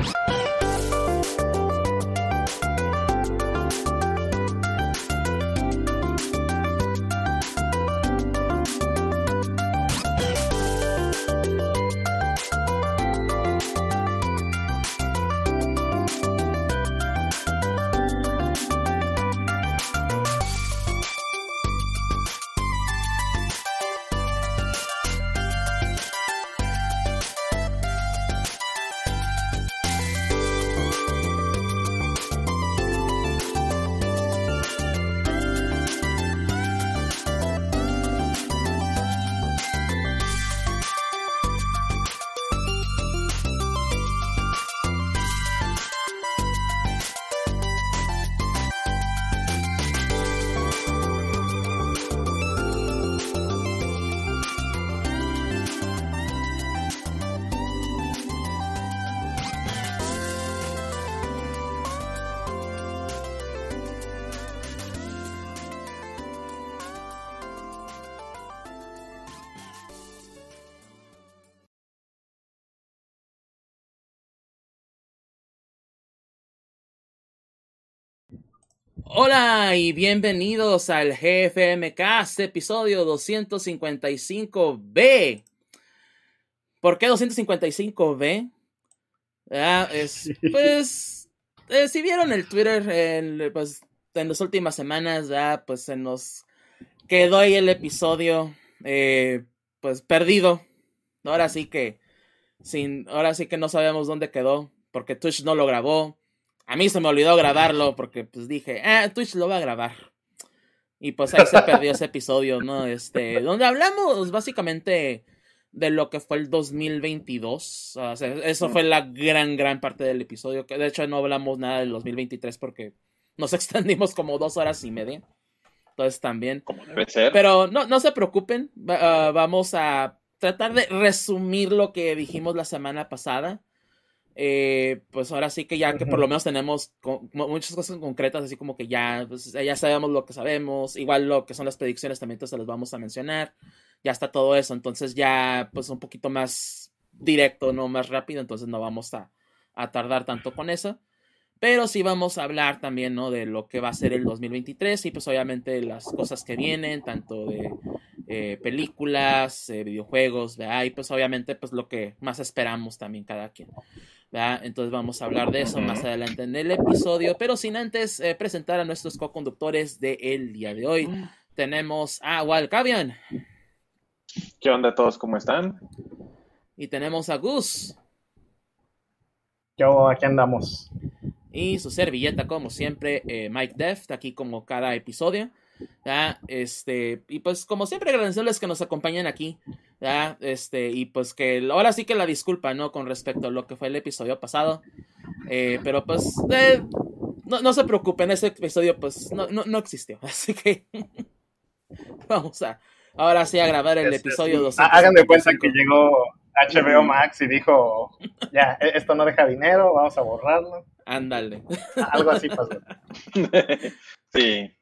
you Hola y bienvenidos al GFMcast episodio 255B. ¿Por qué 255B? Ah, es, pues, eh, si vieron el Twitter en, pues, en las últimas semanas, ya, pues se nos quedó ahí el episodio, eh, pues perdido. Ahora sí que, sin, ahora sí que no sabemos dónde quedó, porque Twitch no lo grabó. A mí se me olvidó grabarlo porque pues dije, ah, Twitch lo va a grabar. Y pues ahí se perdió ese episodio, ¿no? Este, donde hablamos básicamente de lo que fue el 2022. O sea, eso fue la gran, gran parte del episodio. Que de hecho no hablamos nada del 2023 porque nos extendimos como dos horas y media. Entonces también. Como debe ser. Pero no, no se preocupen. Uh, vamos a tratar de resumir lo que dijimos la semana pasada. Eh, pues ahora sí que ya que por lo menos tenemos muchas cosas concretas, así como que ya, pues, ya sabemos lo que sabemos, igual lo que son las predicciones también se las vamos a mencionar, ya está todo eso, entonces ya pues un poquito más directo, no más rápido, entonces no vamos a, a tardar tanto con eso. Pero sí vamos a hablar también, ¿no? De lo que va a ser el 2023 y pues obviamente las cosas que vienen, tanto de eh, películas, eh, videojuegos, ¿verdad? Y pues obviamente pues lo que más esperamos también cada quien. Entonces vamos a hablar de eso más adelante en el episodio, pero sin antes eh, presentar a nuestros co-conductores del día de hoy. Tenemos a Walcavian. ¿Qué onda todos? ¿Cómo están? Y tenemos a Gus. Yo, aquí andamos. Y su servilleta, como siempre, eh, Mike Deft, aquí como cada episodio. Este, y pues como siempre agradecerles que nos acompañen aquí, Este, y pues que ahora sí que la disculpa, ¿no? Con respecto a lo que fue el episodio pasado. Eh, pero pues eh, no, se preocupen, ese episodio pues no, no, existió. Así que vamos a ahora sí a grabar el este, episodio 200. Hagan de cuenta que llegó HBO Max y dijo, ya, e-, esto no deja dinero, vamos a borrarlo. Ándale. Algo así pasó. sí.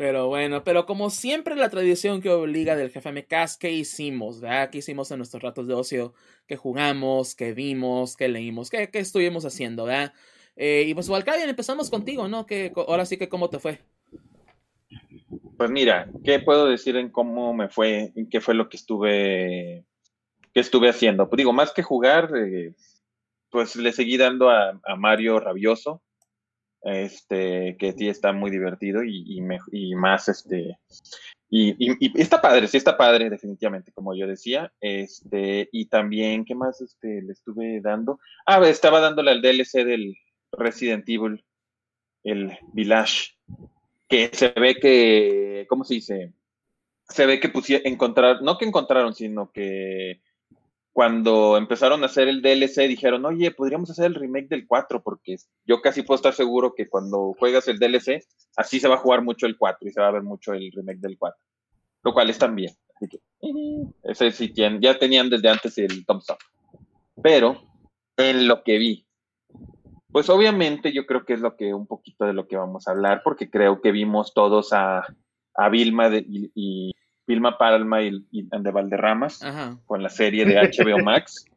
Pero bueno, pero como siempre la tradición que obliga del jefe MCAS, ¿qué hicimos? ¿verdad? ¿Qué hicimos en nuestros ratos de ocio? ¿Qué jugamos? ¿Qué vimos? ¿Qué leímos? ¿Qué, qué estuvimos haciendo? ¿verdad? Eh, y pues Valkyrian, empezamos contigo, ¿no? Que ahora sí que cómo te fue. Pues mira, ¿qué puedo decir en cómo me fue? ¿En qué fue lo que estuve, que estuve haciendo? Pues digo, más que jugar, eh, pues le seguí dando a Mario Rabioso este, que sí está muy divertido y, y, más, este, y, y, está padre, sí está padre, definitivamente, como yo decía, este, y también, ¿qué más, este, le estuve dando? Ah, estaba dándole al DLC del Resident Evil, el Village, que se ve que, ¿cómo se dice? Se ve que pusieron, encontrar, no que encontraron, sino que cuando empezaron a hacer el DLC dijeron, oye, podríamos hacer el remake del 4 porque yo casi puedo estar seguro que cuando juegas el DLC, así se va a jugar mucho el 4 y se va a ver mucho el remake del 4. Lo cual está bien. Así que, ese sí tienen, ya tenían desde antes el thumbs up. Pero, en lo que vi, pues obviamente yo creo que es lo que un poquito de lo que vamos a hablar, porque creo que vimos todos a, a Vilma y Vilma Palma y, de Valderramas con la serie de HBO Max.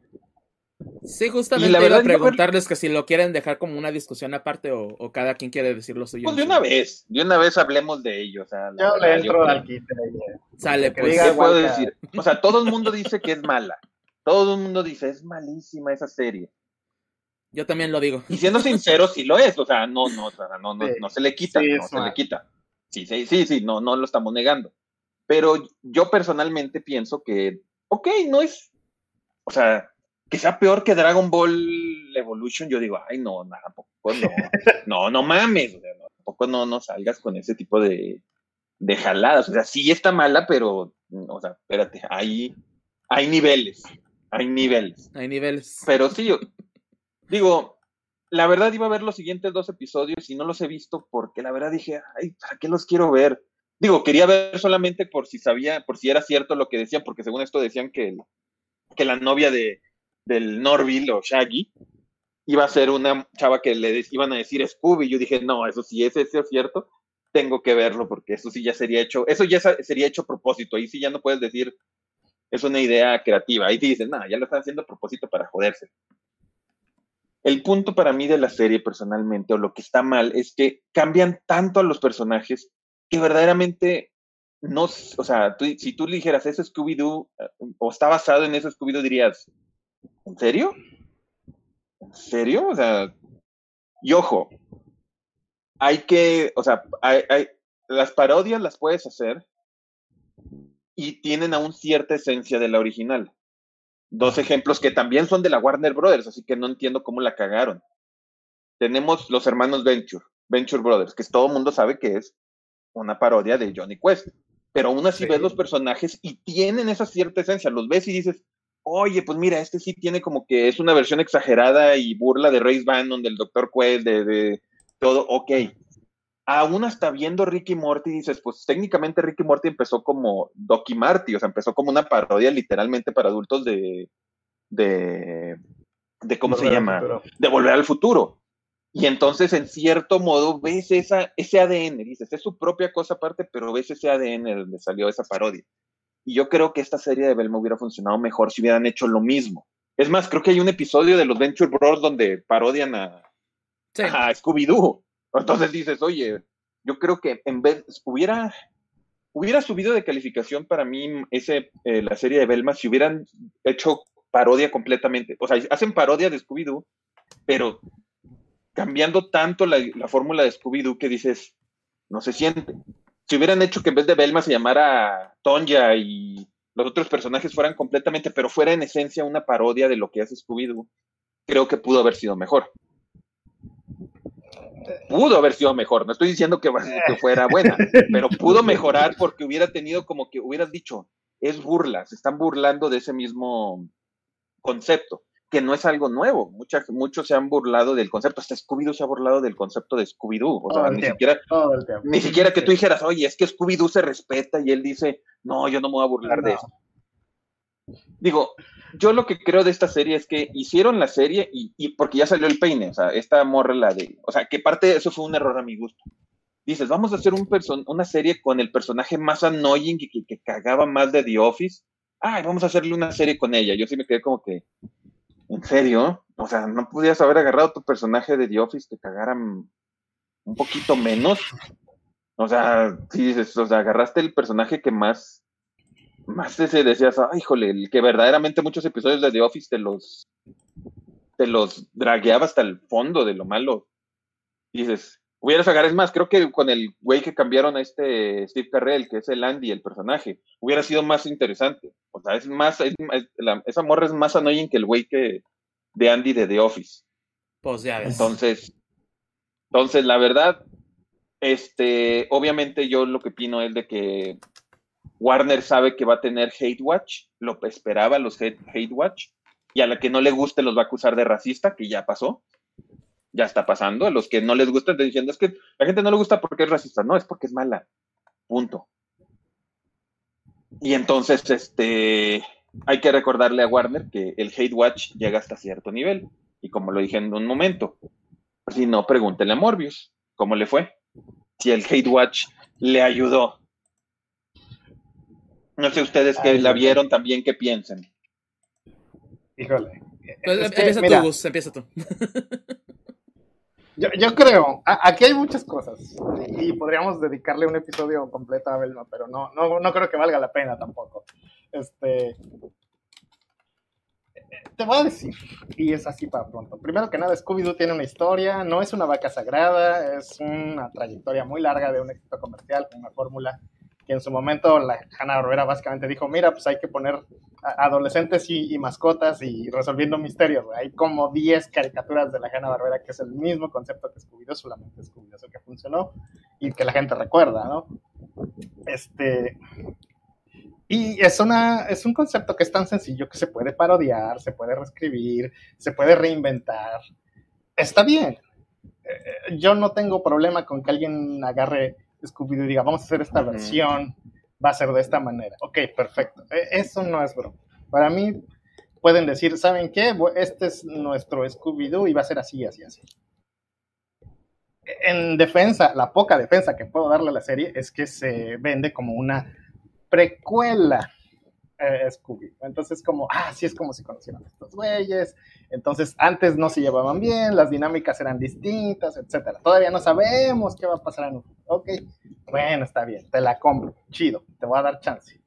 Sí, justamente la verdad, iba a preguntarles que si lo quieren dejar como una discusión aparte o, cada quien quiere decir lo suyo. Pues de una vez, de una vez hablemos de ello. O sea, yo le entro al quite. Sale, pues. ¿Qué puedo decir? O sea, todo el mundo dice que es mala. Todo el mundo dice, es malísima esa serie. Yo también lo digo. Y siendo sincero, sí lo es. O sea, no, no, no, no, no se le quita, no se le quita. Sí, sí, sí, sí, no, no lo estamos negando. Pero yo personalmente pienso que, ok, no es, o sea, que sea peor que Dragon Ball Evolution, yo digo, ay, no, nada, tampoco, no, no, no mames, o sea, tampoco no, no salgas con ese tipo de, de jaladas, o sea, sí está mala, pero, o sea, espérate, hay, hay niveles, hay niveles. Hay niveles. Pero sí, yo, digo, la verdad iba a ver los siguientes dos episodios y no los he visto porque la verdad dije, ay, ¿para qué los quiero ver? Digo, quería ver solamente por si sabía, por si era cierto lo que decían, porque según esto decían que, que la novia de, del Norville o Shaggy iba a ser una chava que le iban a decir Scooby. Yo dije, no, eso sí es, eso es cierto, tengo que verlo porque eso sí ya sería hecho, eso ya sería hecho a propósito. Ahí sí ya no puedes decir, es una idea creativa. Ahí te dicen, no, ya lo están haciendo a propósito para joderse. El punto para mí de la serie personalmente, o lo que está mal, es que cambian tanto a los personajes que verdaderamente no, o sea, si tú le dijeras, ese Scooby-Doo, eh, o está basado en ese Scooby-Doo, dirías, ¿en serio? ¿En serio? O sea, y ojo, hay que, o sea, hay, las parodias las puedes hacer y tienen aún cierta esencia de la original. Dos ejemplos que también son de la Warner Brothers, así que no entiendo cómo la cagaron. Tenemos los hermanos Venture, Venture Brothers, que todo el mundo sabe que es una parodia de Johnny Quest. Pero aún así ves los personajes y tienen esa cierta esencia. Los ves y dices, oye, pues mira, este sí tiene como que es una versión exagerada y burla de Race Bannon, del Dr. Quest, de, todo, ok. Aún hasta viendo Ricky Morty dices, pues técnicamente Ricky Morty empezó como Doki Marty, o sea, empezó como una parodia literalmente para adultos de, de, de ¿cómo se llama? De volver al futuro. Y entonces, en cierto modo, ves esa, ese ADN, dices, es su propia cosa aparte, pero ves ese ADN donde salió esa parodia. Y yo creo que esta serie de Belmo hubiera funcionado mejor si hubieran hecho lo mismo. Es más, creo que hay un episodio de los Venture Bros donde parodian a, Scooby-Doo. Entonces dices, oye, yo creo que en vez, hubiera, hubiera subido de calificación para mí ese, eh, la serie de Belma si hubieran hecho parodia completamente. O sea, hacen parodia de Scooby-Doo, pero cambiando tanto la, fórmula de Scooby-Doo que dices, no se siente. Si hubieran hecho que en vez de Belma se llamara Tonja y los otros personajes fueran completamente, pero fuera en esencia una parodia de lo que hace Scooby-Doo, creo que pudo haber sido mejor. Pudo haber sido mejor, no estoy diciendo que, que fuera buena, pero pudo mejorar porque hubiera tenido como que hubieras dicho, es burla, se están burlando de ese mismo concepto que no es algo nuevo. Muchos se han burlado del concepto, hasta Scooby-Doo se ha burlado del concepto de Scooby-Doo. O sea, ni, siquiera, ni siquiera que tú dijeras, oye, es que Scooby-Doo se respeta y él dice, no, yo no me voy a burlar de eso. Digo, yo lo que creo de esta serie es que hicieron la serie y, porque ya salió el peine, o sea, esta morra la de, o sea, que parte de eso fue un error a mi gusto. Dices, vamos a hacer un una serie con el personaje más annoying que, que, que cagaba más de The Office. Ay, vamos a hacerle una serie con ella. Yo sí me quedé como que, ¿En serio? O sea, ¿no pudieras haber agarrado tu personaje de The Office que cagaran un poquito menos? O sea, sí dices, o sea, agarraste el personaje que más, más ese decías, ay, híjole, el que verdaderamente muchos episodios de The Office te los, te los dragueaba hasta el fondo de lo malo. dices, hubieras agarrado, es más, creo que con el güey que cambiaron a este Steve Carrell, que es el Andy, el personaje, hubiera sido más interesante. O sea, es más, esa morra es más annoying que el güey que de Andy de The Office. Pues ya ves. Entonces, entonces, la verdad, este, obviamente yo lo que opino es de que Warner sabe que va a tener hate watch, lo esperaba los hate, hate watch, y a la que no le guste los va a acusar de racista, que ya pasó ya está pasando. A los que no les gusta, están diciendo, es que la gente no le gusta porque es racista. No, es porque es mala. Punto. Y entonces, este, hay que recordarle a Warner que el hate watch llega hasta cierto nivel. Y como lo dije en un momento, si no, pregúntele a Morbius, ¿cómo le fue? Si el hate watch le ayudó. No sé ustedes que la vieron también, ¿qué piensen? Híjole, Pues, empieza tú, Gus, empieza tú. Yo, yo creo, aquí hay muchas cosas y podríamos dedicarle un episodio completo a Belma, pero no, no, no creo que valga la pena tampoco. Este, te voy a decir, y es así para pronto. Primero que nada, Scooby-Doo tiene una historia, no es una vaca sagrada, es una trayectoria muy larga de un éxito comercial con una fórmula que en su momento la Hanna Barbera básicamente dijo, mira, pues hay que poner adolescentes y, mascotas y resolviendo misterios. Hay como 10 caricaturas de la Hanna Barbera que es el mismo concepto que Scooby-Doo, solamente Scooby-Doo que funcionó y que la gente recuerda, ¿no? Este, y es, una, es un concepto que es tan sencillo que se puede parodiar, se puede reescribir, se puede reinventar. Está bien. Eh, yo no tengo problema con que alguien agarre Scooby-Doo diga, vamos a hacer esta versión, va a ser de esta manera. Ok, perfecto. E, eso no es broma. Para mí, pueden decir, ¿saben qué? Este es nuestro Scooby-Doo y va a ser así, así, así. En defensa, la poca defensa que puedo darle a la serie es que se vende como una precuela eh, Scooby. Entonces, como, ah, sí es como si conocieran a estos güeyes. Entonces, antes no se llevaban bien, las dinámicas eran distintas, etcétera. Todavía no sabemos qué va a pasar en un. Ok, bueno, está bien, te la compro, chido, te voy a dar chance.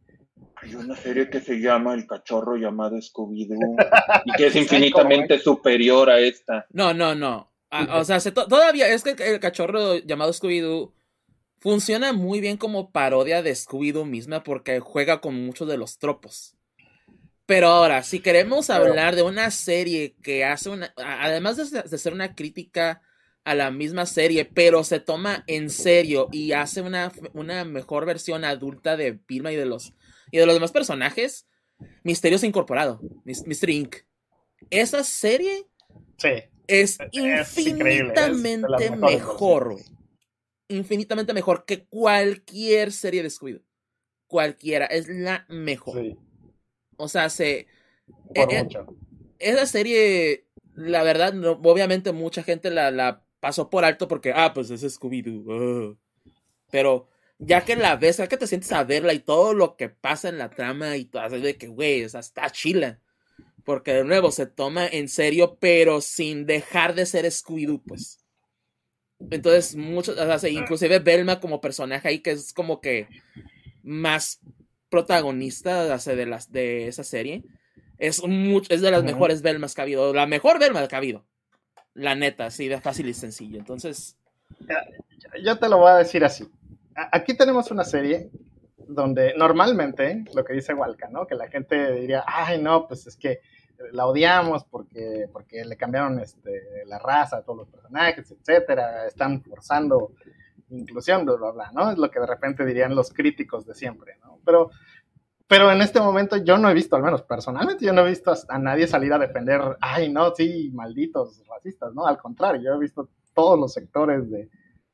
Hay una serie que se llama El cachorro llamado Scooby-Doo y que es infinitamente superior a esta. No, no, no. Ah, o sea, todavía es que el cachorro llamado Scooby-Doo Funciona muy bien como parodia de Scooby-Doo misma porque juega con muchos de los tropos. Pero ahora, si queremos hablar de una serie que hace una. Además de, ser una crítica a la misma serie, pero se toma en serio y hace una, una mejor versión adulta de Vilma y de los, y de los demás personajes, Misterios Incorporado, Mystery Inc. Esa serie es, infinitamente mejor, güey infinitamente mejor que cualquier serie de scooby Cualquiera, es la mejor. O sea, se... Por eh, eh, esa serie, la verdad, obviamente mucha gente la, pasó por alto porque, ah, pues es Scooby-Doo. Pero ya que la ves, ya que te sientes a verla y todo lo que pasa en la trama y todo, de que, güey, o sea, está chila. Porque de nuevo se toma en serio, pero sin dejar de ser Scooby-Doo, pues. Entonces, muchos, o sea, inclusive Belma como personaje ahí que es como que más protagonista de, las, de esa serie. Es, mucho, es de las mejores Belmas que ha habido. La mejor Belma que ha habido. La neta, así de fácil y sencillo. Entonces. Yo te lo voy a decir así. Aquí tenemos una serie donde normalmente, lo que dice Walca, ¿no? Que la gente diría, ay, no, pues es que la odiamos porque, porque le cambiaron este, la raza a todos los personajes, etcétera, están forzando inclusión, bla, bla, bla, ¿no? Es lo que de repente dirían los críticos de siempre, ¿no? Pero, pero en este momento yo no he visto, al menos personalmente, yo no he visto a nadie salir a defender, ay, no, sí, malditos racistas, ¿no? Al contrario, yo he visto todos los sectores de,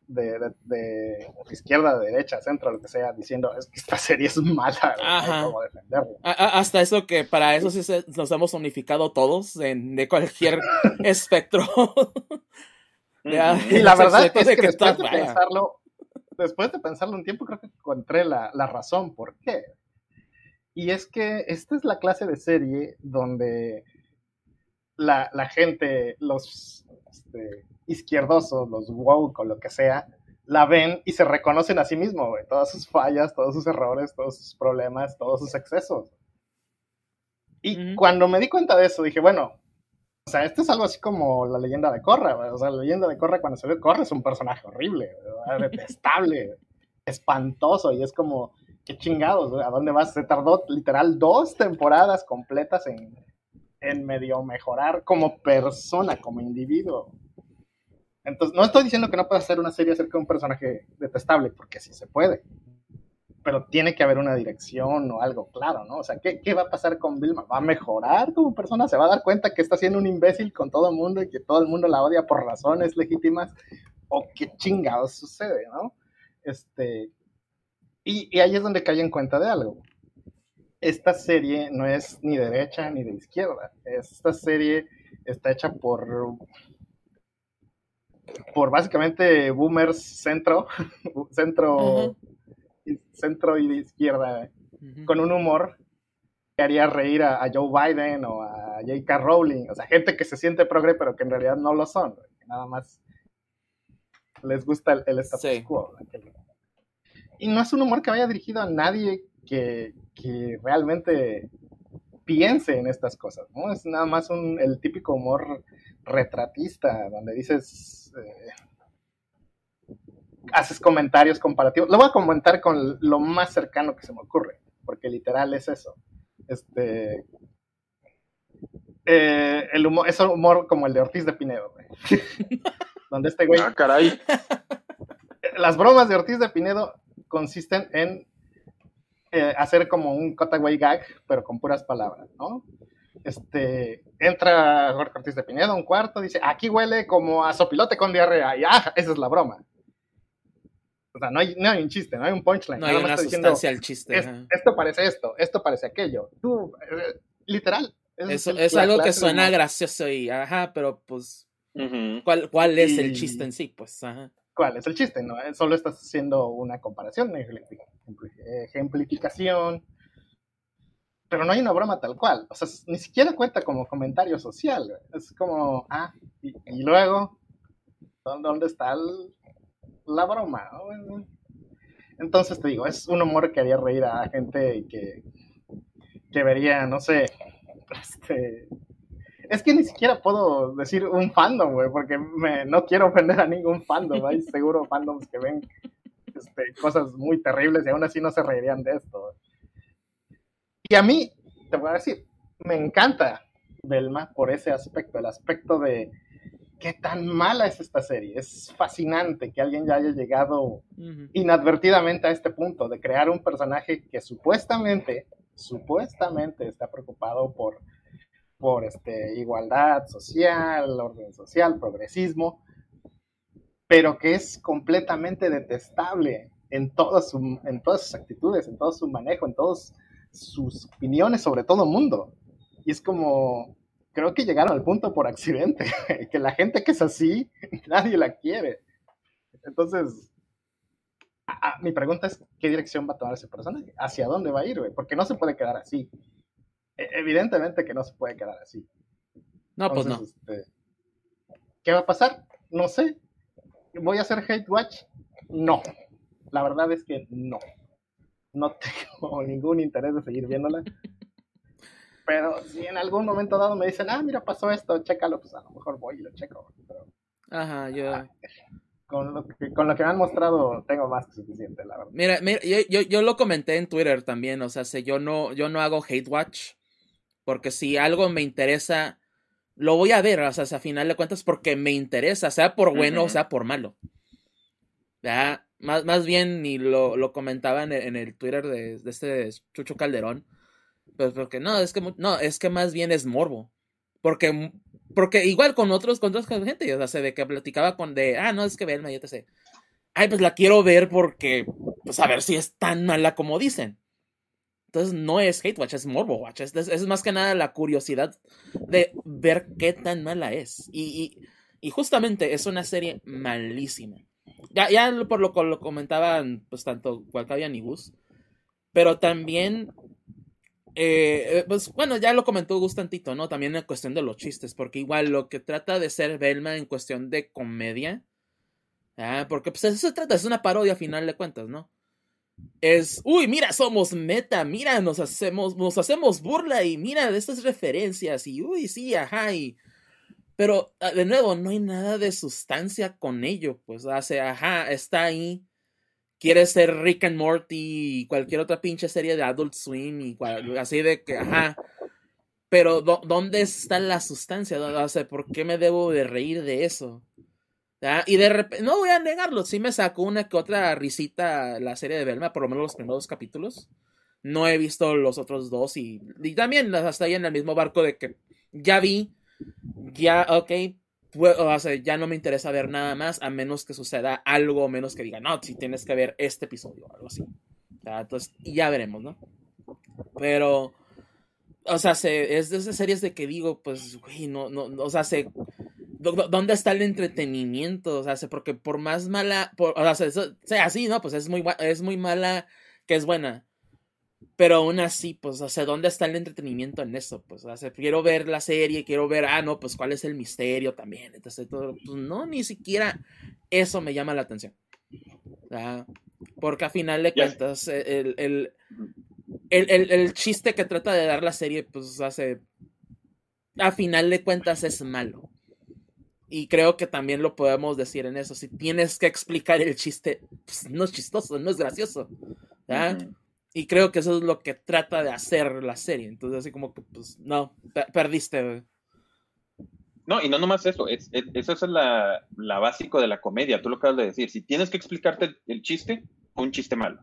de, de, izquierda, derecha, centro, lo que sea, diciendo es que esta serie es mala, ¿cómo defenderlo? hasta eso que para eso sí nos hemos unificado todos en, de cualquier espectro. y la verdad es que, después de pensarlo, después de pensarlo un tiempo, creo que encontré la, la razón por qué. Y es que esta es la clase de serie donde la, la gente, los este, izquierdosos, los woke o lo que sea, la ven y se reconocen a sí mismos, todas sus fallas, todos sus errores, todos sus problemas, todos sus excesos. Y cuando me di cuenta de eso, dije, bueno, o sea, esto es algo así como la leyenda de Corra, o sea, la leyenda de Corra cuando se ve Corra es un personaje horrible, detestable, espantoso, y es como, qué chingados, ¿a dónde vas? Se tardó literal dos temporadas completas en, en medio mejorar como persona, como individuo. Entonces, no estoy diciendo que no pueda hacer una serie acerca de un personaje detestable, porque sí se puede. Pero tiene que haber una dirección o algo claro, ¿no? O sea, ¿qué, ¿qué, va a pasar con Vilma? ¿Va a mejorar como persona? ¿Se va a dar cuenta que está siendo un imbécil con todo el mundo y que todo el mundo la odia por razones legítimas? ¿O qué chingados sucede, no? Este, y, y ahí es donde cae en cuenta de algo. Esta serie no es ni de derecha ni de izquierda. Esta serie está hecha por por básicamente boomers centro, centro, centro y de izquierda, con un humor que haría reír a, Joe Biden o a J.K. Rowling, o sea, gente que se siente progre pero que en realidad no lo son, nada más les gusta el, status quo. Y no es un humor que vaya dirigido a nadie que, realmente piense en estas cosas, ¿no? Es nada más un, el típico humor retratista, donde dices, eh, haces comentarios comparativos. Lo voy a comentar con lo más cercano que se me ocurre, porque literal es eso. Este, eh, el humor, es un humor como el de Ortiz de Pinedo, donde este güey... Ah, caray. Las bromas de Ortiz de Pinedo consisten en eh, hacer como un cutaway gag, pero con puras palabras, ¿no? Este, entra Jorge Ortiz de Pinedo a un cuarto, dice, aquí huele como a sopilote con diarrea, y ah, esa es la broma. O sea, no hay, no hay un chiste, no hay un punchline. No hay una sustancia al chiste. esto parece esto, esto parece aquello. Tú, eh, literal. Es, es, algo que suena gracioso y, ajá, pero pues, ¿cuál, ¿cuál, es el chiste en sí? Pues, ajá. ¿Cuál es el chiste? No, eh, solo estás haciendo una comparación, ejemplificación, pero no hay una broma tal cual. O sea, ni siquiera cuenta como comentario social. Es como, ah, y, luego, ¿dónde está la broma? Entonces te digo, es un humor que haría reír a gente que, que vería, no sé, este, es que ni siquiera puedo decir un fandom, güey, porque me, no quiero ofender a ningún fandom. Hay seguro fandoms que ven este, cosas muy terribles y aún así no se reirían de esto. Y a mí, te voy a decir, me encanta Belma por ese aspecto, el aspecto de qué tan mala es esta serie. Es fascinante que alguien ya haya llegado inadvertidamente a este punto de crear un personaje que supuestamente, supuestamente está preocupado por por este, igualdad social, orden social, progresismo, pero que es completamente detestable en todas, en todas sus actitudes, en todo su manejo, en todas sus opiniones sobre todo el mundo. Y es como, creo que llegaron al punto por accidente, que la gente que es así, nadie la quiere. Entonces, mi pregunta es, ¿qué dirección va a tomar ese personaje? ¿Hacia dónde va a ir, Porque no se puede quedar así. E, evidentemente que no se puede quedar así. No, pues no. Este, ¿Qué va a pasar? No sé. ¿Voy a hacer Hate Watch? No. La verdad es que no. No tengo ningún interés de seguir viéndola. Pero si en algún momento dado me dicen, ah, mira, pasó esto, chécalo, pues a lo mejor voy y lo checo. Ajá, yo. Ah, con, lo que, con lo que me han mostrado, tengo más que suficiente, la verdad. Mira, mira yo, yo, lo comenté en Twitter también, o sea, yo no, yo no hago hate watch. Porque si algo me interesa, lo voy a ver, o sea, a final de cuentas, porque me interesa, sea por bueno o sea por malo. ¿Ya? Más, más bien, ni lo, lo comentaba en el, Twitter de, este Chucho Calderón. Pues porque no, es que no, es que más bien es morbo. Porque, porque igual con otros, con otras gente, o sea, de que platicaba con de, ah, no, es que verme, yo te sé. Ay, pues la quiero ver porque, pues a ver si es tan mala como dicen. Entonces no es hate watch, es morbo watch. Es, más que nada la curiosidad de ver qué tan mala es. Y, justamente es una serie malísima. Ya, por lo que lo comentaban, pues tanto Walcavian y Gus. Pero también, eh, pues bueno, ya lo comentó Gus tantito, ¿no? También en cuestión de los chistes. Porque igual lo que trata de ser Velma en cuestión de comedia. Ah, porque pues eso se trata, es una parodia a final de cuentas, ¿no? Es, uy, mira, somos meta, mira, nos hacemos, nos hacemos burla y mira de estas referencias y, uy, sí, ajá, y... Pero, ah, de nuevo, no hay nada de sustancia con ello, pues, hace, ajá, está ahí, quiere ser Rick and Morty y cualquier otra pinche serie de Adult Swim y así de que, ajá, pero ¿dónde está la sustancia? ¿por qué me debo de reír de eso? Y de repente, no voy a negarlo, sí me sacó una que otra risita la serie de Velma, por lo menos los primeros capítulos. No he visto los otros dos y, y también hasta ahí en el mismo barco de que ya vi, ya, ok, o sea, ya no me interesa ver nada más a menos que suceda algo, menos que diga, no, si tienes que ver este episodio o algo así. Entonces, ya veremos, ¿no? Pero, o sea, se, es de esas series de que digo, pues, güey, no, no, o sea, se ¿Dónde está el entretenimiento? O sea, porque por más mala, o sea, sea así, ¿no? Pues es muy, es muy mala que es buena. Pero aún así, pues, o sea, ¿dónde está el entretenimiento en eso? Pues, o sea, quiero ver la serie, quiero ver, ah, no, pues, ¿cuál es el misterio también? Entonces, todo, pues, no, ni siquiera eso me llama la atención. porque a final de cuentas, el, el, el, el, chiste que trata de dar la serie, pues, hace, a final de cuentas es malo. Y creo que también lo podemos decir en eso. Si tienes que explicar el chiste, pues no es chistoso, no es gracioso. Y creo que eso es lo que trata de hacer la serie. Entonces, así como que, pues, no, perdiste. No, y no nomás eso, es, eso es la, la, básico de la comedia, tú lo acabas de decir. Si tienes que explicarte el, chiste, un chiste malo.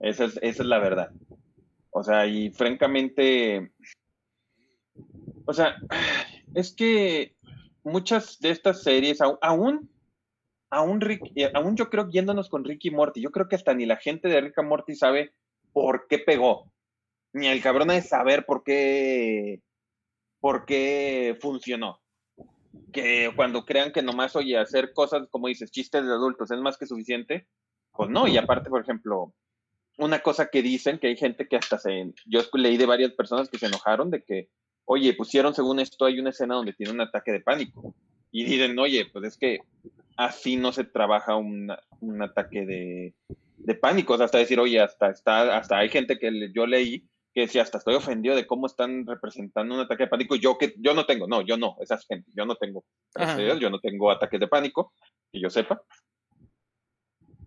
Esa es, esa es la verdad. O sea, y francamente, o sea, es que muchas de estas series, aún, aún, eh, aún yo creo yéndonos con Ricky Morty, yo creo que hasta ni la gente de Rick Morty sabe por qué pegó, ni el cabrón de saber por qué, por qué funcionó. Que cuando crean que nomás, oye, hacer cosas, como dices, chistes de adultos es más que suficiente, pues no, y aparte, por ejemplo, una cosa que dicen, que hay gente que hasta se, yo leí de varias personas que se enojaron de que oye, pusieron según esto, hay una escena donde tiene un ataque de pánico. Y dicen, oye, pues es que así no se trabaja un ataque de, de pánico. hasta decir, oye, hasta, está, hasta hay gente que yo leí que decía, hasta estoy ofendido de cómo están representando un ataque de pánico. Yo que yo no tengo, no, yo no, esas gente, yo no tengo, yo no tengo ataques de pánico, que yo sepa.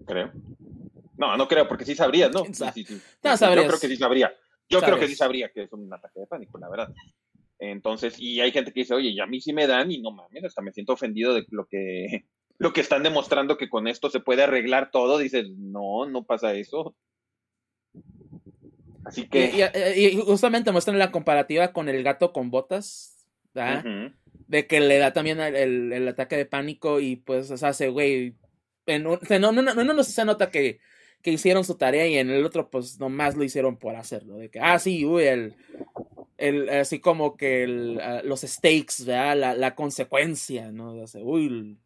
Creo. No, no creo, porque sí sabrías, ¿no? Sí, sí, No, sabrías. Yo creo que sí sabría. Yo creo que sí sabría que es un ataque de pánico, la verdad. Entonces, y hay gente que dice, oye, y a mí sí me dan y no mames, hasta me siento ofendido de lo que, lo que están demostrando que con esto se puede arreglar todo. Dices, no, no pasa eso. Así que. Y, justamente muestran la comparativa con el gato con botas, De que le da también el, ataque de pánico y pues, o sea, hace, güey. En no, no, no, no, no se nota que, que hicieron su tarea y en el otro, pues nomás lo hicieron por hacerlo. De que, ah, sí, uy, el, el, así como que el, ah, los stakes, ¿verdad? La, la consecuencia, ¿no? uy,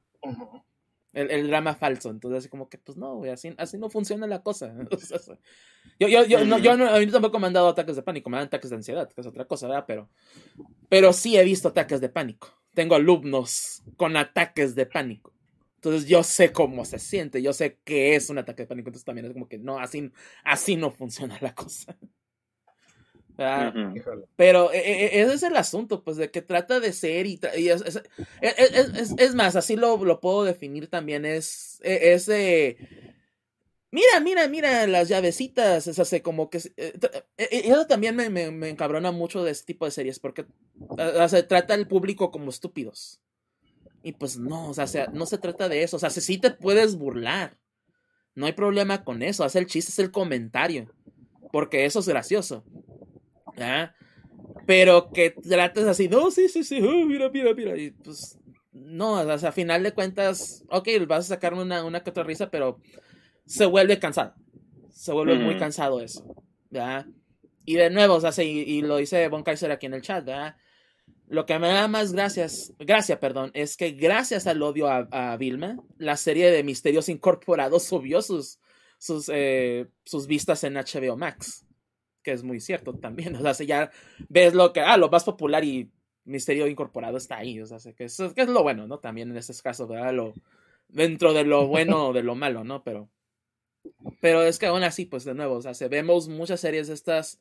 el, el, drama falso. Entonces, así como que, pues no, güey, así, así no funciona la cosa. yo, yo, yo, no, yo no, a mí tampoco me han dado ataques de pánico, me dan ataques de ansiedad, que es otra cosa, ¿verdad? Pero, pero sí he visto ataques de pánico. Tengo alumnos con ataques de pánico. Entonces yo sé cómo se siente, yo sé que es un ataque de pánico, entonces también es como que no, así, así no funciona la cosa. Pero e, e, e, ese es el asunto, pues de que trata de ser y, es, más, así lo, puedo definir también, es, es mira, mira, mira las llavecitas, es así como que, eh, eso también me, me, encabrona mucho de este tipo de series, porque se trata al público como estúpidos. Y pues no, o sea, no se trata de eso, o sea, si te puedes burlar, no hay problema con eso, hace el chiste, es el comentario, porque eso es gracioso. ¿Ah? Pero que trates así, no, sí, sí, sí, oh, mira, mira, mira. Y pues, no, o sea, a final de cuentas, ok, vas a sacar una, una que otra risa, pero se vuelve cansado. Se vuelve muy cansado eso. ¿verdad? Y de nuevo, o sea, y, lo dice Von Kaiser aquí en el chat, ¿verdad? Lo que me da más gracias, gracia, perdón, es que gracias al odio a, Vilma, la serie de Misterios Incorporados subió sus, sus, eh, sus vistas en HBO Max que es muy cierto también. O sea, si ya ves lo que, ah, lo más popular y misterio incorporado está ahí. O sea, que es, que es lo bueno, ¿no? También en este caso, ¿verdad? Lo, dentro de lo bueno o de lo malo, ¿no? Pero, pero es que aún así, pues de nuevo, o sea, se vemos muchas series estas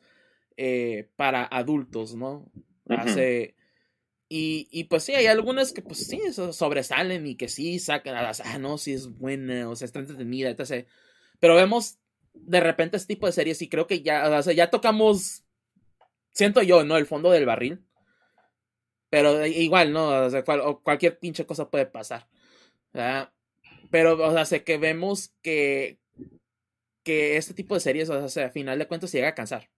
eh, para adultos, ¿no? Hace. Y, y, pues sí, hay algunas que pues sí sobresalen y que sí sacan, ah, no, sí es buena, o sea, está entretenida, etc. Pero vemos de repente este tipo de series y creo que ya, o sea, ya tocamos, siento yo, ¿no? El fondo del barril. Pero igual, ¿no? O sea, cualquier pinche cosa puede pasar. Pero, o sea, sé que vemos que, que este tipo de series, o sea, a final de cuentas se llega a cansar.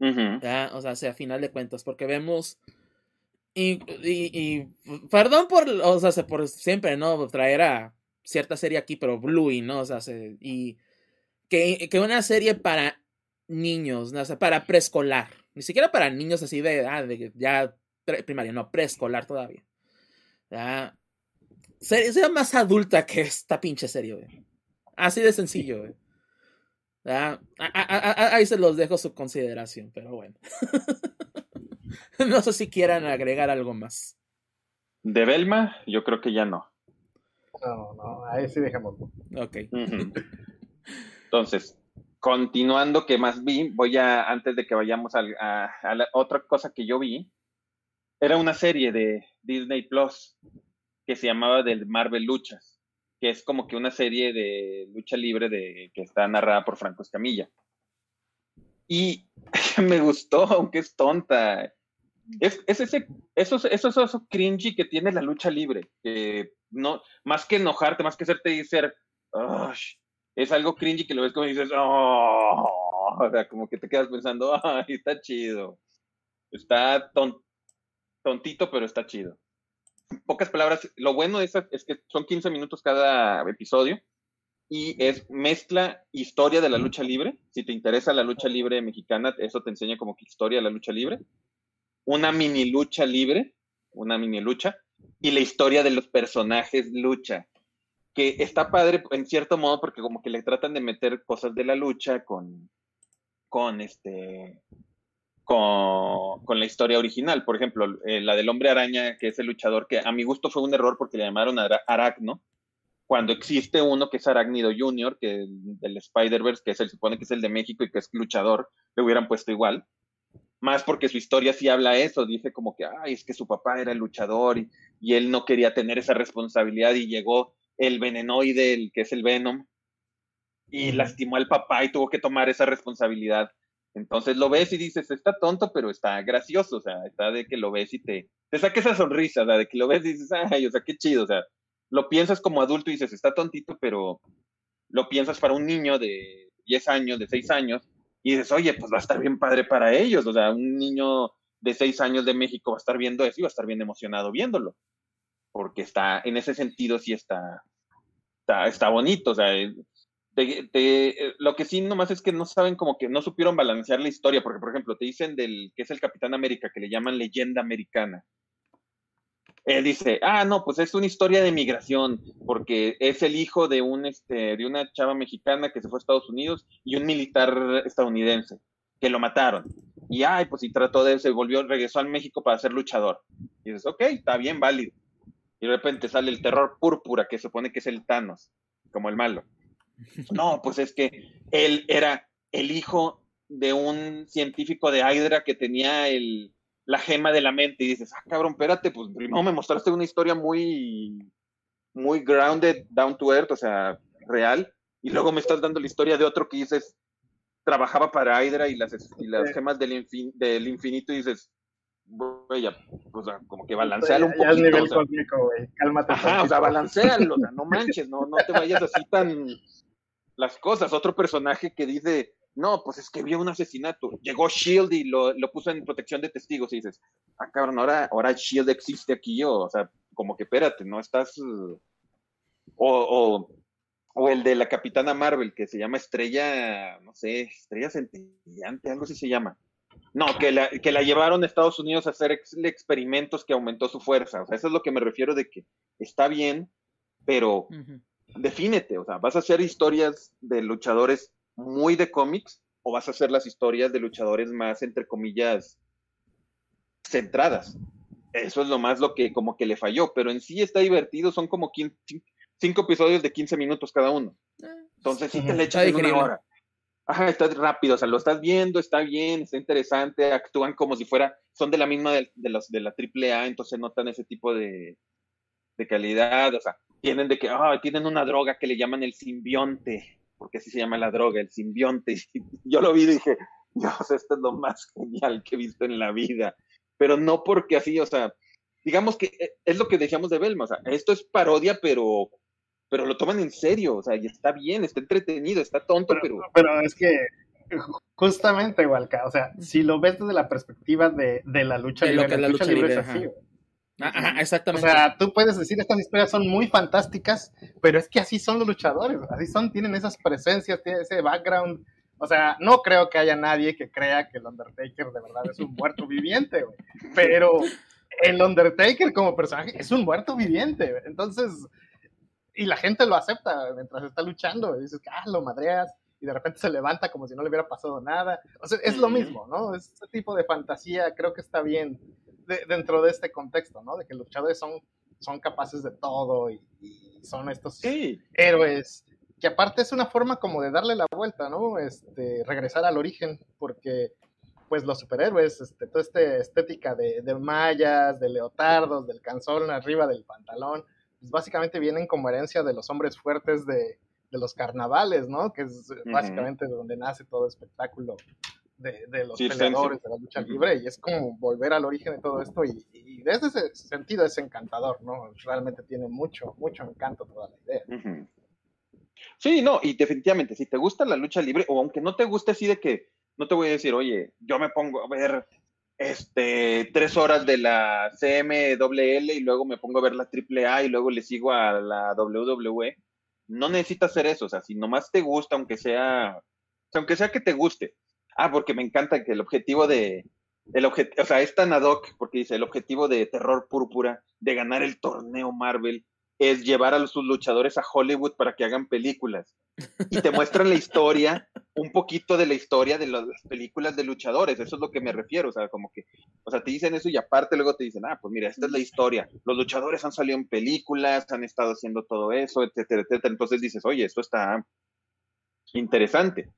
O sea, a final de cuentas, porque vemos... Y, y, perdón por, o sea, por siempre, ¿no? Traer a cierta serie aquí, pero Bluey, ¿no? O sea, y que, una serie para niños, ¿no? o sea, para preescolar, ni siquiera para niños así de, ah, de ya primaria, no, preescolar todavía. ¿ya? Sería más adulta que esta pinche serie, güey. Así de sencillo, güey. Ah, ahí se los dejo su consideración, pero bueno. no sé si quieran agregar algo más. De Belma, yo creo que ya no. No, no, ahí sí dejamos. Ok. Entonces, continuando, ¿qué más vi? Voy a, antes de que vayamos a, la otra cosa que yo vi, era una serie de Disney Plus que se llamaba del Marvel Luchas, que es como que una serie de lucha libre de, que está narrada por Franco Escamilla. Y me gustó, aunque es tonta. Es, ese, eso, eso, eso, cringy que tiene la lucha libre. Que no, más que enojarte, más que hacerte decir, es algo cringy que lo ves como y dices, oh", o sea, como que te quedas pensando, ay, está chido. Está tontito, pero está chido. En pocas palabras, lo bueno de eso es que son 15 minutos cada episodio y es mezcla historia de la lucha libre. Si te interesa la lucha libre mexicana, eso te enseña como que historia de la lucha libre. Una mini lucha libre, una mini lucha, y la historia de los personajes lucha que está padre en cierto modo porque como que le tratan de meter cosas de la lucha con, con este, con, la historia original. Por ejemplo, eh, la del hombre araña, que es el luchador, que a mi gusto fue un error porque le llamaron Aracno, cuando existe uno que es Arácnido Junior, que del Spider-Verse, que se supone que es el de México y que es luchador, le hubieran puesto igual. Más porque su historia sí habla eso, dice como que, ay, es que su papá era el luchador y él no quería tener esa responsabilidad y llegó el venenoide, el que es el Venom, y lastimó al papá y tuvo que tomar esa responsabilidad. Entonces lo ves y dices, está tonto, pero está gracioso, o sea, está de que lo ves y te, te saca esa sonrisa, o sea, de que lo ves y dices, ay, o sea, qué chido, o sea, lo piensas como adulto y dices, está tontito, pero lo piensas para un niño de 10 años, de 6 años, y dices, oye, pues va a estar bien padre para ellos, o sea, un niño de 6 años de México va a estar viendo eso y va a estar bien emocionado viéndolo, porque está, en ese sentido sí está, está, bonito, o sea, lo que sí nomás es que no saben como que no supieron balancear la historia, porque por ejemplo te dicen del que es el Capitán América, que le llaman leyenda americana. Él dice, ah, no, pues es una historia de migración, porque es el hijo de un este, de una chava mexicana que se fue a Estados Unidos y un militar estadounidense, que lo mataron. Y ay, pues y trató de, se volvió, regresó a México para ser luchador. Y dices, ok, está bien, válido y de repente sale el terror púrpura, que supone que es el Thanos, como el malo. No, pues es que él era el hijo de un científico de Hydra que tenía el, la gema de la mente y dices, ah, cabrón, espérate, pues primero me mostraste una historia muy, muy grounded, down to earth, o sea, real, y luego me estás dando la historia de otro que dices, trabajaba para Hydra y las, y las gemas del, del infinito y dices, güey, o sea, como que balancealo un poquito. Ya nivel cósmico, güey, cálmate. Ajá, o sea, balancealo, o sea, no manches, no, no te vayas así tan las cosas. Otro personaje que dice, no, pues es que vio un asesinato. Llegó Shield y lo, lo puso en protección de testigos y dices, ah, cabrón, ahora, ahora Shield existe aquí, o, o sea, como que espérate, no estás... O, o, o, el de la Capitana Marvel, que se llama Estrella, no sé, Estrella Centellante, algo así se llama no, que la, que la llevaron a Estados Unidos a hacer experimentos que aumentó su fuerza. O sea, eso es lo que me refiero de que está bien, pero defínete. O sea, ¿vas a hacer historias de luchadores muy de cómics o vas a hacer las historias de luchadores más, entre comillas, centradas? Eso es lo más lo que como que le falló, pero en sí está divertido, son como cinco episodios de 15 minutos cada uno. Ah, Entonces sí te le echas en una hora ajá, está rápido, o sea, lo estás viendo, está bien, está interesante, actúan como si fuera, son de la misma de, los, de la AAA, entonces notan ese tipo de, de calidad, o sea, tienen de que, ah, tienen una droga que le llaman el simbionte, porque así se llama la droga, el simbionte. Yo lo vi y dije, Dios, esto es lo más genial que he visto en la vida. Pero no porque así, o sea, digamos que eh, es lo que decíamos de Belma, o sea, esto es parodia, pero pero lo toman en serio, o sea, y está bien, está entretenido, está tonto, pero... Pero, es que justamente, Walca, o sea, si lo ves desde la perspectiva de, de la lucha libre, la, lucha, libre, es así, exactamente. O sea, tú puedes decir, estas historias son muy fantásticas, pero es que así son los luchadores, así son, tienen esas presencias, tienen ese background. O sea, no creo que haya nadie que crea que el Undertaker de verdad es un muerto viviente, güey. Pero el Undertaker como personaje es un muerto viviente. Entonces, y la gente lo acepta mientras está luchando. Y dices, ah, lo madreas y de repente se levanta como si no le hubiera pasado nada. O sea, es lo mismo, ¿no? Este tipo de fantasía creo que está bien dentro de este contexto, ¿no? De que los luchadores son, son capaces de todo y, son estos héroes que aparte es una forma como de darle la vuelta, ¿no? Este, regresar al origen, porque pues los superhéroes, este, toda esta estética de, de mallas, de leotardos, del canzón arriba del pantalón, pues básicamente vienen como herencia de los hombres fuertes de, de los carnavales, ¿no? Que es básicamente donde nace todo espectáculo de, de los peleadores, de la lucha libre, y es como volver al origen de todo esto, y, y, desde ese sentido es encantador, ¿no? Realmente tiene mucho, mucho encanto toda la idea. Sí, no, y definitivamente, si te gusta la lucha libre, o aunque no te guste así de que, no te voy a decir, oye, yo me pongo a ver este, tres horas de la CMWL y luego me pongo a ver la AAA y luego le sigo a la WWE. No necesitas hacer eso, o sea, si nomás te gusta, aunque sea, aunque sea que te guste. Ah, porque me encanta que el objetivo de, el objetivo, o sea, es tan ad hoc, porque dice, el objetivo de Terror Púrpura, de ganar el torneo Marvel, es llevar a sus luchadores a Hollywood para que hagan películas. Y te muestran la historia, un poquito de la historia de las películas de luchadores, eso es lo que me refiero, o sea, como que, o sea, te dicen eso y aparte luego te dicen, ah, pues mira, esta es la historia, los luchadores han salido en películas, han estado haciendo todo eso, etcétera, etcétera, entonces dices, oye, esto está interesante.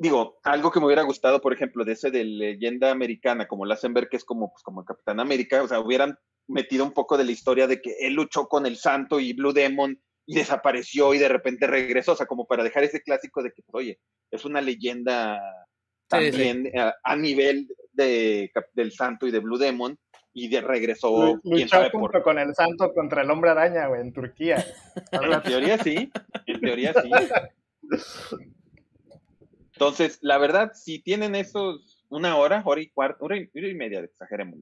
Digo, algo que me hubiera gustado, por ejemplo, de ese de leyenda americana, como lo hacen ver que es como, pues, como Capitán América, o sea, hubieran metido un poco de la historia de que él luchó con el santo y Blue Demon y desapareció y de repente regresó, o sea, como para dejar ese clásico de que, pues, oye, es una leyenda también A, nivel de, del santo y de Blue Demon y de regresó. Luchó junto con el santo contra el hombre araña, güey, en Turquía. en teoría sí, en teoría sí. Entonces, la verdad, si tienen esos una hora, hora y cuarto, hora y, hora y media, exageremos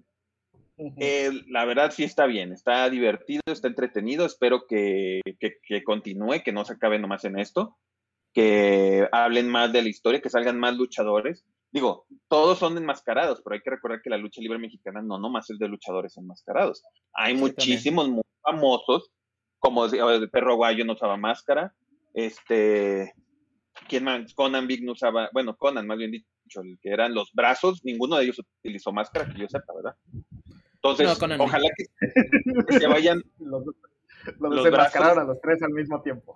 eh, la verdad sí está bien, está divertido, está entretenido, espero que, continúe, que no se acabe nomás en esto, que hablen más de la historia, que salgan más luchadores. Digo, todos son enmascarados, pero hay que recordar que la lucha libre mexicana no nomás es de luchadores enmascarados. Hay muchísimos muy famosos, como el perro guayo no usaba máscara, este, ¿quién más? Conan Big no usaba, bueno, Conan más bien dicho, el que eran los brazos, ninguno de ellos utilizó máscara, que yo sepa, ¿verdad? Entonces, ojalá que, se vayan. Los, los, a los tres al mismo tiempo.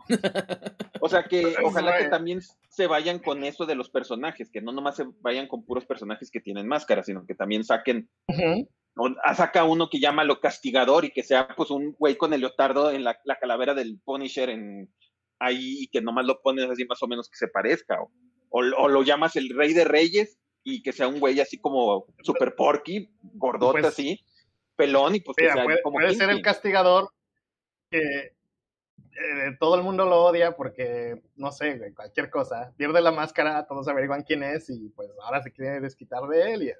O sea que ojalá que también se vayan con eso de los personajes, que no nomás se vayan con puros personajes que tienen máscara, sino que también saquen, saca uno que llama lo castigador y que sea pues un güey con el leotardo en la, calavera del Punisher en ahí y que nomás lo pones así más o menos que se parezca, o, o lo llamas el rey de reyes y que sea un güey así como super porky, gordote pues, así, pelón y pues que puede, como puede ser el castigador que eh, todo el mundo lo odia porque, no sé, cualquier cosa. Pierde la máscara, todos averiguan quién es y pues ahora se quiere desquitar de él y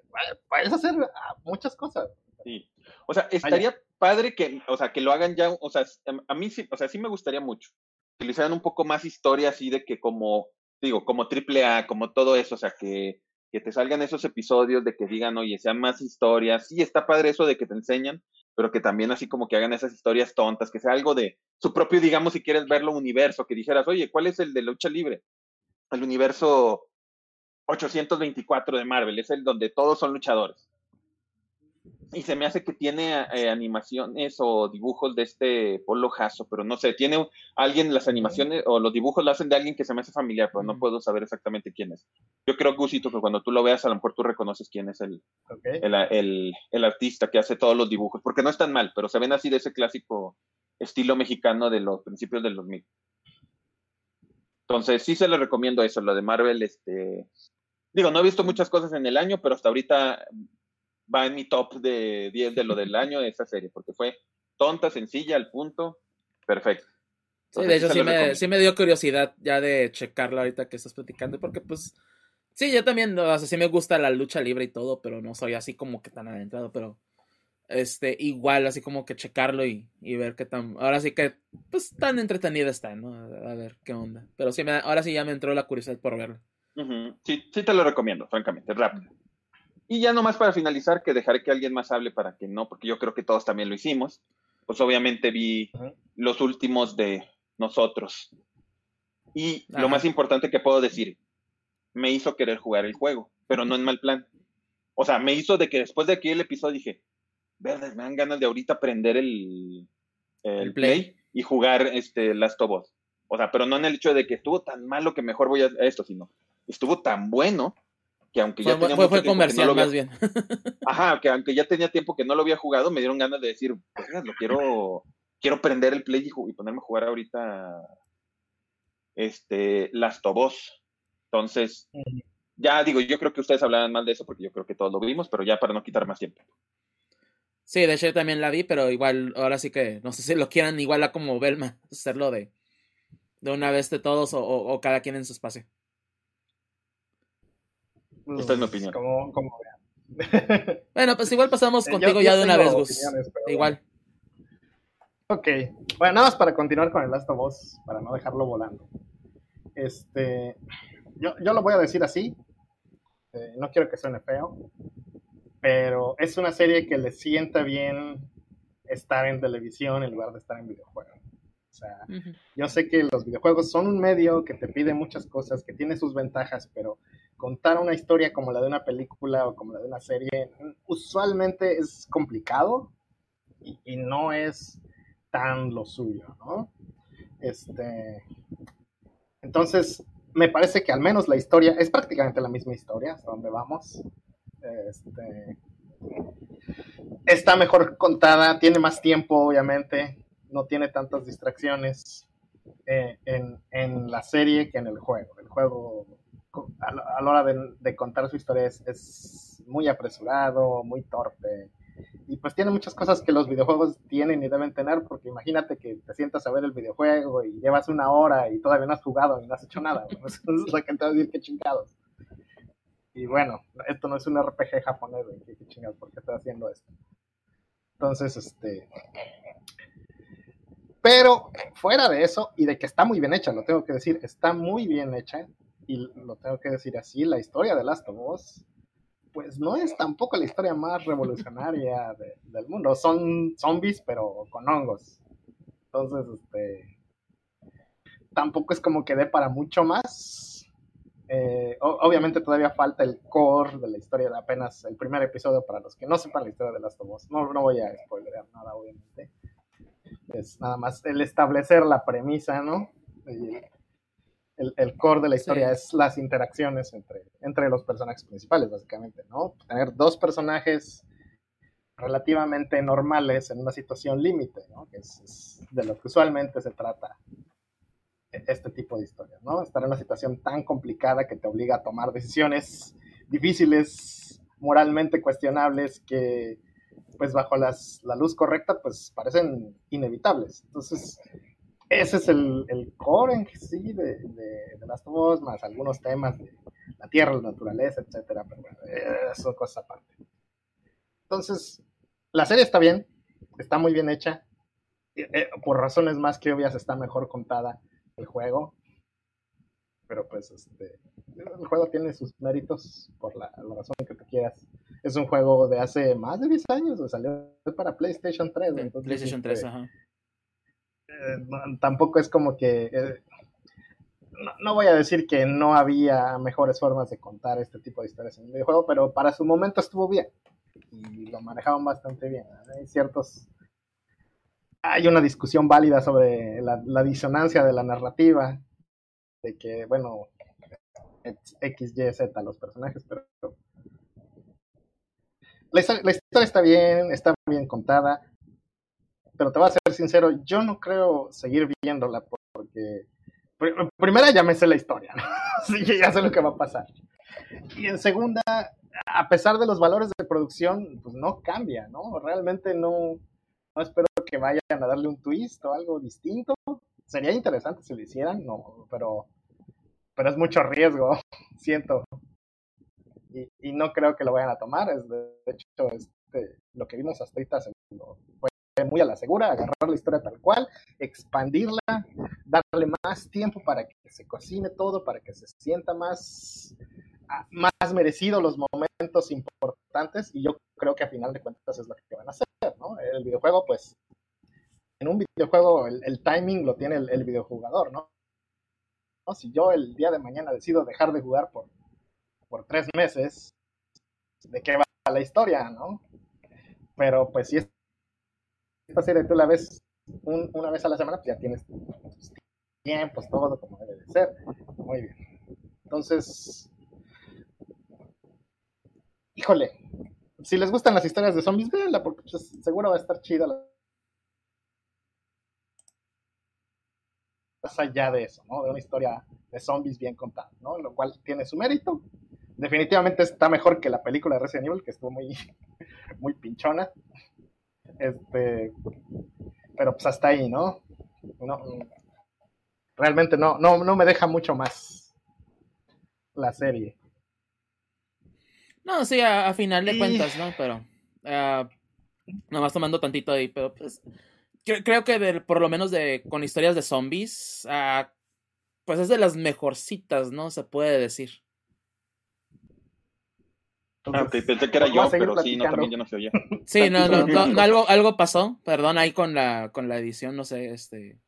puedes hacer ah, muchas cosas. Sí. O sea, estaría padre que, o sea, que lo hagan ya, o sea, a mí sí, o sea, sí me gustaría mucho. Que le hicieran un poco más historia así de que como, digo, como triple A, como todo eso, o sea, que que te salgan esos episodios de que digan, oye, sean más historias. Sí, está padre eso de que te enseñan, pero que también así como que hagan esas historias tontas, que sea algo de su propio, digamos, si quieres verlo, universo, que dijeras, oye, ¿cuál es el de lucha libre? El universo 824 de Marvel, es el donde todos son luchadores y se me hace que tiene eh, animaciones o dibujos de este Polo Jasso, pero no sé, tiene alguien las animaciones o los dibujos lo hacen de alguien que se me hace familiar, pero no puedo saber exactamente quién es. Yo creo, Gusito, que cuando tú lo veas, a lo mejor tú reconoces quién es el, el, el, artista que hace todos los dibujos, porque no es tan mal, pero se ven así de ese clásico estilo mexicano de los principios de los mil. Entonces, sí se le recomiendo eso, lo de Marvel, este... Digo, no he visto muchas cosas en el año, pero hasta ahorita va en mi top de 10 de lo del año de esa serie, porque fue tonta, sencilla, al punto, perfecto. sí, de hecho sí me, sí me, dio curiosidad ya de checarla ahorita que estás platicando, porque pues sí, yo también, o sea, sí me gusta la lucha libre y todo, pero no soy así como que tan adentrado, pero este, igual, así como que checarlo y, y ver qué tan, ahora sí que, pues tan entretenida está, ¿no? A, ver qué onda. Pero sí, me, ahora sí ya me entró la curiosidad por verla. Sí, sí te lo recomiendo, francamente, rápido. Y ya nomás para finalizar, que dejaré que alguien más hable para que no, porque yo creo que todos también lo hicimos. Pues obviamente vi los últimos de nosotros. Y lo más importante que puedo decir, me hizo querer jugar el juego, pero no en mal plan. O sea, me hizo de que después de aquí el episodio dije, verdes, me dan ganas de ahorita prender el, el, play. y jugar este Last of Us. O sea, pero no en el hecho de que estuvo tan malo que mejor voy a esto, sino estuvo tan bueno que aunque ya tenía fue, comercial más bien. Ajá, que aunque ya tenía tiempo que no lo había jugado, me dieron ganas de decir, pues lo quiero, quiero prender el play y, ponerme a jugar ahorita este Last of Us. Entonces, ya digo, yo creo que ustedes hablaban mal de eso porque yo creo que todos lo vimos, pero ya para no quitar más tiempo. Sí, de hecho yo también la vi, pero igual, ahora sí que no sé si lo quieran igual a como Belma, hacerlo de, de una vez de todos o cada quien en su espacio. Esta es mi opinión. bueno, pues igual pasamos contigo ya de una vez, Gus. Igual. Ok. Bueno, nada más para continuar con el Last of Us, para no dejarlo volando. Este, yo, yo lo voy a decir así. Eh, no quiero que suene feo, pero es una serie que le sienta bien estar en televisión en lugar de estar en videojuegos. O sea, yo sé que los videojuegos son un medio que te pide muchas cosas, que tiene sus ventajas, pero contar una historia como la de una película o como la de una serie, usualmente es complicado y, no es tan lo suyo, ¿no? Este, entonces, me parece que al menos la historia es prácticamente la misma historia, hasta donde vamos. Este, está mejor contada, tiene más tiempo, obviamente, no tiene tantas distracciones eh, en, en, la serie que en el juego. El juego a la hora de, contar su historia es, muy apresurado, muy torpe. Y pues tiene muchas cosas que los videojuegos tienen y deben tener, porque imagínate que te sientas a ver el videojuego y llevas una hora y todavía no has jugado y no has hecho nada. Pues, es la que te va a decir que chingados. Y bueno, esto no es un RPG japonés, ¿qué, chingados? ¿Por qué estoy haciendo esto? Entonces, este. Pero fuera de eso, y de que está muy bien hecha, lo tengo que decir, está muy bien hecha y lo tengo que decir así, la historia de Last of Us, pues no es tampoco la historia más revolucionaria del mundo. Son zombies, pero con hongos. Entonces, este, tampoco es como que dé para mucho más. Eh, obviamente todavía falta el core de la historia de apenas el primer episodio para los que no sepan la historia de Last of Us. No, no voy a spoilear nada, obviamente. Es nada más el establecer la premisa, ¿no? El, core de la historia es las interacciones entre, entre los personajes principales, básicamente, ¿no? Tener dos personajes relativamente normales en una situación límite, ¿no? Que es, de lo que usualmente se trata este tipo de historias, ¿no? Estar en una situación tan complicada que te obliga a tomar decisiones difíciles, moralmente cuestionables, que pues bajo las, la luz correcta pues parecen inevitables. Entonces, ese es el, el core en sí de, de, de Last of más algunos temas de la tierra, la naturaleza, etcétera, pero bueno, eso son cosas aparte. Entonces, la serie está bien, está muy bien hecha, eh, por razones más que obvias está mejor contada el juego, pero pues este, el juego tiene sus méritos por la, razón que tú quieras. Es un juego de hace más de 10 años, salió para PlayStation 3. Entonces, PlayStation 3, este, ajá eh, tampoco es como que... Eh, no, voy a decir que no había mejores formas de contar este tipo de historias en el videojuego, pero para su momento estuvo bien y lo manejaban bastante bien. Hay ciertos... Hay una discusión válida sobre la, disonancia de la narrativa, de que, bueno, X, Y, Z los personajes, pero la historia, está bien, está bien contada pero te voy a ser sincero, yo no creo seguir viéndola porque primera ya me sé la historia, ¿no? Ya sé lo que va a pasar. Y en segunda, a pesar de los valores de producción, pues no cambia, ¿no? Realmente no, no espero que vayan a darle un twist o algo distinto. Sería interesante si lo hicieran, no, pero, pero es mucho riesgo, siento. Y, y, no creo que lo vayan a tomar. Es, de hecho, este, lo que vimos hasta ahorita lo, muy a la segura, agarrar la historia tal cual, expandirla, darle más tiempo para que se cocine todo, para que se sienta más, más merecido los momentos importantes y yo creo que a final de cuentas es lo que van a hacer, ¿no? El videojuego, pues, en un videojuego el, timing lo tiene el, videojugador, ¿no? Si yo el día de mañana decido dejar de jugar por, por tres meses, ¿de qué va la historia, no? Pero pues si esta serie tú la ves una vez a la semana, pues ya tienes tiempos, todo como debe de ser. Muy bien. Entonces, híjole, si les gustan las historias de zombies, véanla, porque pues, seguro va a estar chida. Más allá de eso, ¿no? De una historia de zombies bien contada, ¿no? Lo cual tiene su mérito. Definitivamente está mejor que la película de Resident Evil, que estuvo muy, muy pinchona. Este, pero pues hasta ahí, ¿no? no realmente no, no, no me deja mucho más la serie. No, sí, a, final de cuentas, ¿no? Pero uh, nomás tomando tantito ahí, pero pues creo que por lo menos de con historias de zombies, uh, pues es de las mejorcitas, ¿no? Se puede decir. Ah, ok, pensé que era yo, pero sí, no, también yo no se oía. Sí, no, no, no, algo, algo pasó, perdón, ahí con la, con la edición, no sé, este...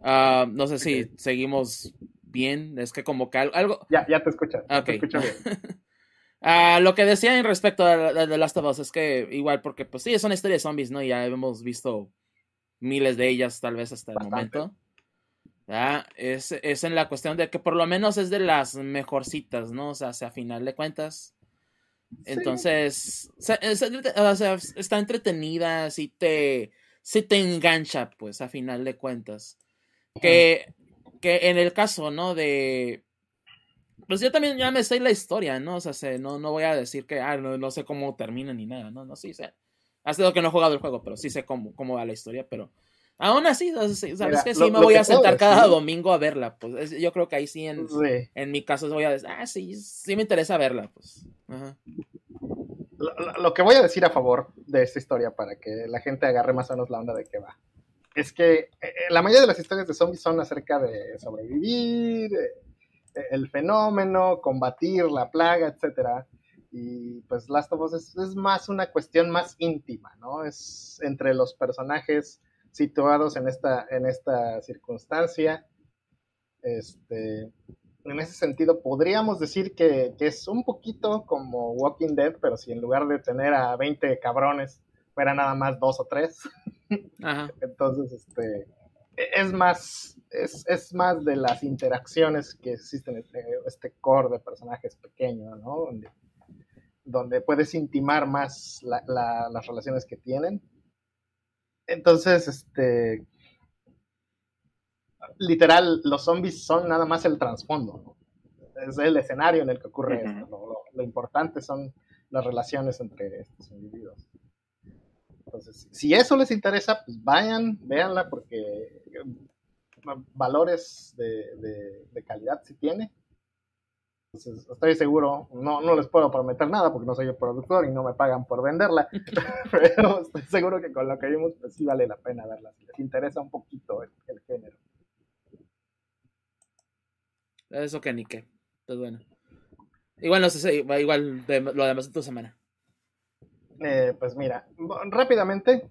Uh, no sé si seguimos bien, es que como que algo... Ya, ya te escucho, te escucho bien. Uh, lo que decía en respecto a, The Last of Us es que igual, porque pues sí, es una historia de zombies, ¿no? Ya hemos visto miles de ellas tal vez hasta el momento. Es, es, en la cuestión de que por lo menos es de las mejorcitas, ¿no? O sea, a final de cuentas. Entonces, está entretenida, si te, si te engancha, pues, a final de cuentas. Que, que en el caso, ¿no? De, pues yo también ya me sé la historia, ¿no? O sea, sé, no, no voy a decir que, ah, no, sé cómo termina ni nada, no, no, sí sé. Ha sido que no he jugado el juego, pero sí sé cómo, cómo va la historia, pero aún así, ¿sabes que Sí me voy a sentar cada domingo a verla, pues yo creo que ahí sí en, en mi caso voy a decir, ah, sí, sí me interesa verla, pues. Lo, lo, que voy a decir a favor de esta historia para que la gente agarre más o menos la onda de qué va. Es que eh, eh, la mayoría de las historias de zombies son acerca de sobrevivir, el fenómeno, combatir la plaga, etcétera. Y pues Last of Us es, más una cuestión más íntima, ¿no? Es entre los personajes situados en esta, en esta circunstancia. Este, en ese sentido, podríamos decir que, es un poquito como Walking Dead, pero si en lugar de tener a 20 cabrones, fuera nada más dos o tres. Entonces, este, es más, es, más de las interacciones que existen en este, core de personajes pequeños, ¿no? Donde, puedes intimar más las relaciones que tienen. Entonces, este, literal, los zombies son nada más el trasfondo, Es el escenario en el que ocurre esto. Lo, importante son las relaciones entre estos individuos. Entonces, si eso les interesa, pues vayan, véanla, porque valores de, calidad si tiene. Entonces, estoy seguro, no, no les puedo prometer nada porque no soy el productor y no me pagan por venderla, pero estoy seguro que con lo que vimos, pues sí vale la pena verla, si les interesa un poquito el, género. Eso que ni qué, pues bueno. Igual no sé, igual lo demás de tu semana. Eh, pues mira, rápidamente,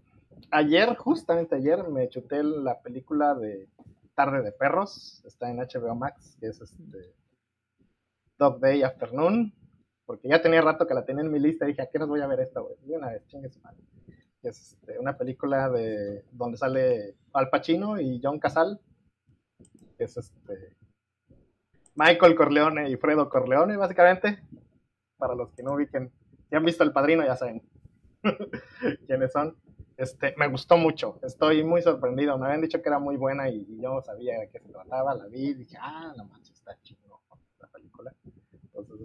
ayer, justamente ayer, me chuté la película de Tarde de Perros, está en HBO Max, que es este Dog Day Afternoon, porque ya tenía rato que la tenía en mi lista y dije, ¿a qué nos voy a ver esta, güey? una vez, chingue su madre. Es este, una película de donde sale Al Pacino y John Casal, que es este Michael Corleone y Fredo Corleone, básicamente, para los que no ubiquen. Si han visto El Padrino, ya saben quiénes son. Este, me gustó mucho, estoy muy sorprendido. Me habían dicho que era muy buena y, yo no sabía de qué se trataba. La vi y dije, ah, no manches, está chido.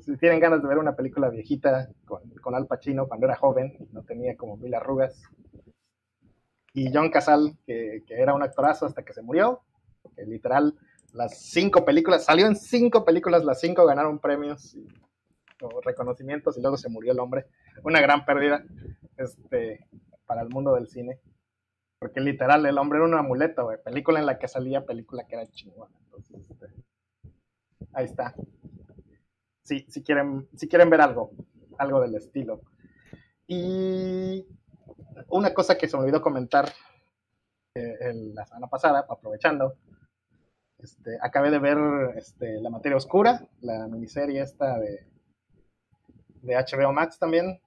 Si tienen ganas de ver una película viejita con, con Al Pacino cuando era joven, no tenía como mil arrugas, y John Casal, que, que era un actorazo hasta que se murió, que literal las cinco películas, salió en cinco películas, las cinco ganaron premios o reconocimientos y luego se murió el hombre. Una gran pérdida. Este, para el mundo del cine. Porque literal, el hombre era un amuleto, güey. Película en la que salía, película que era chingona. Entonces, este, ahí está. Sí, si quieren, si quieren ver algo, algo del estilo. Y una cosa que se me olvidó comentar eh, la semana pasada, aprovechando, Este, acabé de ver este, La Materia Oscura, la miniserie esta de, de HBO Max también.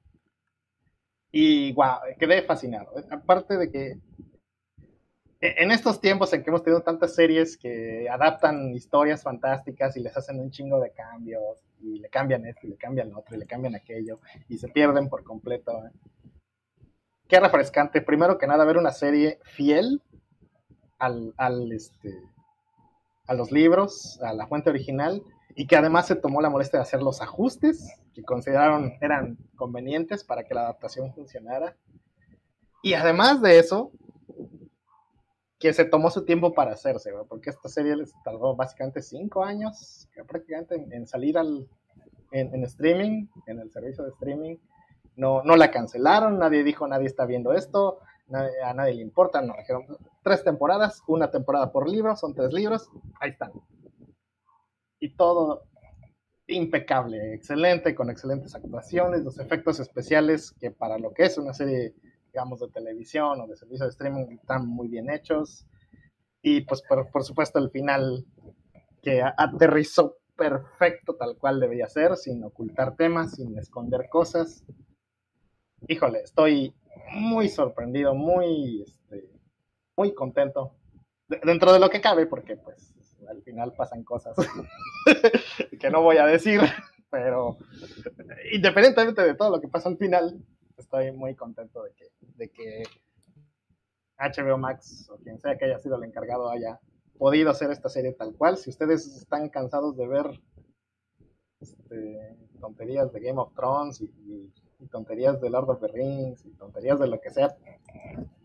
Y wow, quedé fascinado. Aparte de que en estos tiempos en que hemos tenido tantas series que adaptan historias fantásticas y les hacen un chingo de cambios y le cambian esto y le cambian lo otro y le cambian aquello y se pierden por completo. ¿eh? Qué refrescante, primero que nada, ver una serie fiel al, al, este, a los libros, a la fuente original y que además se tomó la molestia de hacer los ajustes que consideraron eran convenientes para que la adaptación funcionara. Y además de eso, que se tomó su tiempo para hacerse, porque esta serie les tardó básicamente cinco años, prácticamente en, salir al, en, streaming, en el servicio de streaming. No, no la cancelaron, nadie dijo, nadie está viendo esto, a nadie le importa, no, dijeron tres temporadas, una temporada por libro, son tres libros, ahí están. Y todo impecable, excelente, con excelentes actuaciones, los efectos especiales que para lo que es una serie digamos, de televisión o de servicio de streaming están muy bien hechos. Y pues por, supuesto el final que aterrizó perfecto tal cual debía ser, sin ocultar temas, sin esconder cosas. Híjole, estoy muy sorprendido, muy, este, muy contento. dentro de lo que cabe, porque pues al final pasan cosas que no voy a decir, pero independientemente de todo lo que pasa al final, estoy muy contento de que, de que HBO Max o quien sea que haya sido el encargado haya podido hacer esta serie tal cual. Si ustedes están cansados de ver este, tonterías de Game of Thrones y, tonterías de Lord of the Rings y tonterías de lo que sea,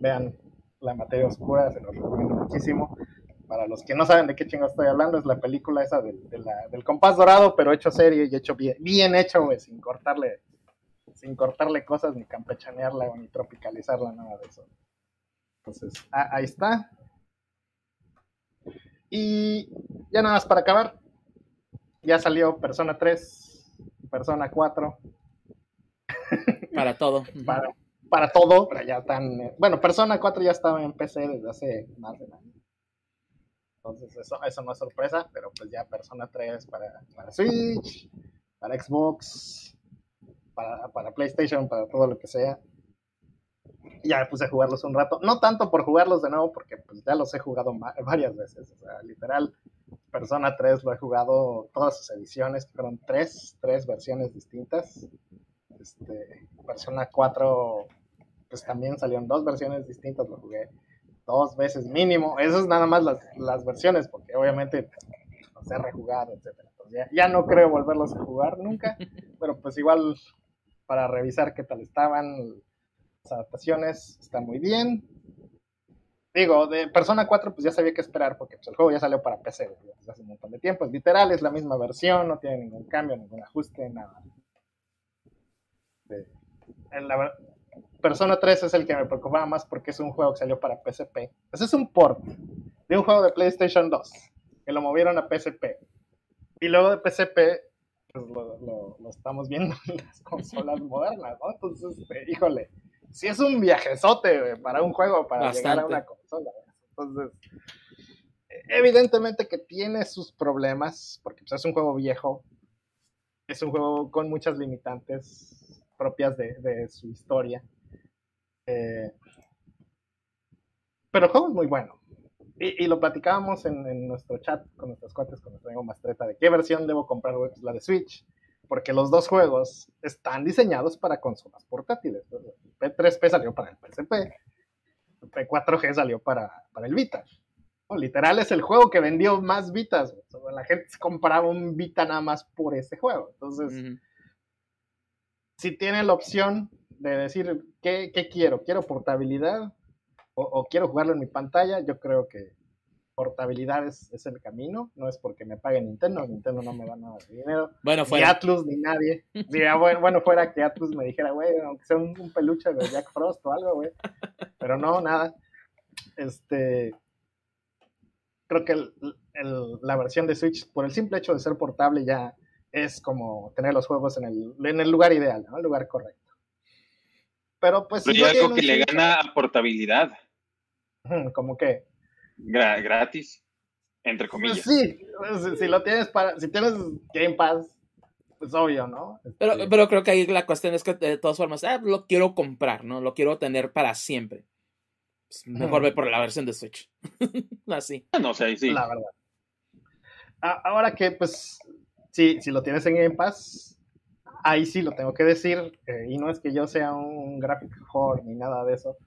vean La Materia Oscura, se los recomiendo muchísimo. Para los que no saben de qué chingo estoy hablando, es la película esa del, del compás dorado, pero hecho serie y hecho bien, bien hecho, sin cortarle sin cortarle cosas, ni campechanearla, ni tropicalizarla, nada de eso. Entonces, ahí está. Y ya nada más para acabar. Ya salió Persona 3, Persona 4. Para todo. para, para todo, pero ya están. Bueno, Persona 4 ya estaba en PC desde hace más de un año. Entonces, eso, eso no es sorpresa, pero pues ya Persona 3 para, para Switch, para Xbox, para, para PlayStation, para todo lo que sea. ya me puse a jugarlos un rato. No tanto por jugarlos de nuevo, porque pues, ya los he jugado varias veces. O sea, literal, Persona 3 lo he jugado todas sus ediciones, fueron tres, tres versiones distintas. Este, Persona 4, pues también salieron dos versiones distintas, lo jugué dos veces mínimo. Esas es nada más las, las versiones, porque obviamente los he rejugado, etcétera. Ya, ya, no creo volverlos a jugar nunca, pero pues igual para revisar qué tal estaban. Las adaptaciones están muy bien. Digo, de Persona 4 pues ya sabía qué esperar porque pues, el juego ya salió para PC hace un montón de tiempo. Es literal, es la misma versión, no tiene ningún cambio, ningún ajuste, nada. Persona 3 es el que me preocupaba más porque es un juego que salió para PSP. Ese es un port de un juego de PlayStation 2 que lo movieron a PSP. Y luego de PSP pues lo, estamos viendo en las consolas modernas, ¿no? Entonces, este, híjole, si es un viajezote para un juego, para llegar a una consola. Entonces, evidentemente que tiene sus problemas, porque pues, es un juego viejo, es un juego con muchas limitantes propias de, su historia. Eh, pero el juego es muy bueno. Y, lo platicábamos en, nuestro chat con nuestros cuates, con nuestro amigo Mastreta, de qué versión debo comprar, pues la de Switch. Porque los dos juegos están diseñados para consolas portátiles. P3P salió para el PSP, P4G salió para, para el Vita. literal es el juego que vendió más Vitas. La gente compraba un Vita nada más por ese juego. Entonces, si tiene la opción de decir, ¿qué, ¿qué quiero? ¿Quiero portabilidad? O, quiero jugarlo en mi pantalla, yo creo que portabilidad es, el camino, no es porque me pague Nintendo, Nintendo no me da nada de dinero, bueno, fuera. ni Atlus, ni nadie. bueno, bueno, fuera que Atlus me dijera, güey, aunque sea un, peluche de Jack Frost o algo, güey, pero no, nada. Este, creo que la versión de Switch, por el simple hecho de ser portable, ya es como tener los juegos en el, en el lugar ideal, ¿no? El lugar correcto. Pero pues... Pero hay algo que le gana a portabilidad. ¿Cómo qué? gratis. entre comillas. sí, si, lo tienes para, si tienes Game Pass, pues obvio, ¿no? Pero, este pero creo que ahí la cuestión es que de todas formas, ah, lo quiero comprar, ¿no? Lo quiero tener para siempre. Pues, mejor ve por la versión de Switch. Así. Ah, no sé, sí. La verdad. Ahora que, pues, sí, si lo tienes en Game Pass, ahí sí lo tengo que decir, eh, y no es que yo sea un graphic whore ni nada de eso,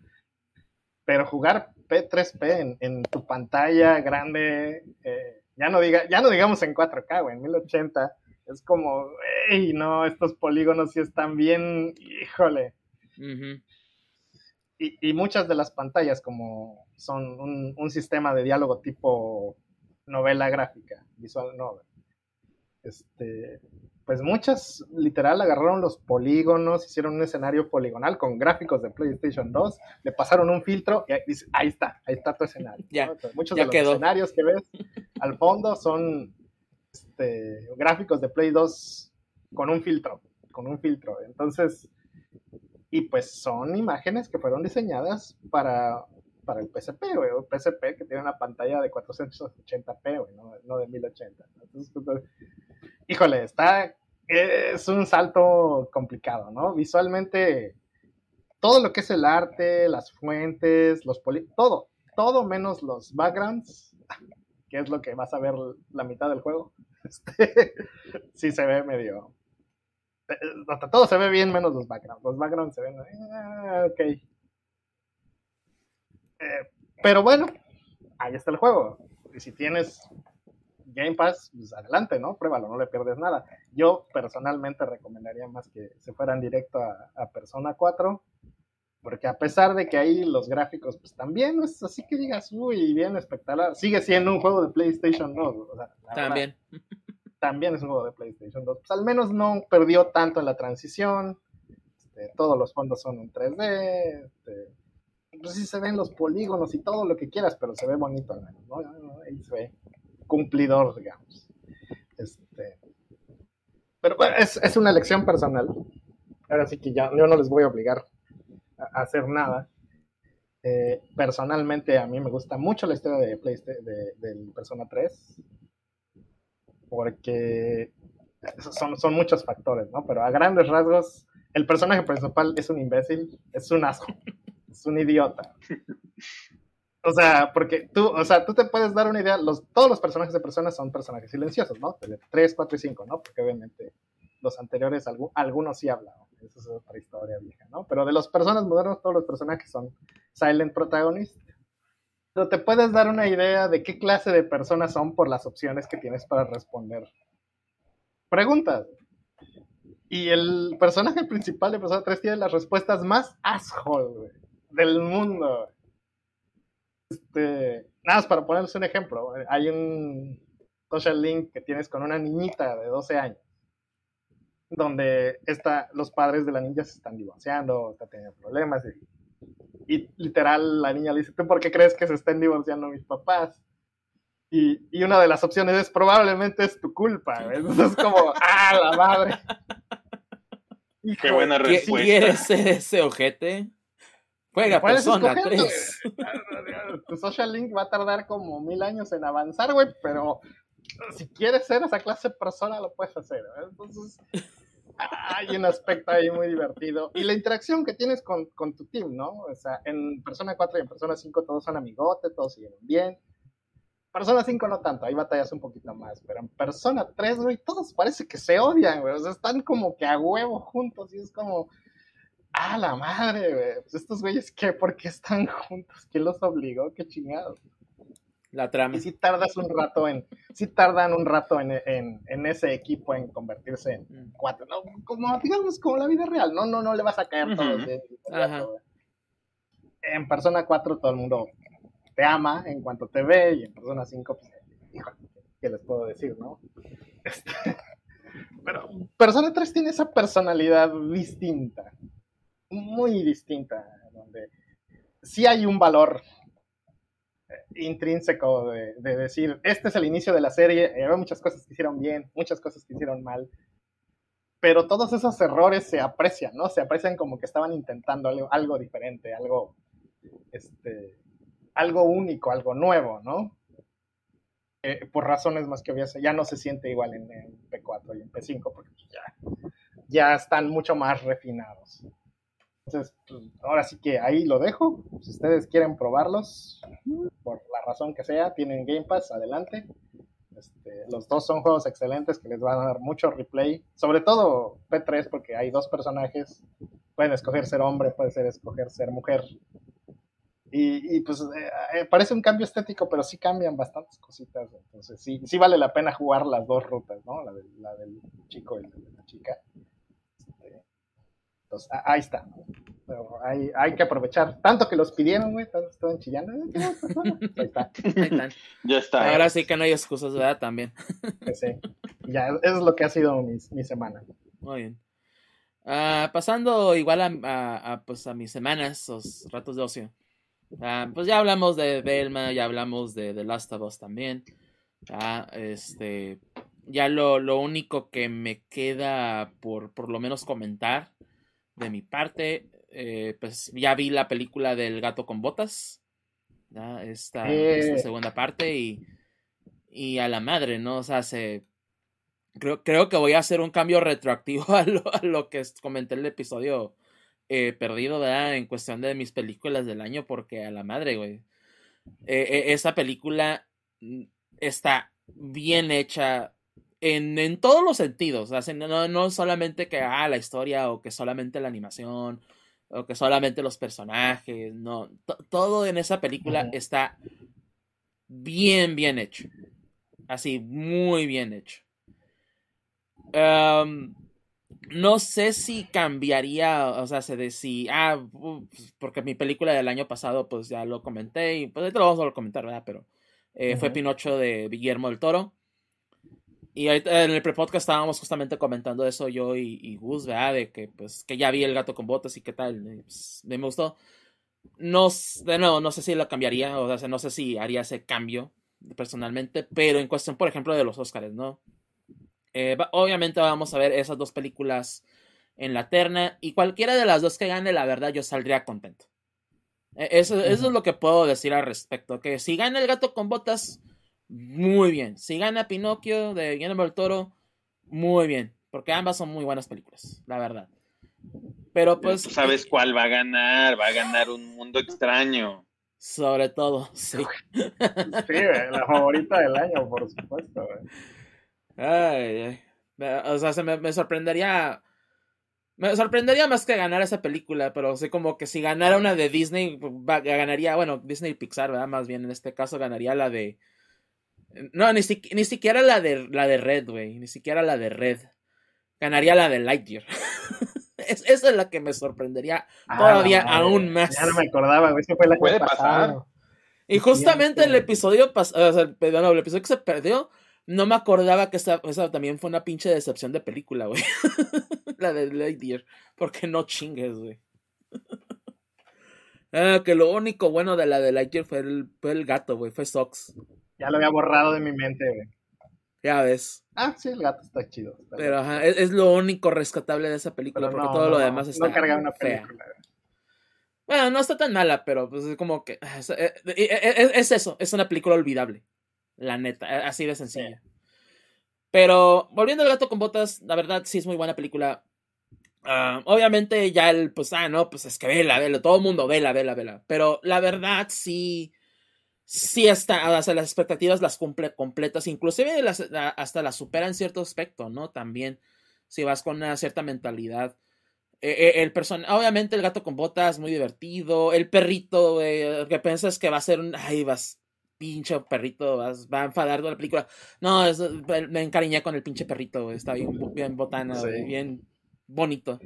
pero jugar P3P en, tu pantalla grande, eh, ya, no diga, ya no digamos en 4K, o en 1080, es como, hey, no, estos polígonos sí están bien, híjole. y, muchas de las pantallas como son un, un, sistema de diálogo tipo novela gráfica, visual novel. Este, pues muchas literal agarraron los polígonos, hicieron un escenario poligonal con gráficos de PlayStation 2, le pasaron un filtro y ahí, está, ahí está tu escenario. muchos de los escenarios que ves al fondo son este, gráficos de Play 2 con un filtro, con un filtro. Entonces, y pues son imágenes que fueron diseñadas para, para el PSP, o PSP que tiene una pantalla de 480p, no, no de 1080. Entonces, pues, híjole, está, es un salto complicado, ¿no? Visualmente, todo lo que es el arte, las fuentes, los poli todo, todo menos los backgrounds, que es lo que vas a ver la mitad del juego, este, sí se ve medio... Hasta todo se ve bien menos los backgrounds. Los backgrounds se ven... Ah, ok. Eh, pero bueno, ahí está el juego. Y si tienes Game Pass, pues adelante, ¿no? Pruébalo, no le pierdes nada. Yo personalmente recomendaría más que se fueran directo a, Persona 4, porque a pesar de que ahí los gráficos, pues también no es así que digas, uy, bien espectacular, sigue siendo un juego de PlayStation 2. también. también es un juego de PlayStation 2. Pues al menos no perdió tanto en la transición. Este, todos los fondos son en 3D. Este, pues sí se ven los polígonos y todo lo que quieras, pero se ve bonito al menos, ¿no? Ahí se ve cumplidor, digamos. Este, pero bueno, es, una elección personal. Ahora sí que ya yo no les voy a obligar a, hacer nada. Eh, personalmente a mí me gusta mucho la historia de, PlayStation, de, Persona 3 porque son, son muchos factores, ¿no? Pero a grandes rasgos, el personaje principal es un imbécil, es un asco, es un idiota. O sea, porque tú, o sea, tú te puedes dar una idea, los, todos los personajes de personas son personajes silenciosos, ¿no? 3, 4 y 5, ¿no? Porque obviamente los anteriores, algunos sí hablan, esa es otra historia vieja, ¿no? Pero de los personas modernos, todos los personajes son silent protagonistas. Pero te puedes dar una idea de qué clase de personas son por las opciones que tienes para responder preguntas. Y el personaje principal de Persona 3 tiene las respuestas más asshole del mundo. Este, nada más para ponerles un ejemplo, hay un social link que tienes con una niñita de 12 años, donde está, los padres de la niña se están divorciando, está teniendo problemas, y, literal la niña le dice, ¿tú por qué crees que se estén divorciando mis papás? Y, y una de las opciones es, probablemente es tu culpa, entonces es como, ¡ah, la madre! Qué buena respuesta. ¿Quieres ser ese ojete? Juega Persona 3. Tu social link va a tardar como mil años en avanzar, güey, pero si quieres ser esa clase de persona, lo puedes hacer. Entonces, hay un aspecto ahí muy divertido. Y la interacción que tienes con, con, tu team, ¿no? O sea, en Persona 4 y en Persona 5 todos son amigotes, todos se llevan bien. Persona 5 no tanto, hay batallas un poquito más, pero en Persona 3, güey, todos parece que se odian, güey. O sea, están como que a huevo juntos y es como ah, la madre, güey. Pues estos güeyes, ¿qué? ¿Por qué están juntos? ¿Quién los obligó? Qué chingados. La trama. Y si tardas un rato en, si tardan un rato en, en, en ese equipo en convertirse en mm. cuatro, ¿no? Como, digamos, como la vida real, no, no, no le vas a caer todo. en Persona 4 todo el mundo te ama en cuanto te ve, y en Persona 5, pues, hijo, ¿qué les puedo decir, no? Este, pero Persona 3 tiene esa personalidad distinta muy distinta, donde sí hay un valor eh, intrínseco de, decir, este es el inicio de la serie, hay muchas cosas que hicieron bien, muchas cosas que hicieron mal, pero todos esos errores se aprecian, ¿no? Se aprecian como que estaban intentando algo, diferente, algo, este, algo único, algo nuevo, ¿no? eh, por razones más que obvias, ya no se siente igual en, P4 y en P5 porque ya, ya están mucho más refinados. Entonces, pues, ahora sí que ahí lo dejo. Si ustedes quieren probarlos, por la razón que sea, tienen Game Pass, adelante. Este, los dos son juegos excelentes que les van a dar mucho replay. Sobre todo P3 porque hay dos personajes. Pueden escoger ser hombre, puede ser escoger ser mujer. Y, pues eh, parece un cambio estético, pero sí cambian bastantes cositas. Entonces sí, sí vale la pena jugar las dos rutas, ¿no? La del chico y la de la chica. Entonces, ahí está. Pero hay, hay, que aprovechar. Tanto que los pidieron, güey, todos estaban chillando. Ahí está. Ya está. Ahora sí que no hay excusas, ¿verdad? También. Sí. Ya, eso es lo que ha sido mi, mi semana. Muy bien. Uh, pasando igual a, a, pues a mis semanas, los ratos de ocio. Uh, pues ya hablamos de Belma, ya hablamos de The Last of Us también. Uh, este, ya lo, lo, único que me queda por, por lo menos comentar de mi parte, eh, pues ya vi la película del gato con botas, esta, esta, segunda parte y, y a la madre, ¿no? O sea, se, creo, creo que voy a hacer un cambio retroactivo a lo, a lo que comenté en el episodio eh, perdido, ¿verdad? En cuestión de mis películas del año, porque a la madre, güey. Eh, esa película mm, está bien hecha, en, en todos los sentidos. O sea, no, no solamente que ah, la historia o que solamente la animación o que solamente los personajes. No, todo en esa película está bien, bien hecho. Así, muy bien hecho. no sé si cambiaría, o sea, se decía, ah, porque mi película del año pasado, pues ya lo comenté y pues ahorita lo vamos a comentar, ¿verdad? Pero eh, fue Pinocho de Guillermo del Toro. Y en el pre-podcast estábamos justamente comentando eso yo y, Gus, ¿verdad? De que, pues, que ya vi el gato con botas y qué tal. Pues, me gustó. No, de nuevo, no sé si lo cambiaría, o sea, no sé si haría ese cambio personalmente, pero en cuestión, por ejemplo, de los Oscars, ¿no? Eh, obviamente vamos a ver esas dos películas en la terna y cualquiera de las dos que gane, la verdad, yo saldría contento. E, eso, eso es lo que puedo decir al respecto, que si gana el gato con botas, muy bien. Si gana Pinocchio de Guillermo del Toro, muy bien. Porque ambas son muy buenas películas, la verdad. Pero pues. ¿Tú sabes cuál va a ganar? Va a ganar un mundo extraño. Sobre todo, sí. Sí, la favorita del año, por supuesto. Ay, ay. O sea, se me, me, sorprendería. Me sorprendería más que ganar esa película, pero sé como que si ganara una de Disney, ganaría, bueno, Disney Pixar, ¿verdad? Más bien en este caso ganaría la de no, ni, siquiera la de, la de Red, güey. Ni siquiera la de Red. Ganaría la de Lightyear. esa es la que me sorprendería ah, todavía aún más. Ya no me acordaba, güey. fue la Puede pasar. Y justamente el episodio pasado, o sea, el episodio que se perdió, no me acordaba que esa, también fue una pinche decepción de película, güey. la de Lightyear. Porque no chingues, güey. ah, que lo único bueno de la de Lightyear fue el, fue el gato, güey. Fue Sox. Ya lo había borrado de mi mente, güey. Ya ves. Ah, sí, el gato está chido. pero ajá, es, lo único rescatable de esa película, porque todo lo demás está. No carga una película. Bueno, no está tan mala, pero pues es como que. Es, eh, eh, eh, es, eso, es una película olvidable. La neta, así de sencilla. Pero volviendo al gato con botas, la verdad sí es muy buena película. Ah, obviamente ya el, pues, ah, no, pues es que vela, vela, todo el mundo vela, vela, vela. Pero la verdad sí sí sea, las expectativas las cumple completas, inclusive las, hasta las supera en cierto aspecto, ¿no? También, si vas con una cierta mentalidad. Eh, eh, el person obviamente el gato con botas, muy divertido. El perrito, que piensas que va a ser un, ay, vas, pinche perrito, vas, va a enfadar toda la película. No, me encariñé con el pinche perrito, está bien, bien botana, bien bonito.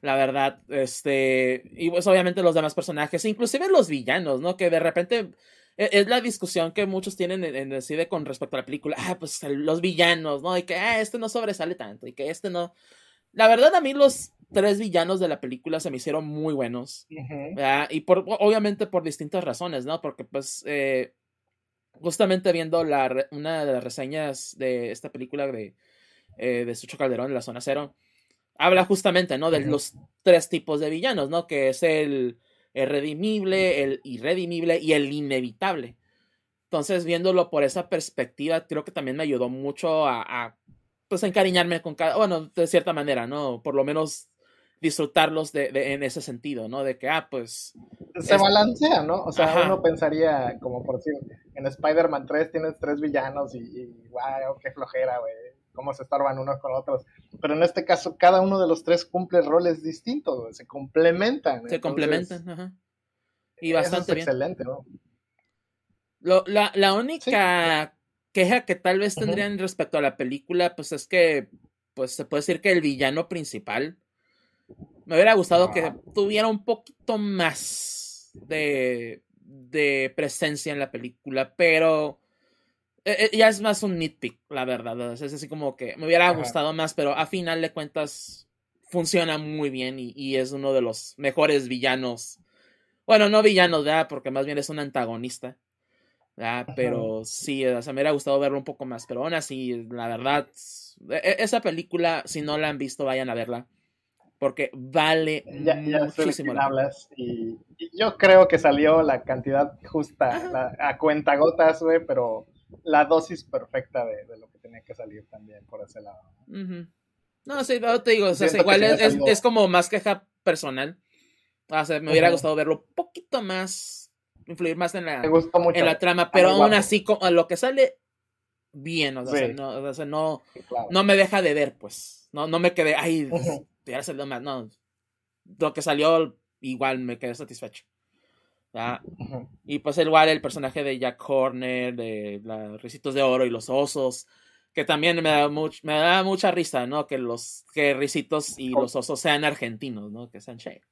La verdad, este, y pues obviamente los demás personajes, inclusive los villanos, ¿no? Que de repente e, es la discusión que muchos tienen en, el cine con respecto a la película. Ah, pues los villanos, ¿no? Y que ah, este no sobresale tanto y que este no. La verdad, a mí los tres villanos de la película se me hicieron muy buenos. Y por, obviamente por distintas razones, ¿no? Porque pues eh, justamente viendo la, una de las reseñas de esta película de, eh, de Sucho Calderón, La Zona Cero, habla justamente, ¿no? De los tres tipos de villanos, ¿no? Que es el el redimible, el irredimible y el inevitable. Entonces, viéndolo por esa perspectiva, creo que también me ayudó mucho a, pues, encariñarme con cada, bueno, de cierta manera, ¿no? Por lo menos disfrutarlos de, en ese sentido, ¿no? De que, ah, pues... Se balancea, ¿no? O sea, uno pensaría, como por decir, en Spider-Man 3 tienes tres villanos y, y wow, qué flojera, güey, cómo se estorban unos con otros. Pero en este caso, cada uno de los tres cumple roles distintos, se complementan. Se complementan, ajá. Y bastante es excelente, ¿no? la, la, única queja que tal vez tendrían respecto a la película, pues es que, pues se puede decir que el villano principal me hubiera gustado que tuviera un poquito más de, de presencia en la película, pero eh, eh, ya es más un nitpick, la verdad. Es así como que me hubiera gustado más, pero a final de cuentas funciona muy bien y, y, es uno de los mejores villanos. Bueno, no villanos, ¿verdad? Porque más bien es un antagonista. Pero sí, o sea, me hubiera gustado verlo un poco más. Pero aún así, la verdad, e, e, esa película, si no la han visto, vayan a verla porque vale muchísimo hablas y, yo creo que salió la cantidad justa a cuentagotas, güey, pero la dosis perfecta de, lo que tenía que salir también por ese lado. No, sí, te digo, o sea, igual es, es, como más queja personal. O sea, me hubiera gustado verlo un poquito más, influir más en la, en la trama, pero aún así, a lo que sale, bien, o sea, no, o sea, no, no me deja de ver, pues. No, no me quedé, ay, ya salió más. No, lo que salió igual me quedé satisfecho. Y pues igual el personaje de Jack Horner, de los Ricitos de Oro y los Osos, que también me da, me da mucha risa, ¿no? Que los que Ricitos y los Osos sean argentinos, ¿no? Que sean che.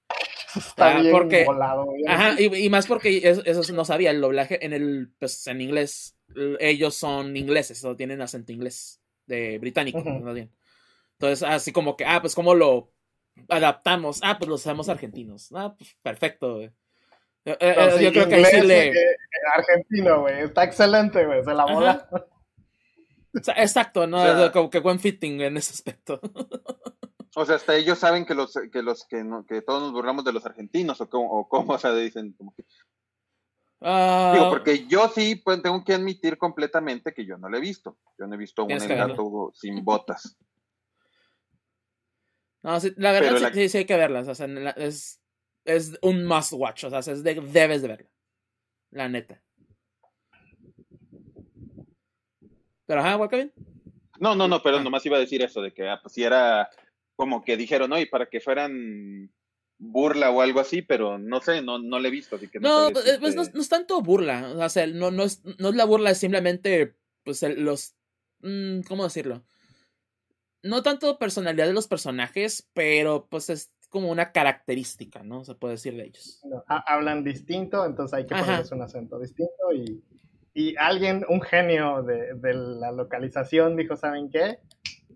Está bien porque, volado, ajá, y, más porque eso, no sabía, el doblaje en el, pues en inglés, ellos son ingleses, o tienen acento inglés, de británico, más bien. Entonces, así como que, ah, pues cómo lo adaptamos. Ah, pues lo hacemos argentinos. Ah, pues perfecto, güey. Eh, eh, yo creo que ahí sí le... Argentino, güey. Está excelente, güey. Se la mola. exacto, ¿no? como que buen fitting en ese aspecto. O sea, hasta ellos saben que los que los que, que todos nos burlamos de los argentinos o cómo, o cómo o sea, dicen como que ah. Digo, porque yo sí pues, tengo que admitir completamente que yo no lo he visto. Yo no he visto un gato sin botas. No, la verdad sí, sí, hay que verlas. O sea, es, es un must watch. O sea, es debes de verla. La neta. Pero, ajá, bien? No, no, no, pero ah. nomás iba a decir eso, de que ah, pues si era como que dijeron, no, y para que fueran burla o algo así, pero no sé, no, no le he visto, así que no. No, pues no, es tanto burla, o sea, no, no, es, no es la burla, es simplemente, pues, los, mm, ¿cómo decirlo? no tanto personalidad de los personajes, pero pues es como una característica, ¿no? Se puede decir de ellos. hablan distinto, entonces hay que ponerles un acento distinto y, y alguien, un genio de, de, la localización dijo, ¿saben qué?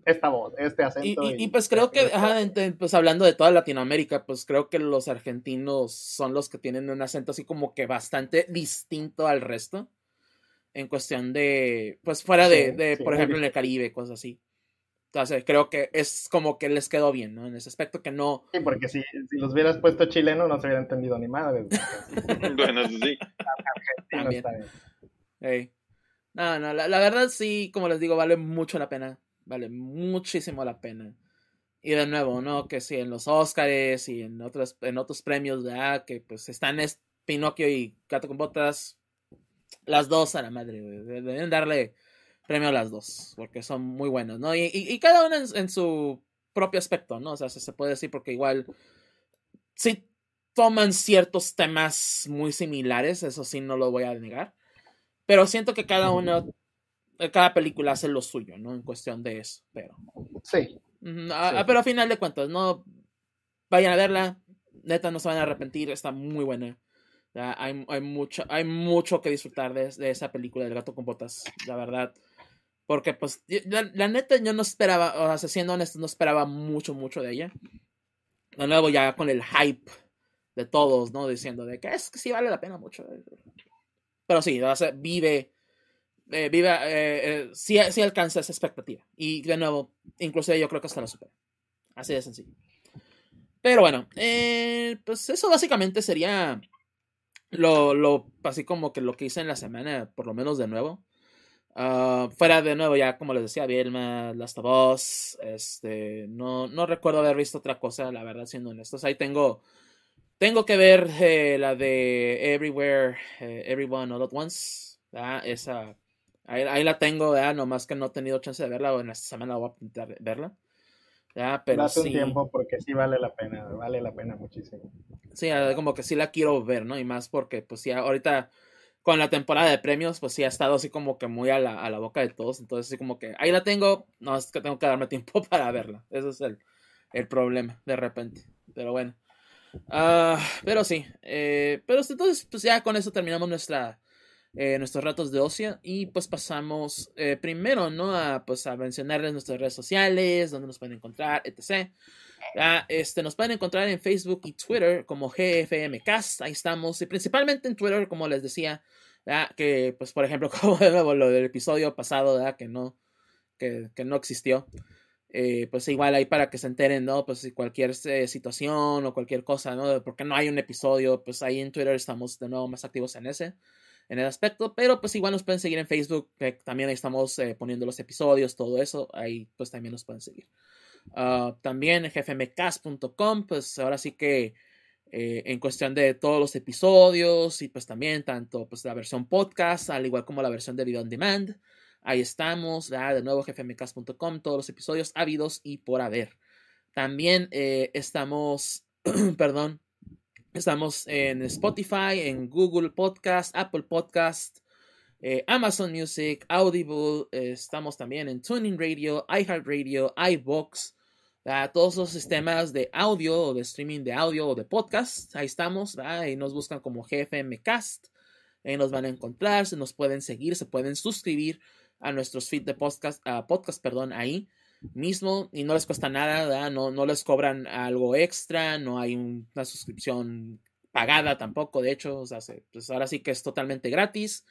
Esta voz, este acento. Y, pues creo que, pues hablando de toda Latinoamérica, pues creo que los argentinos son los que tienen un acento así como que bastante distinto al resto. En cuestión de, pues fuera de, de por ejemplo, en el Caribe, cosas así. Entonces, creo que es como que les quedó bien, ¿no? En ese aspecto que no. Sí, porque si, si los hubieras puesto chileno no se hubiera entendido ni madre. bueno, sí. También. No, no, la, la, verdad sí, como les digo, vale mucho la pena. Vale muchísimo la pena. Y de nuevo, ¿no? Que sí, en los Oscars y en otros, en otros premios, ¿verdad? Que pues están es Pinocchio y Gato con Botas. Las dos a la madre, Deben darle premio a las dos, porque son muy buenos, ¿no? Y, y, cada una en, su propio aspecto, ¿no? O sea, se, puede decir porque igual sí toman ciertos temas muy similares, eso sí no lo voy a negar, pero siento que cada uno, eh, cada película hace lo suyo, ¿no? En cuestión de eso, pero... Sí. pero a final de cuentas, no vayan a verla, neta no se van a arrepentir, está muy buena. Hay, hay, mucho, hay mucho que disfrutar de, de, esa película del gato con botas, la verdad. Porque, pues, la, neta, yo no esperaba, o sea, siendo honesto, no esperaba mucho, mucho de ella. De nuevo, ya con el hype de todos, ¿no? Diciendo de que es que sí vale la pena mucho. Pero sí, o sea, vive, eh, vive, eh, eh, sí, sí, alcanza esa expectativa. Y de nuevo, inclusive yo creo que hasta la supera. Así de sencillo. Pero bueno, pues eso básicamente sería lo, lo, así como que lo que hice en la semana, por lo menos de nuevo. Uh, fuera de nuevo, ya como les decía, Vilma, Last of Us, este, no, no recuerdo haber visto otra cosa, la verdad, siendo honestos. Ahí tengo, tengo que ver eh, la de Everywhere, eh, Everyone All at Once, esa, ahí, la tengo, ¿verdad? nomás que no he tenido chance de verla, o en esta semana voy a intentar verla. ¿verdad? Pero Date un tiempo porque sí vale la pena, vale la pena muchísimo. Sí, como que sí la quiero ver, ¿no? Y más porque, pues sí, ahorita con la temporada de premios, pues sí ha estado así como que muy a la, a la boca de todos. Entonces, así como que ahí la tengo, no es que tengo que darme tiempo para verla. Ese es el, el problema, de repente. Pero bueno. Uh, pero sí. Eh, pero entonces, pues ya con eso terminamos nuestra, eh, nuestros ratos de ocio. Y pues pasamos eh, primero, ¿no? A, pues a mencionarles nuestras redes sociales, donde nos pueden encontrar, etc. este, nos pueden encontrar en Facebook y Twitter como GFMcast. Ahí estamos. Y principalmente en Twitter, como les decía. Que, pues, por ejemplo, como lo del episodio pasado, que no, que, que no existió. Eh, pues igual ahí para que se enteren, ¿no? Pues si cualquier eh, situación o cualquier cosa, ¿no? Porque no hay un episodio, pues ahí en Twitter estamos de nuevo más activos en ese, en el aspecto, pero pues igual nos pueden seguir en Facebook, que también ahí estamos eh, poniendo los episodios, todo eso, ahí pues también nos pueden seguir. Uh, también gfmcast.com, pues ahora sí que en cuestión de todos los episodios y pues también tanto pues la versión podcast, al igual como la versión de video on demand. Ahí estamos, de nuevo gfmcast.com, todos los episodios habidos y por haber. También eh, estamos, perdón, estamos en Spotify, en Google Podcast, Apple Podcast, eh, Amazon Music, Audible, eh, estamos también en Tuning Radio, iHeartRadio, iBox, todos los sistemas de audio o de streaming de audio o de podcast. Ahí estamos, ahí nos buscan como GFMcast. Ahí nos van a encontrar, se nos pueden seguir, se pueden suscribir a nuestros feed de podcast, podcast perdón, ahí mismo y no les cuesta nada, No, no les cobran algo extra, no hay una suscripción pagada tampoco, de hecho, pues ahora sí que es totalmente gratis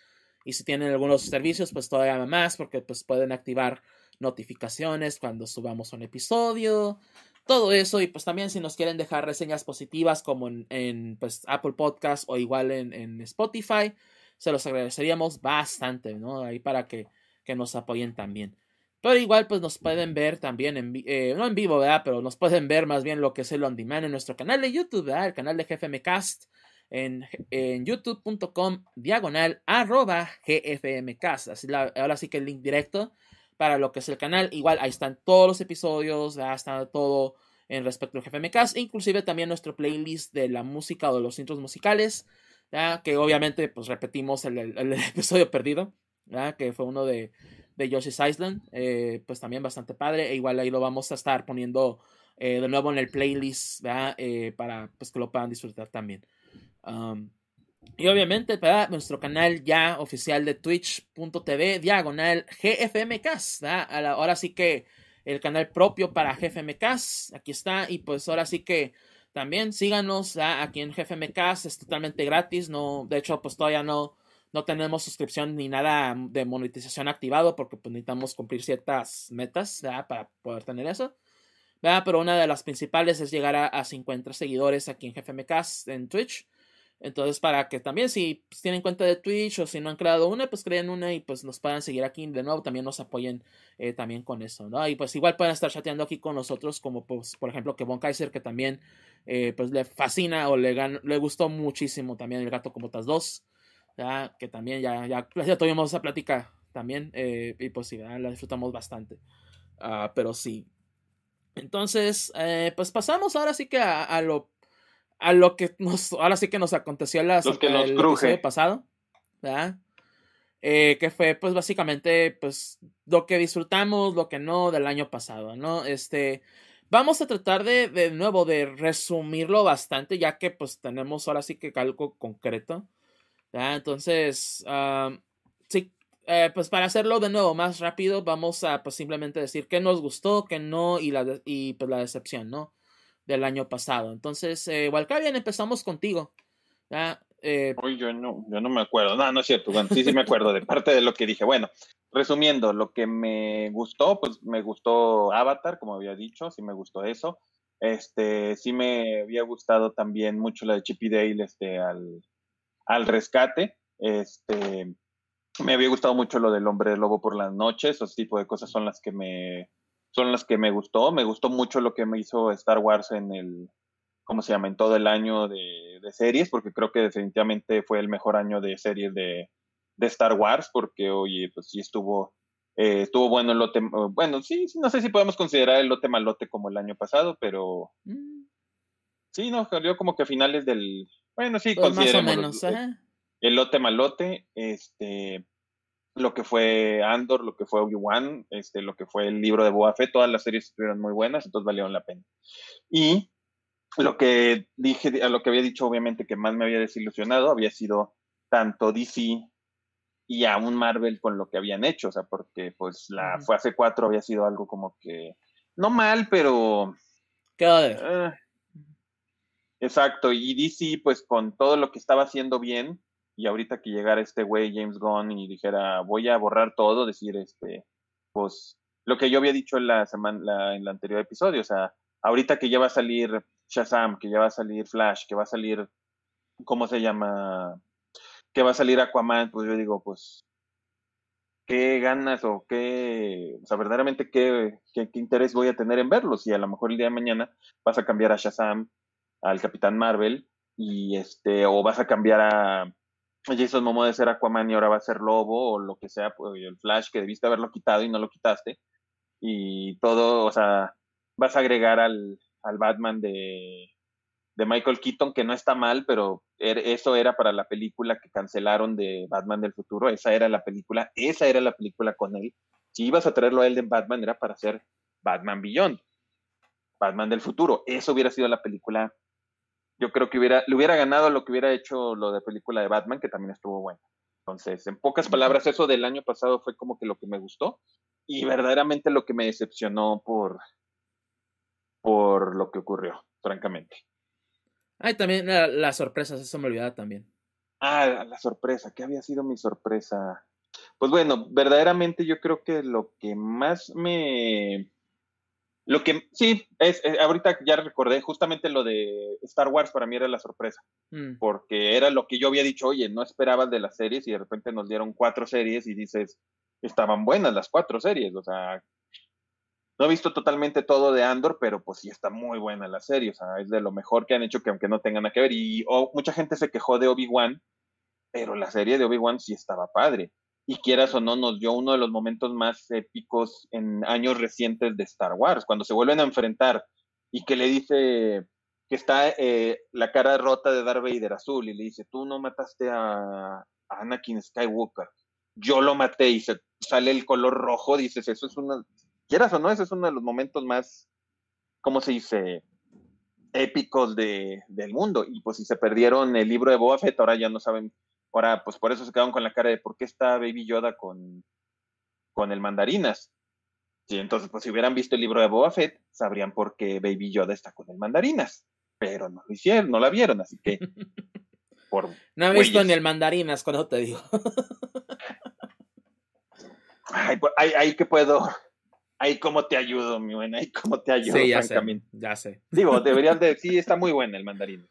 y si tienen algunos servicios, pues todavía más porque pues pueden activar notificaciones cuando subamos un episodio, todo eso y pues también si nos quieren dejar reseñas positivas como en, pues, Apple Podcast o igual en, en Spotify, se los agradeceríamos bastante, ¿no? Ahí para que que nos apoyen también. Pero igual, pues nos pueden ver también, en, eh, no en vivo, ¿verdad? Pero nos pueden ver más bien lo que es el on demand en nuestro canal de YouTube, ¿verdad? El canal de GFMcast en, en youtube.com diagonal arroba. Así ahora sí que el link directo para lo que es el canal. Igual ahí están todos los episodios, ¿verdad? está todo en respecto al GFMcast, inclusive también nuestro playlist de la música o de los intros musicales, ¿verdad? que obviamente pues repetimos el, episodio perdido que fue uno de, de Yoshi's Island, eh, pues también bastante padre, e igual ahí lo vamos a estar poniendo eh, de nuevo en el playlist, eh, para pues, que lo puedan disfrutar también. Y obviamente, para nuestro canal ya oficial de twitch.tv, diagonal GFMcast, ahora sí que el canal propio para GFMcast, aquí está, y pues ahora sí que también síganos aquí en GFMcast, es totalmente gratis, no, de hecho, pues todavía no, no tenemos suscripción ni nada de monetización activado porque pues, necesitamos cumplir ciertas metas para poder tener eso. Pero una de las principales es llegar a, 50 seguidores aquí en GFMcast en Twitch. Entonces, para que también si pues, tienen cuenta de Twitch o si no han creado una, pues creen una y pues nos puedan seguir aquí de nuevo, también nos apoyen eh, también con eso, ¿no? Y pues igual pueden estar chateando aquí con nosotros, como pues, por ejemplo que Von Kaiser, que también eh, pues le fascina o le, le gustó muchísimo también el gato como otras dos ya, que también ya, ya, ya tuvimos esa plática también, eh, y pues sí, la disfrutamos bastante. Uh, pero sí. Entonces, pues pasamos ahora sí que a, a, lo a lo que nos ahora sí que nos aconteció la, Los que nos cruje. pasado, ¿verdad? Eh, que fue pues básicamente pues lo que disfrutamos, lo que no del año pasado, ¿no? Este, vamos a tratar de, de nuevo de resumirlo bastante, ya que pues tenemos ahora sí que algo concreto. Entonces, sí, eh, pues para hacerlo de nuevo más rápido, vamos a pues simplemente decir qué nos gustó, qué no y, la y pues la decepción, ¿no? Del año pasado. Entonces, eh, bien, empezamos contigo. ¿ya? Eh, yo no, yo no me acuerdo. No, no es cierto. Bueno, sí, sí me acuerdo de parte de lo que dije. Bueno, resumiendo, lo que me gustó, pues me gustó Avatar, como había dicho, sí me gustó eso. Este, sí me había gustado también mucho la de Chippy Dale, este, al, al rescate. Este, me había gustado mucho lo del hombre lobo por las noches, esos tipo de cosas son las que me son las que me gustó. Me gustó mucho lo que me hizo Star Wars en el, ¿cómo se llama? En todo el año de, series, porque creo que definitivamente fue el mejor año de series de, Star Wars, porque, oye, pues sí estuvo, eh, estuvo bueno el lote, bueno, sí, no sé si podemos considerar el lote malote como el año pasado, pero mm. sí, no, salió como que a finales del, bueno, sí, pues más o menos, el lote malote, este, lo que fue Andor, lo que fue Obi-Wan, este, lo que fue el libro de Boa Fett, todas las series estuvieron muy buenas, entonces valieron la pena. Y lo que dije, a lo que había dicho, obviamente, que más me había desilusionado, había sido tanto DC y aún Marvel con lo que habían hecho, o sea, porque pues la fase 4 había sido algo como que, no mal, pero... ¿Qué uh, exacto, y DC pues con todo lo que estaba haciendo bien, y ahorita que llegara este güey James Gunn y dijera voy a borrar todo, decir este, pues lo que yo había dicho en la semana, en el anterior episodio, o sea, ahorita que ya va a salir Shazam, que ya va a salir Flash, que va a salir, ¿cómo se llama? Que va a salir Aquaman, pues yo digo, pues, ¿qué ganas o qué, o sea, verdaderamente qué, qué, interés voy a tener en verlos? Y a lo mejor el día de mañana vas a cambiar a Shazam, al Capitán Marvel, y este, o vas a cambiar a Jason Momoa de ser Aquaman y ahora va a ser Lobo o lo que sea, pues, el Flash que debiste haberlo quitado y no lo quitaste. Y todo, o sea, vas a agregar al, al Batman de, de Michael Keaton, que no está mal, pero er, eso era para la película que cancelaron de Batman del futuro, esa era la película, esa era la película con él. Si ibas a traerlo a él de Batman era para hacer Batman Beyond, Batman del futuro, eso hubiera sido la película yo creo que hubiera, le hubiera ganado lo que hubiera hecho lo de película de Batman, que también estuvo bueno. Entonces, en pocas palabras, eso del año pasado fue como que lo que me gustó y verdaderamente lo que me decepcionó por, por lo que ocurrió, francamente. Ay, también las sorpresas, eso me olvidaba también. Ah, la sorpresa, ¿qué había sido mi sorpresa? Pues bueno, verdaderamente yo creo que lo que más me, lo que sí, es, ahorita ya recordé justamente lo de Star Wars para mí era la sorpresa, mm. porque era lo que yo había dicho, oye, no esperabas de las series y de repente nos dieron cuatro series y dices, estaban buenas las cuatro series, o sea, no he visto totalmente todo de Andor, pero pues sí está muy buena la serie, o sea, es de lo mejor que han hecho que aunque no tengan nada que ver, y mucha gente se quejó de Obi-Wan, pero la serie de Obi-Wan sí estaba padre y quieras o no, nos dio uno de los momentos más épicos en años recientes de Star Wars, cuando se vuelven a enfrentar y que le dice que está eh, la cara rota de Darth Vader azul y le dice, tú no mataste a, Anakin Skywalker, yo lo maté y se sale el color rojo, dices, eso es una, quieras o no, ese es uno de los momentos más, ¿cómo se dice? épicos de, del mundo. Y pues si se perdieron el libro de Boba Fett, ahora ya no saben Ahora, pues por eso se quedaron con la cara de por qué está Baby Yoda con, con el mandarinas. Sí, entonces, pues si hubieran visto el libro de Boba Fett, sabrían por qué Baby Yoda está con el mandarinas. Pero no lo hicieron, no la vieron, así que. Por no he visto ni el mandarinas, cuando te digo. ay, pues, ahí, que puedo. Ahí cómo te ayudo, mi buena, ahí cómo te ayudo, sí, ya Sé, ya sé. Digo, deberían de. Sí, está muy buena el mandarinas.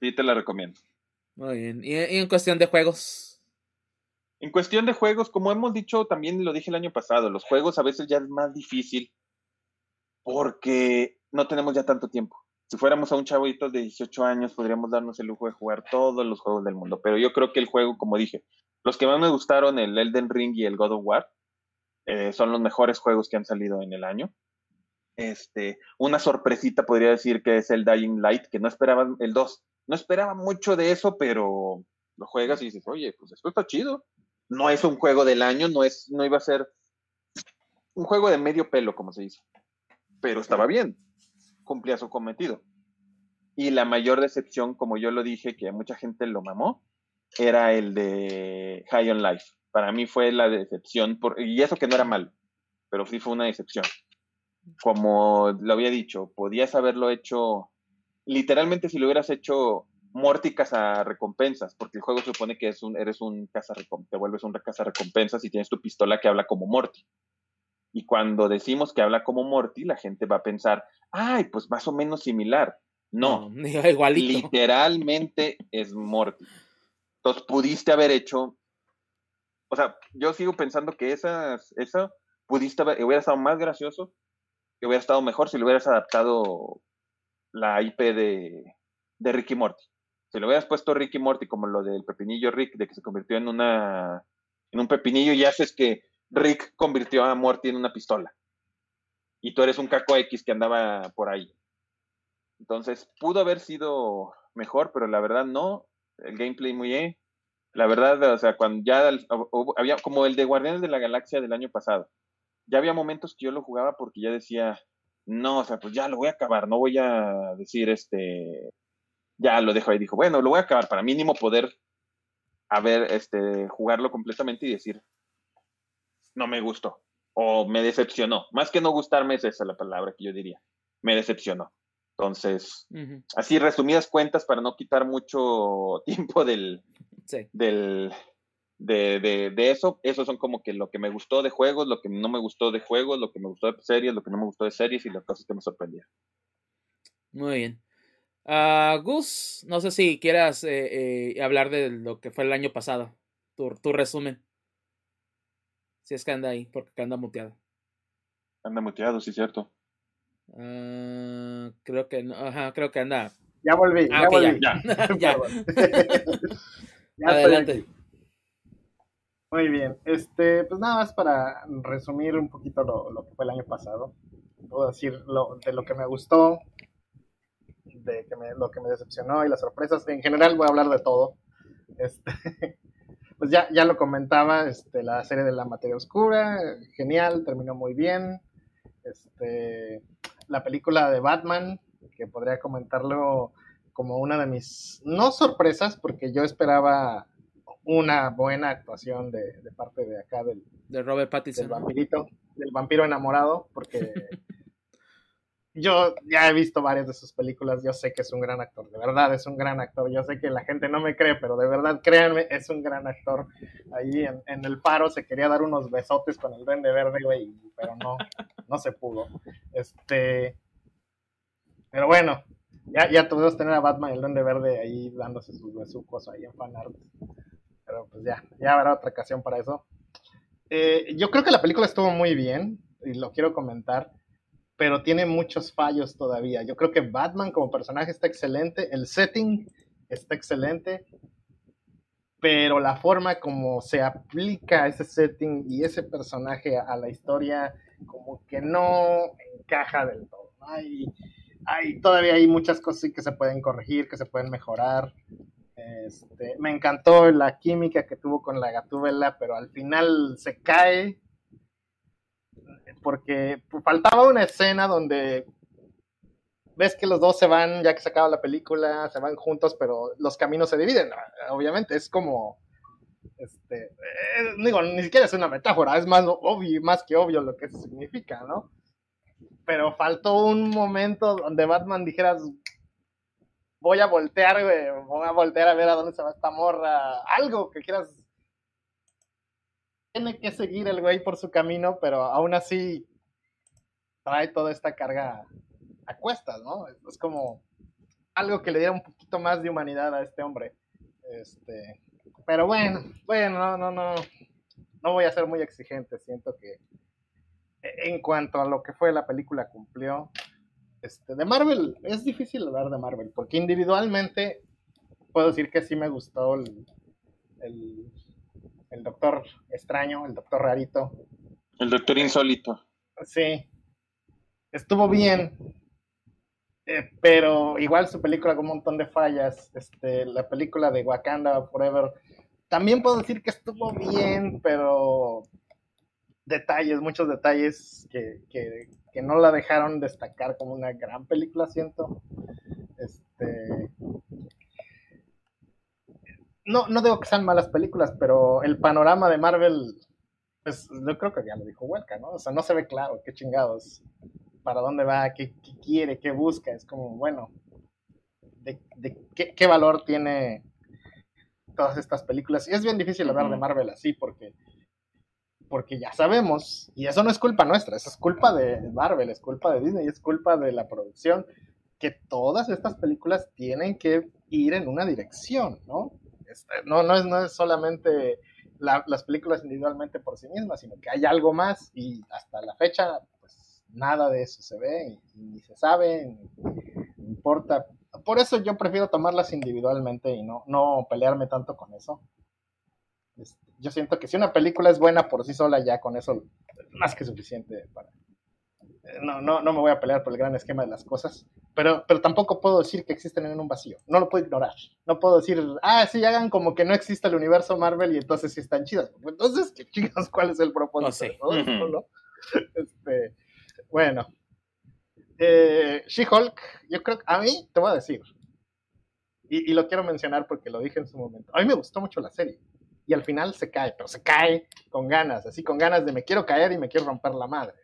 Sí, te la recomiendo. Muy bien. ¿Y, en cuestión de juegos? En cuestión de juegos, como hemos dicho, también lo dije el año pasado, los juegos a veces ya es más difícil porque no tenemos ya tanto tiempo. Si fuéramos a un chavito de 18 años, podríamos darnos el lujo de jugar todos los juegos del mundo. Pero yo creo que el juego, como dije, los que más me gustaron, el Elden Ring y el God of War, eh, son los mejores juegos que han salido en el año. Este, una sorpresita podría decir que es el Dying Light, que no esperaban el 2 no esperaba mucho de eso, pero lo juegas y dices, oye, pues esto está chido. No es un juego del año, no es, no iba a ser un juego de medio pelo, como se dice. Pero estaba bien, cumplía su cometido. Y la mayor decepción, como yo lo dije, que mucha gente lo mamó, era el de High on Life. Para mí fue la decepción, por, y eso que no era malo, pero sí fue una decepción. Como lo había dicho, podías haberlo hecho literalmente si lo hubieras hecho Morty caza recompensas, porque el juego supone que es un, eres un caza te vuelves un caza recompensas y tienes tu pistola que habla como Morty. Y cuando decimos que habla como Morty, la gente va a pensar, ay, pues más o menos similar. No, igualito. literalmente es Morty. Entonces pudiste haber hecho, o sea, yo sigo pensando que esas, eso pudiste haber, hubiera estado más gracioso, que hubiera estado mejor si le hubieras adaptado la IP de, de Ricky Morty. Si le hubieras puesto Ricky Morty como lo del pepinillo Rick, de que se convirtió en una en un pepinillo y haces que Rick convirtió a Morty en una pistola. Y tú eres un caco X que andaba por ahí. Entonces, pudo haber sido mejor, pero la verdad no. El gameplay muy bien. La verdad, o sea, cuando ya había como el de Guardianes de la Galaxia del año pasado. Ya había momentos que yo lo jugaba porque ya decía, no, o sea, pues ya lo voy a acabar, no voy a decir este, ya lo dejo ahí. Dijo, bueno, lo voy a acabar para mínimo poder a ver, este, jugarlo completamente y decir, no me gustó o me decepcionó. Más que no gustarme, es esa la palabra que yo diría. Me decepcionó. Entonces, así resumidas cuentas para no quitar mucho tiempo del, del de, de, de, eso, esos son como que lo que me gustó de juegos, lo que no me gustó de juegos, lo que me gustó de series, lo que no me gustó de series y las cosas que me sorprendieron. Muy bien. Uh, Gus, no sé si quieras eh, eh, hablar de lo que fue el año pasado. Tu, tu, resumen. Si es que anda ahí, porque anda muteado. Anda muteado, sí, cierto. Uh, creo que no, ajá, creo que anda. Ya volví, ah, ya volví. Ya, ya. ya. Adelante. Muy bien. Este, pues nada más para resumir un poquito lo, lo que fue el año pasado. Puedo decir lo, de lo que me gustó, de que me, lo que me decepcionó y las sorpresas. En general voy a hablar de todo. Este, pues ya, ya lo comentaba, este, la serie de la materia oscura, genial, terminó muy bien. Este, la película de Batman, que podría comentarlo como una de mis, no sorpresas, porque yo esperaba una buena actuación de, de parte de acá del, de Robert Pattinson. Del vampirito, del vampiro enamorado, porque yo ya he visto varias de sus películas, yo sé que es un gran actor, de verdad es un gran actor, yo sé que la gente no me cree, pero de verdad créanme, es un gran actor. Ahí en, el paro se quería dar unos besotes con el Vende Verde, güey, pero no, no se pudo. Este, pero bueno, ya, ya tuvimos tener a Batman y el Duende Verde ahí dándose sus besucos ahí en fanart. Pero pues ya, ya habrá otra ocasión para eso. Eh, yo creo que la película estuvo muy bien y lo quiero comentar pero tiene muchos fallos todavía. Yo creo que Batman como personaje está excelente, el setting está excelente, pero la forma como se aplica ese setting y ese personaje a, la historia como que no encaja del todo. Hay, todavía hay muchas cosas que se pueden corregir, que se pueden mejorar. Este, me encantó la química que tuvo con la gatúbela, pero al final se cae porque faltaba una escena donde ves que los dos se van, ya que se acaba la película, se van juntos, pero los caminos se dividen, obviamente, es como, este, eh, digo, ni siquiera es una metáfora, es más obvio, más que obvio lo que eso significa, ¿no? Pero faltó un momento donde Batman dijeras, voy a voltear, voy a voltear a ver a dónde se va esta morra, algo que quieras tiene que seguir el güey por su camino, pero aún así trae toda esta carga a cuestas, ¿no? Es como algo que le diera un poquito más de humanidad a este hombre. Este, pero bueno, bueno, no, no, no, no voy a ser muy exigente. Siento que en cuanto a lo que fue la película cumplió. Este, de Marvel, es difícil hablar de Marvel, porque individualmente puedo decir que sí me gustó el, el doctor extraño, el doctor rarito. El doctor insólito. Sí. Estuvo bien. Eh, pero igual su película con un montón de fallas. Este, la película de Wakanda Forever. También puedo decir que estuvo bien, pero detalles, muchos detalles que, que, que no la dejaron destacar como una gran película, siento. Este, no, no digo que sean malas películas, pero el panorama de Marvel, pues yo creo que ya lo dijo Huelca, ¿no? O sea, no se ve claro qué chingados, para dónde va, qué, quiere, qué busca. Es como, bueno, de, qué, valor tiene todas estas películas. Y es bien difícil hablar de Marvel así porque, porque ya sabemos, y eso no es culpa nuestra, eso es culpa de Marvel, es culpa de Disney, es culpa de la producción, que todas estas películas tienen que ir en una dirección, ¿no? Este, no, no, es, no es solamente las películas individualmente por sí mismas, sino que hay algo más y hasta la fecha, pues nada de eso se ve, ni se sabe, ni importa. Por eso yo prefiero tomarlas individualmente y no, no pelearme tanto con eso. Este, yo siento que si una película es buena por sí sola, ya con eso es más que suficiente para, no, no, no me voy a pelear por el gran esquema de las cosas, pero, pero tampoco puedo decir que existen en un vacío. No lo puedo ignorar. No puedo decir, ah, sí, hagan como que no existe el universo Marvel y entonces sí están chidas. Entonces, ¿qué chicos? ¿Cuál es el propósito? Este, bueno. Eh, She-Hulk, yo creo que a mí, te voy a decir, y, y lo quiero mencionar porque lo dije en su momento, a mí me gustó mucho la serie y al final se cae, pero se cae con ganas, así con ganas de me quiero caer y me quiero romper la madre.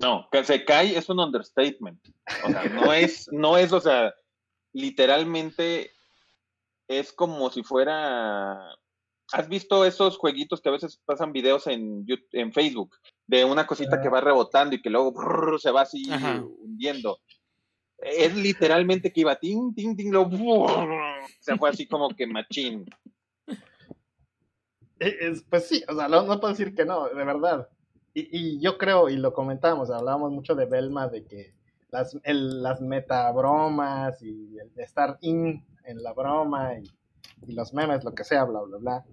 No, que se cae es un understatement. O sea, no es, no es, o sea, literalmente es como si fuera. ¿Has visto esos jueguitos que a veces pasan videos en, en Facebook de una cosita que va rebotando y que luego se va así hundiendo? Es literalmente que iba ting, ting, ting, lo se fue así como que machín. Es, pues sí, o sea, no, puedo decir que no, de verdad. Y, yo creo, y lo comentábamos, hablábamos mucho de Belma, de que las, el, las metabromas y el estar in en la broma y, los memes, lo que sea, bla, bla, bla.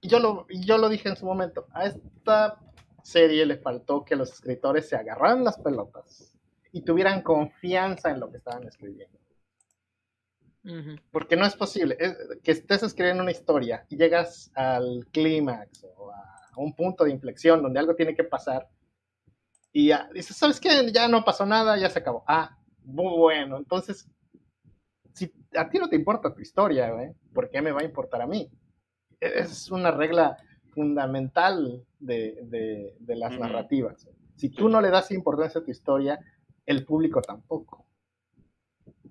Y yo, lo, yo lo dije en su momento, a esta serie le faltó que los escritores se agarraran las pelotas y tuvieran confianza en lo que estaban escribiendo. Porque no es posible que estés escribiendo una historia y llegas al clímax o a un punto de inflexión donde algo tiene que pasar y ya, dices, ¿sabes qué? Ya no pasó nada, ya se acabó. Ah, bueno, entonces, si a ti no te importa tu historia, ¿por qué me va a importar a mí? Es una regla fundamental de, las narrativas. Si tú no le das importancia a tu historia, el público tampoco.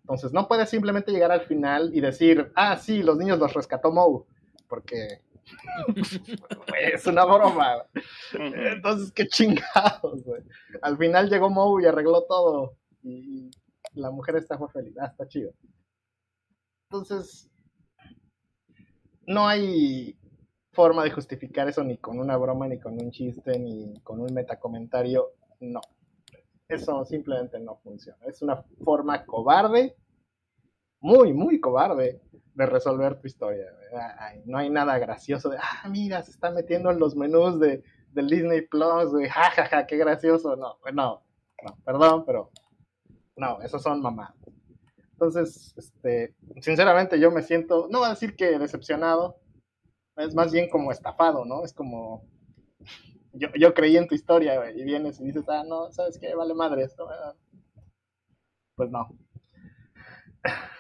Entonces, no puedes simplemente llegar al final y decir, ah, sí, los niños los rescató Moe, porque es una broma. Entonces, qué chingados, güey. Al final llegó Moe y arregló todo. Y la mujer está fue feliz. Ah, está chido. Entonces, no hay forma de justificar eso ni con una broma, ni con un chiste, ni con un metacomentario. No. Eso simplemente no funciona. Es una forma cobarde, muy, muy cobarde de resolver tu historia. no hay nada gracioso de, ah, mira, se está metiendo en los menús de, del Disney Plus, de, jajaja, qué gracioso. No, no, no, perdón, pero no, esos son mamás. Entonces, este, sinceramente yo me siento, no voy a decir que decepcionado, es más bien como estafado, ¿no? Es como, yo, yo creí en tu historia y vienes y dices, ah, no, ¿sabes qué? Vale madre esto. Pues no.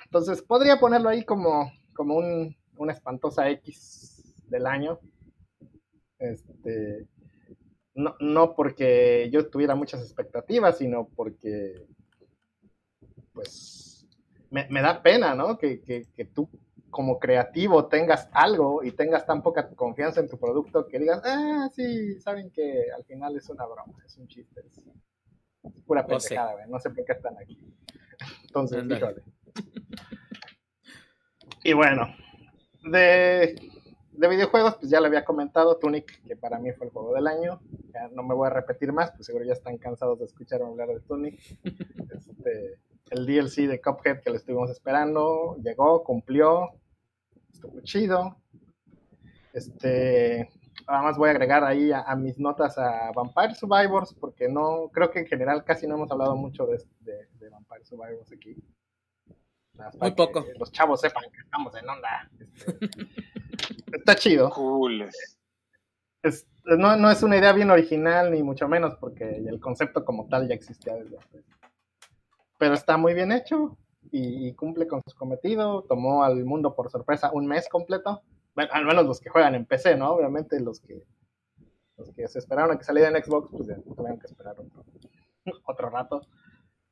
Entonces, podría ponerlo ahí como, como un, una espantosa X del año. Este, no, no porque yo tuviera muchas expectativas, sino porque, pues, me, da pena, ¿no? Que, que, tú como creativo tengas algo y tengas tan poca confianza en tu producto que digas, ah, sí, saben que al final es una broma, es un chiste, es pura pendejada, no sé por qué están aquí. Entonces, híjole. Y bueno, de, videojuegos, pues ya le había comentado Tunic, que para mí fue el juego del año. Ya no me voy a repetir más, pues seguro ya están cansados de escuchar hablar de Tunic. Este, el DLC de Cuphead que le estuvimos esperando, llegó, cumplió, estuvo chido. Este, además voy a agregar ahí a, mis notas a Vampire Survivors, porque no, creo que en general casi no hemos hablado mucho de, de Vampire Survivors aquí. Muy poco. los chavos sepan que estamos en onda. Este, está chido. Cool. no, no, es una idea bien original, ni mucho menos, porque el concepto como tal ya existía desde antes. Pero está muy bien hecho y, cumple con su cometido. Tomó al mundo por sorpresa un mes completo. Bueno, al menos los que juegan en PC, ¿no? Obviamente los que los que se esperaron a que saliera en Xbox, pues ya tuvieron que esperar otro, otro rato.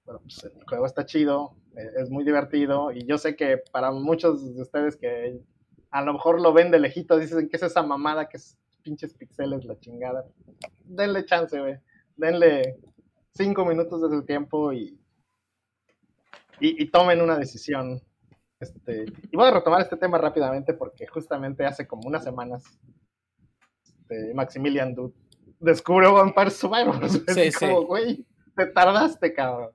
Pero pues, el juego está chido, eh, es muy divertido y yo sé que para muchos de ustedes que a lo mejor lo ven de lejito, dicen que es esa mamada que es pinches pixeles, la chingada. Denle chance, güey. Denle cinco minutos de su tiempo y, y, tomen una decisión Este, y voy a retomar este tema rápidamente porque justamente hace como unas semanas este, Maximilian Dude descubrió Vampire Survivors. Sí, como, güey, te tardaste, cabrón.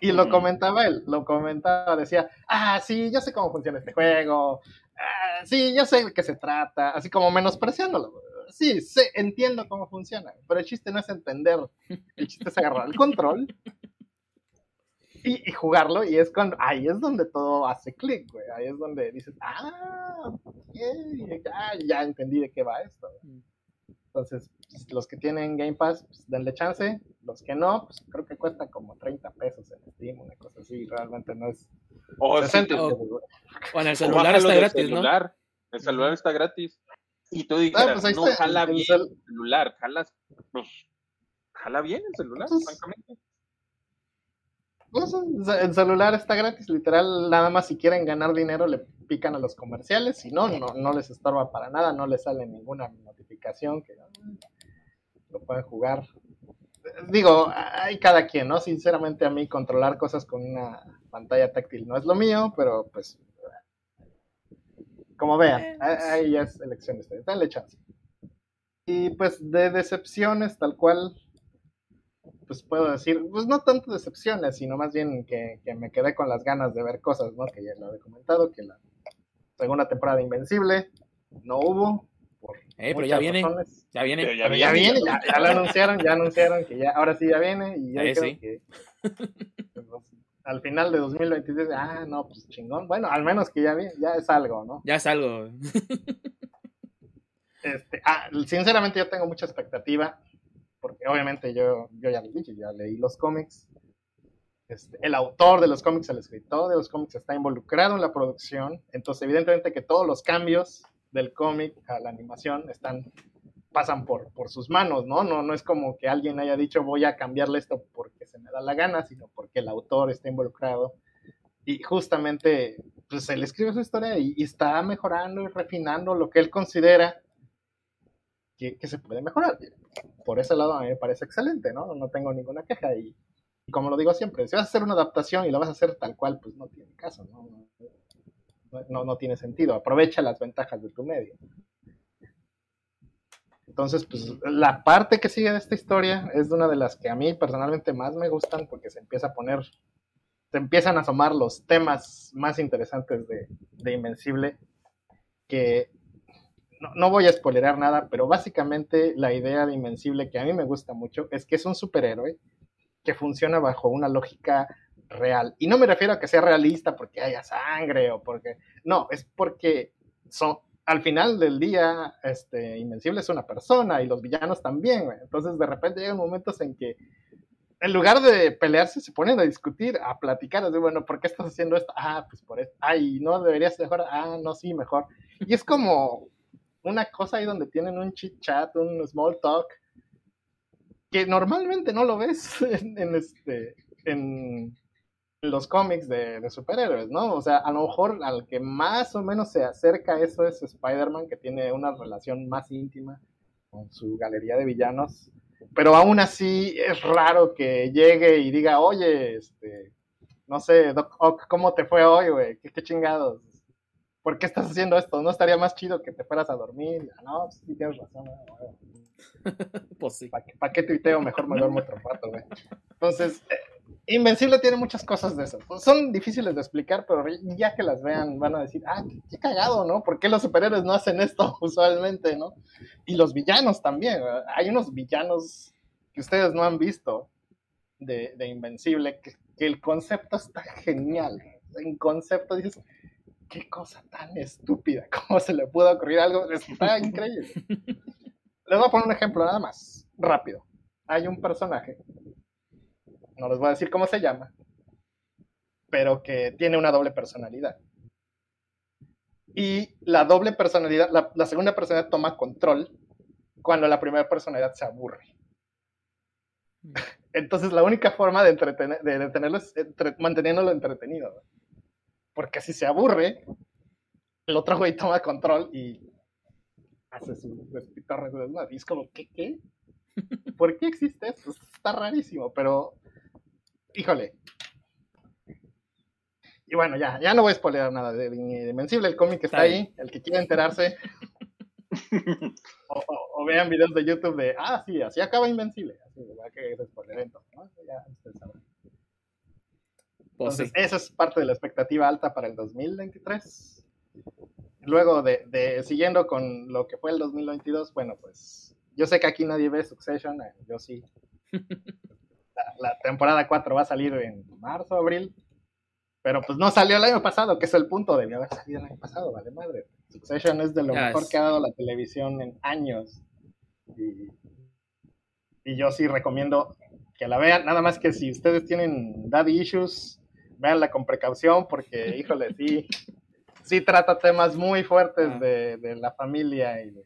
Y lo comentaba él, lo comentaba, decía, ah, sí, yo sé cómo funciona este juego, ah, sí, yo sé de qué se trata, así como menospreciándolo. Sí, sé, entiendo cómo funciona, pero el chiste no es entender, el chiste es agarrar el control y, jugarlo, y es cuando, ahí es donde todo hace clic, güey, ahí es donde dices, ah, ya, ya entendí de qué va esto. Entonces, pues, los que tienen Game Pass, pues denle chance. Los que no, pues creo que cuesta como 30 pesos en Steam, una cosa así. Realmente no es. O, en el celular está gratis, celular. El celular está gratis. Y tú dices, ah, pues no jala bien el celular, jalas, pues, jala bien el celular, francamente. Pues, el celular está gratis, literal, nada más si quieren ganar dinero le pican a los comerciales, si no, no, no les estorba para nada, no les sale ninguna notificación que lo pueden jugar. Digo, hay cada quien, ¿no? Sinceramente a mí controlar cosas con una pantalla táctil no es lo mío, pero pues como vean, ahí ya es elección de ustedes, denle chance. Y pues de decepciones tal cual, pues puedo decir, pues no tanto decepciones, sino más bien que, me quedé con las ganas de ver cosas, ¿no? Que ya lo he comentado, que la segunda temporada de Invencible no hubo. Por eh, pero ya viene, ya viene. ya, viene, ya, lo anunciaron, ya anunciaron que ya, ahora sí ya viene y ya creo que pues, al final de 2023, ah, no, pues chingón. Bueno, al menos que ya, ya es algo, ¿no? Ya es algo. Este, ah, sinceramente yo tengo mucha expectativa porque obviamente yo, yo ya ya leí los cómics. Este, el autor de los cómics, el escritor de los cómics está involucrado en la producción, entonces evidentemente que todos los cambios del cómic a la animación están pasan por, por sus manos, ¿no? ¿no? No es como que alguien haya dicho voy a cambiarle esto porque se me da la gana, sino porque el autor está involucrado y justamente pues él escribe su historia y está mejorando y refinando lo que él considera que, se puede mejorar. Por ese lado a mí me parece excelente, ¿no? No tengo ninguna queja y, como lo digo siempre, si vas a hacer una adaptación y la vas a hacer tal cual, pues no tiene caso, ¿no? No, no, tiene sentido. Aprovecha las ventajas de tu medio. Entonces, pues la parte que sigue de esta historia es una de las que a mí personalmente más me gustan porque se empieza a poner, se empiezan a asomar los temas más interesantes de, de Invencible que no, voy a spoilerar nada, pero básicamente la idea de Invencible que a mí me gusta mucho es que es un superhéroe que funciona bajo una lógica real. Y no me refiero a que sea realista porque haya sangre o porque... No, es porque son, al final del día, este, Invencible es una persona y los villanos también. Entonces de repente llegan momentos en que en lugar de pelearse se ponen a discutir, a platicar, de bueno, ¿por qué estás haciendo esto? Ah, pues por esto. Ay, no deberías mejor. Ah, no, sí, mejor. Y es como una cosa ahí donde tienen un chit chat, un small talk, que normalmente no lo ves en, este, en, los cómics de, superhéroes, ¿no? O sea, a lo mejor al que más o menos se acerca eso es Spider-Man, que tiene una relación más íntima con su galería de villanos. Pero aún así es raro que llegue y diga, oye, este, no sé, Doc Ock, ¿cómo te fue hoy, güey? ¿Qué, ¿Qué, chingados? ¿Por qué estás haciendo esto? ¿No estaría más chido que te fueras a dormir? No, pues sí tienes razón. pues sí. ¿Para qué, tuiteo? Mejor me duermo otro rato, güey. Entonces, eh, Invencible tiene muchas cosas de eso. Son difíciles de explicar, pero ya que las vean van a decir, ah, qué, cagado, ¿no? ¿Por qué los superhéroes no hacen esto usualmente, no? Y los villanos también. Hay unos villanos que ustedes no han visto de, Invencible, que, que el concepto está genial. En concepto dices, qué cosa tan estúpida, cómo se le pudo ocurrir algo, está increíble. Les voy a poner un ejemplo nada más, rápido. Hay un personaje, no les voy a decir cómo se llama, pero que tiene una doble personalidad. Y la doble personalidad, la, segunda personalidad toma control cuando la primera personalidad se aburre. Mm. Entonces la única forma de, entretener, de detenerlo es manteniéndolo entretenido porque si se aburre, el otro güey toma control y hace su despitorre de Y es como, ¿qué? ¿Qué? ¿Por qué existe esto? Está rarísimo, pero, híjole. y bueno, ya, ya no voy a spoiler nada de, Invencible, el cómic está, ahí, el que quiera enterarse. o, vean videos de YouTube de, ah, sí, así acaba Invencible. Así, va que es spoiler entonces, ¿no? Ya ustedes saben. Entonces, esa es parte de la expectativa alta para el 2023. Luego de, de, siguiendo con lo que fue el 2022, bueno, pues yo sé que aquí nadie ve Succession, eh, yo sí. La, temporada 4 va a salir en marzo, abril, pero pues no salió el año pasado, que es el punto, debía haber salido el año pasado, vale madre. Succession es de lo mejor que ha dado la televisión en años. Y, y yo sí recomiendo que la vean, nada más que si ustedes tienen daddy issues, véanla con precaución, porque, híjole, sí, sí trata temas muy fuertes ah. de, de la familia y de,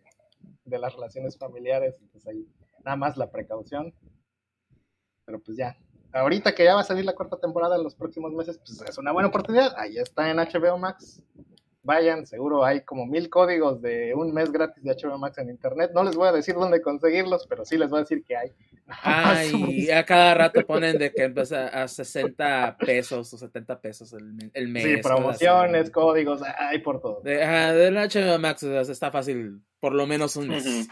de las relaciones familiares, entonces ahí nada más la precaución. Pero pues ya, ahorita que ya va a salir la cuarta temporada en los próximos meses, pues es una buena oportunidad. Ahí está en HBO Max. Vayan, seguro hay como mil códigos de un mes gratis de HBO Max en internet. No les voy a decir dónde conseguirlos, pero sí les voy a decir que hay. Ay, a cada rato ponen de que empieza a 60 pesos o 70 pesos el, mes. Sí, promociones, códigos, hay por todo. De, del HBO Max está fácil por lo menos un mes.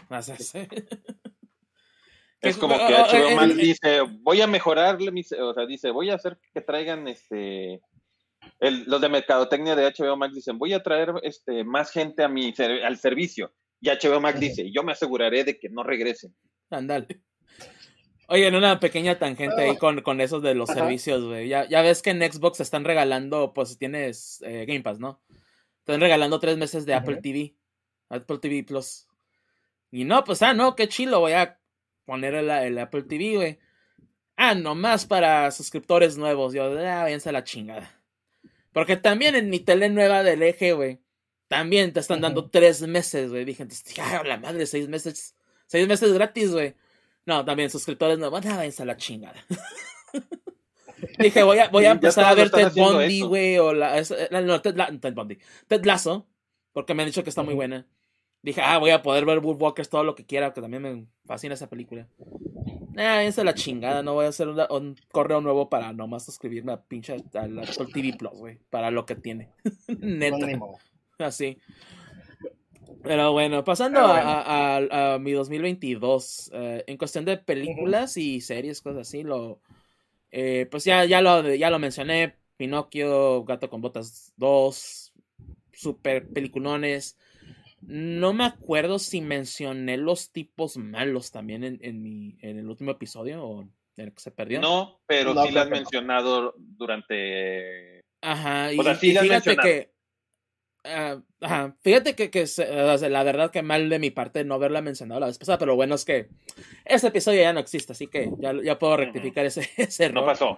Es como que HBO Max dice, voy a mejorarle mis, o sea, dice, voy a hacer que traigan este los de mercadotecnia de HBO Max dicen, voy a traer este más gente a mi al servicio. Y HBO Max dice, yo me aseguraré de que no regresen. Andale. Oye, en una pequeña tangente ahí con, con esos de los servicios, güey. Ya, ya, ves que en Xbox están regalando, pues tienes eh, Game Pass, ¿no? Están regalando tres meses de Apple TV. Apple TV Plus. Y no, pues, ah, no, qué chilo, voy a poner el, Apple TV, güey. Ah, nomás para suscriptores nuevos. Yo, ah, váyanse a la chingada. Porque también en mi tele nueva del eje, güey, también te están dando tres meses, güey. Dije, ah, la madre, seis meses, seis meses gratis, güey. No, también suscriptores nuevos, ah, váyanse a la chingada. Dije, voy a, voy a empezar a ver Ted Bundy, güey, o la, no, Ted, Ted Bundy. Ted Lasso, porque me han dicho que está muy buena dije, ah, voy a poder ver Woodwalkers todo lo que quiera, que también me fascina esa película. Ah, esa es la chingada, no voy a hacer un correo nuevo para nomás suscribirme a pinche al Apple TV Plus, güey, para lo que tiene. Neta. Así. Pero bueno, pasando A, mi 2022, eh, en cuestión de películas y series, cosas así, lo, eh, pues ya, ya, lo, ya lo mencioné, Pinocchio, Gato con Botas 2, super peliculones. No me acuerdo si mencioné los tipos malos también en, en, mi, en el último episodio o en el que se perdió. No, pero sí lo has mencionado durante. Ajá, y, fíjate que. Ah, ajá, fíjate que, que la verdad que mal de mi parte no haberla mencionado la vez pasada, pero lo bueno es que este episodio ya no existe, así que ya, ya puedo rectificar ese, ese error. No pasó.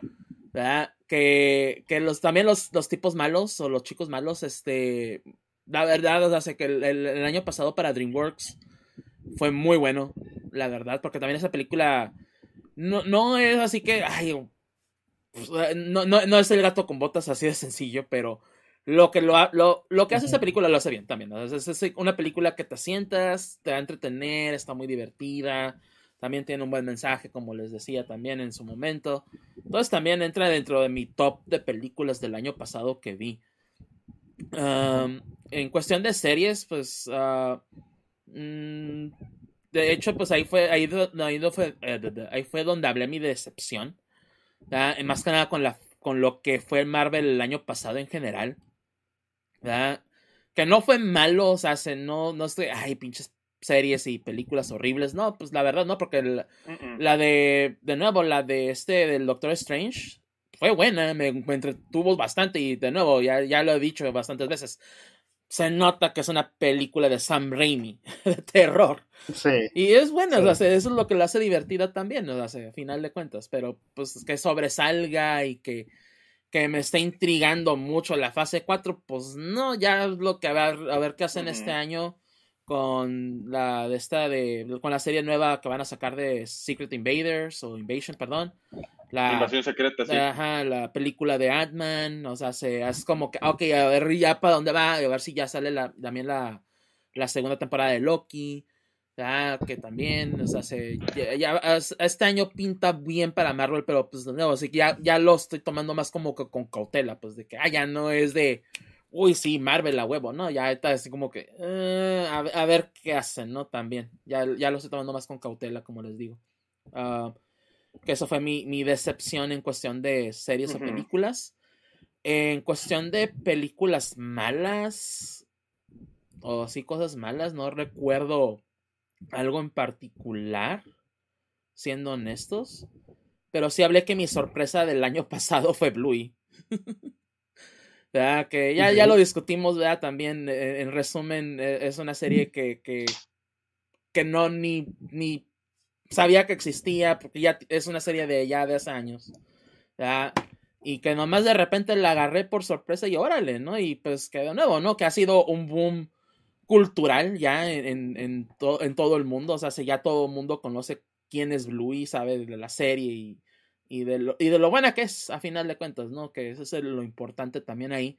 Que, que los, también los, los tipos malos o los chicos malos, este, la verdad, o sea, que el, año pasado para DreamWorks fue muy bueno, la verdad, porque también esa película no, no es así que, ay, pues, no, no, no, es el gato con botas así de sencillo, pero lo que, lo, lo, lo que hace esa película lo hace bien también. Es, es, una película que te sientas, te va a entretener, está muy divertida, también tiene un buen mensaje, como les decía también en su momento. Entonces también entra dentro de mi top de películas del año pasado que vi en cuestión de series, pues. Ah, mm, de hecho, pues ahí fue, ahí, fue, eh, ahí fue donde hablé mi decepción. Más que nada con, la, con lo que fue Marvel el año pasado en general. Que no fue malo, o sea, no, no estoy, ay, pinches series y películas horribles. No, pues la verdad no, porque la, la de, de nuevo, la de este, del Doctor Strange, fue buena, me, entretuvo bastante y de nuevo, ya, ya lo he dicho bastantes veces, se nota que es una película de Sam Raimi, de terror. Sí. Y es buena, eso es lo que la hace divertida también, ¿no? a final de cuentas, pero pues que sobresalga y que, que me está intrigando mucho la fase 4, pues no, ya es lo que a ver, a ver qué hacen este año con la de esta de con la serie nueva que van a sacar de Secret Invaders o Invasion, perdón. La invasión secreta, sí. Ajá, la película de Ant-Man, o sea, se es como que ok, a ver ya para dónde va, a ver si ya sale la, también la, la segunda temporada de Loki. que también, o sea, se, ya, este año pinta bien para Marvel, pero pues de nuevo, así que ya, ya lo estoy tomando más como que con cautela, pues de que, ah, ya no es de, uy, sí, Marvel a huevo, ¿no? Ya está así como que, eh, a, ver qué hacen, ¿no? También, ya, ya lo estoy tomando más con cautela, como les digo. Ah, que eso fue mi, mi, decepción en cuestión de series o películas. En cuestión de películas malas, o así cosas malas, no recuerdo algo en particular, siendo honestos. Pero sí hablé que mi sorpresa del año pasado fue Bluey. Que ya, ya lo discutimos, ¿verdad? También, eh, en resumen, eh, es una serie que, que, que no ni, ni sabía que existía, porque ya es una serie de ya de hace años. Y que nomás de repente la agarré por sorpresa y órale, ¿no? Y pues que de nuevo, ¿no? Que ha sido un boom cultural ya en, en, en, todo el mundo. O sea, ya todo el mundo conoce quién es Bluey, sabe de la serie y, y, de lo, y de lo buena que es, a final de cuentas, ¿no? Que eso es lo importante también ahí.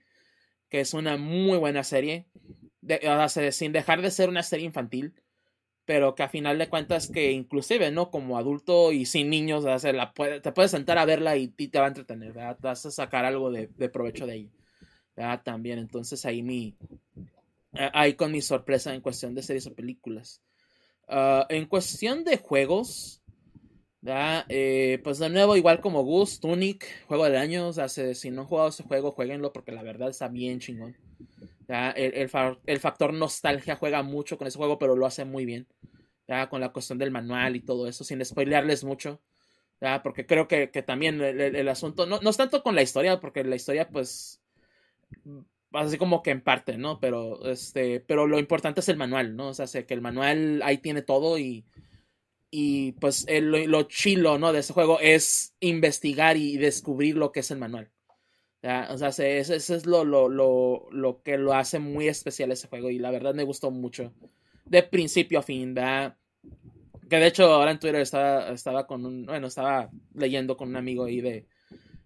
Que es una muy buena serie. O sea, sin dejar de ser una serie infantil. Pero que a final de cuentas que inclusive, ¿no? Como adulto y sin niños, o sea, te puedes sentar a verla y, te va a entretener, ¿verdad? Vas a sacar algo de, provecho de ella. ¿verdad? También, entonces ahí mi, ahí con mi sorpresa en cuestión de series o películas. Ah, en cuestión de juegos, eh, pues de nuevo, igual como Gus, Tunic, juego del año. O sea, si no han jugado ese juego, jueguenlo porque la verdad está bien chingón. El, el, factor nostalgia juega mucho con ese juego, pero lo hace muy bien. Con la cuestión del manual y todo eso, sin spoilearles mucho. Porque creo que, también el, asunto, no, no es tanto con la historia, porque la historia, pues, así como que en parte, ¿no? Pero este, pero lo importante es el manual, ¿no? O sea, que el manual ahí tiene todo y y pues lo, chilo, ¿no? De ese juego es investigar y descubrir lo que es el manual. O sea, ese, es lo, lo, lo, lo, que lo hace muy especial ese juego y la verdad me gustó mucho. De principio a fin, ¿verdad? Que de hecho ahora en Twitter estaba, estaba con un, bueno, estaba leyendo con un amigo ahí de,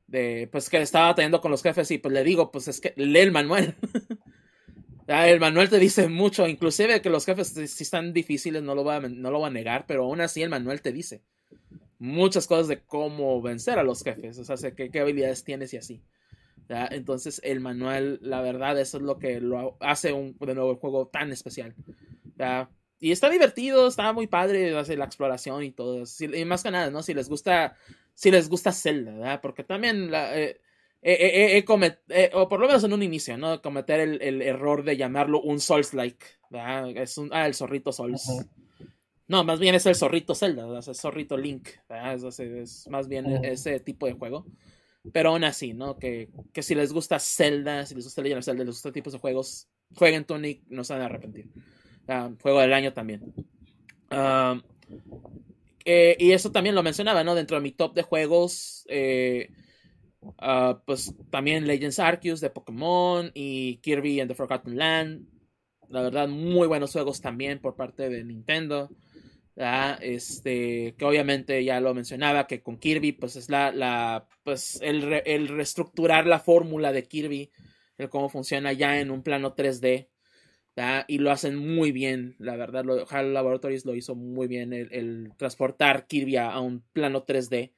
de, pues que estaba teniendo con los jefes y pues le digo, pues es que lee el manual. el manual te dice mucho, inclusive que los jefes si están difíciles no lo, va a, no lo va a negar, pero aún así el manual te dice muchas cosas de cómo vencer a los jefes, o sea, qué, qué habilidades tienes y así. Entonces el manual, la verdad, eso es lo que lo hace un, de nuevo el juego tan especial. Y está divertido, está muy padre hace la exploración y todo. y más que nada, ¿no? Si les gusta si les gusta Zelda, ¿verdad? Porque también la, eh, eh, eh, o por lo menos en un inicio, ¿no? Cometer el, error de llamarlo un Souls-like, ¿verdad? Es un, ah, el zorrito Souls. No, más bien es el zorrito Zelda, es el zorrito Link, ¿verdad? Es, más bien ese tipo de juego. Pero aún así, ¿no? Que, que si les gusta Zelda, si les gusta Legend of Zelda, les gusta tipos de juegos, jueguen Tunic, no se van a arrepentir. juego del año también. Ah, eh, y eso también lo mencionaba, ¿no? Dentro de mi top de juegos, eh, ah, pues también Legends Arceus de Pokémon y Kirby and the Forgotten Land. La verdad, muy buenos juegos también por parte de Nintendo. Este, que obviamente ya lo mencionaba, que con Kirby, pues es la, la pues el, el reestructurar la fórmula de Kirby, el cómo funciona ya en un plano 3D y lo hacen muy bien, la verdad. Lo, HAL Laboratories lo hizo muy bien, el, transportar Kirby a, un plano 3D.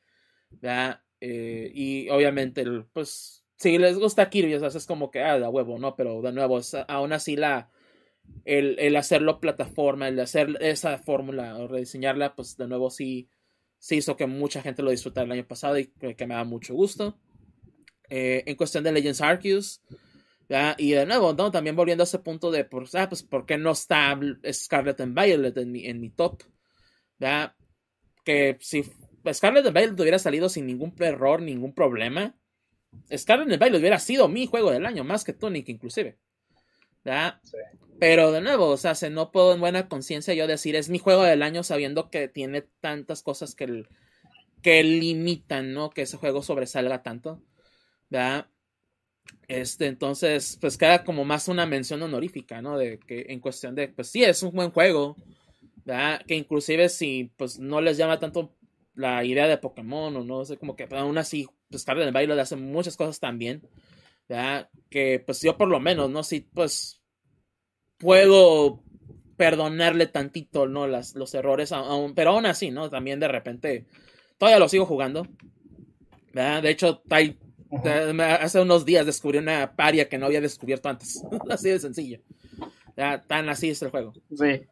Eh, y obviamente, pues, si les gusta Kirby, es como que, ah, da huevo, ¿no? Pero de nuevo, aún así la, el, el, hacerlo plataforma, el hacer esa fórmula o rediseñarla, pues de nuevo sí, sí hizo que mucha gente lo disfrutara el año pasado y que, me da mucho gusto. Eh, en cuestión de Legends Arceus, y de nuevo, también volviendo a ese punto de, por, ah, pues, ¿por qué no está Scarlet and Violet en mi, en mi top? Que si Scarlet and Violet hubiera salido sin ningún error, ningún problema, Scarlet and Violet hubiera sido mi juego del año, más que Tonic inclusive. Pero de nuevo, o sea, se no puedo en buena conciencia yo decir es mi juego del año sabiendo que tiene tantas cosas que, que limitan, ¿no? Que ese juego sobresalga tanto. ¿verdad? Este, entonces, pues queda como más una mención honorífica, ¿no? De que en cuestión de, pues sí, es un buen juego, ¿verdad? Que inclusive si, pues no les llama tanto la idea de Pokémon o no sé, como que aún así, pues Carden el Baile le hace muchas cosas también, ¿verdad? Que pues yo por lo menos, ¿no? Sí, pues puedo perdonarle tantito, ¿no? Las, los errores, aún, pero aún así, ¿no? También de repente, todavía lo sigo jugando. De hecho, hace unos días descubrí una paria que no había descubierto antes. así de sencillo. Tan así es el juego. Sí.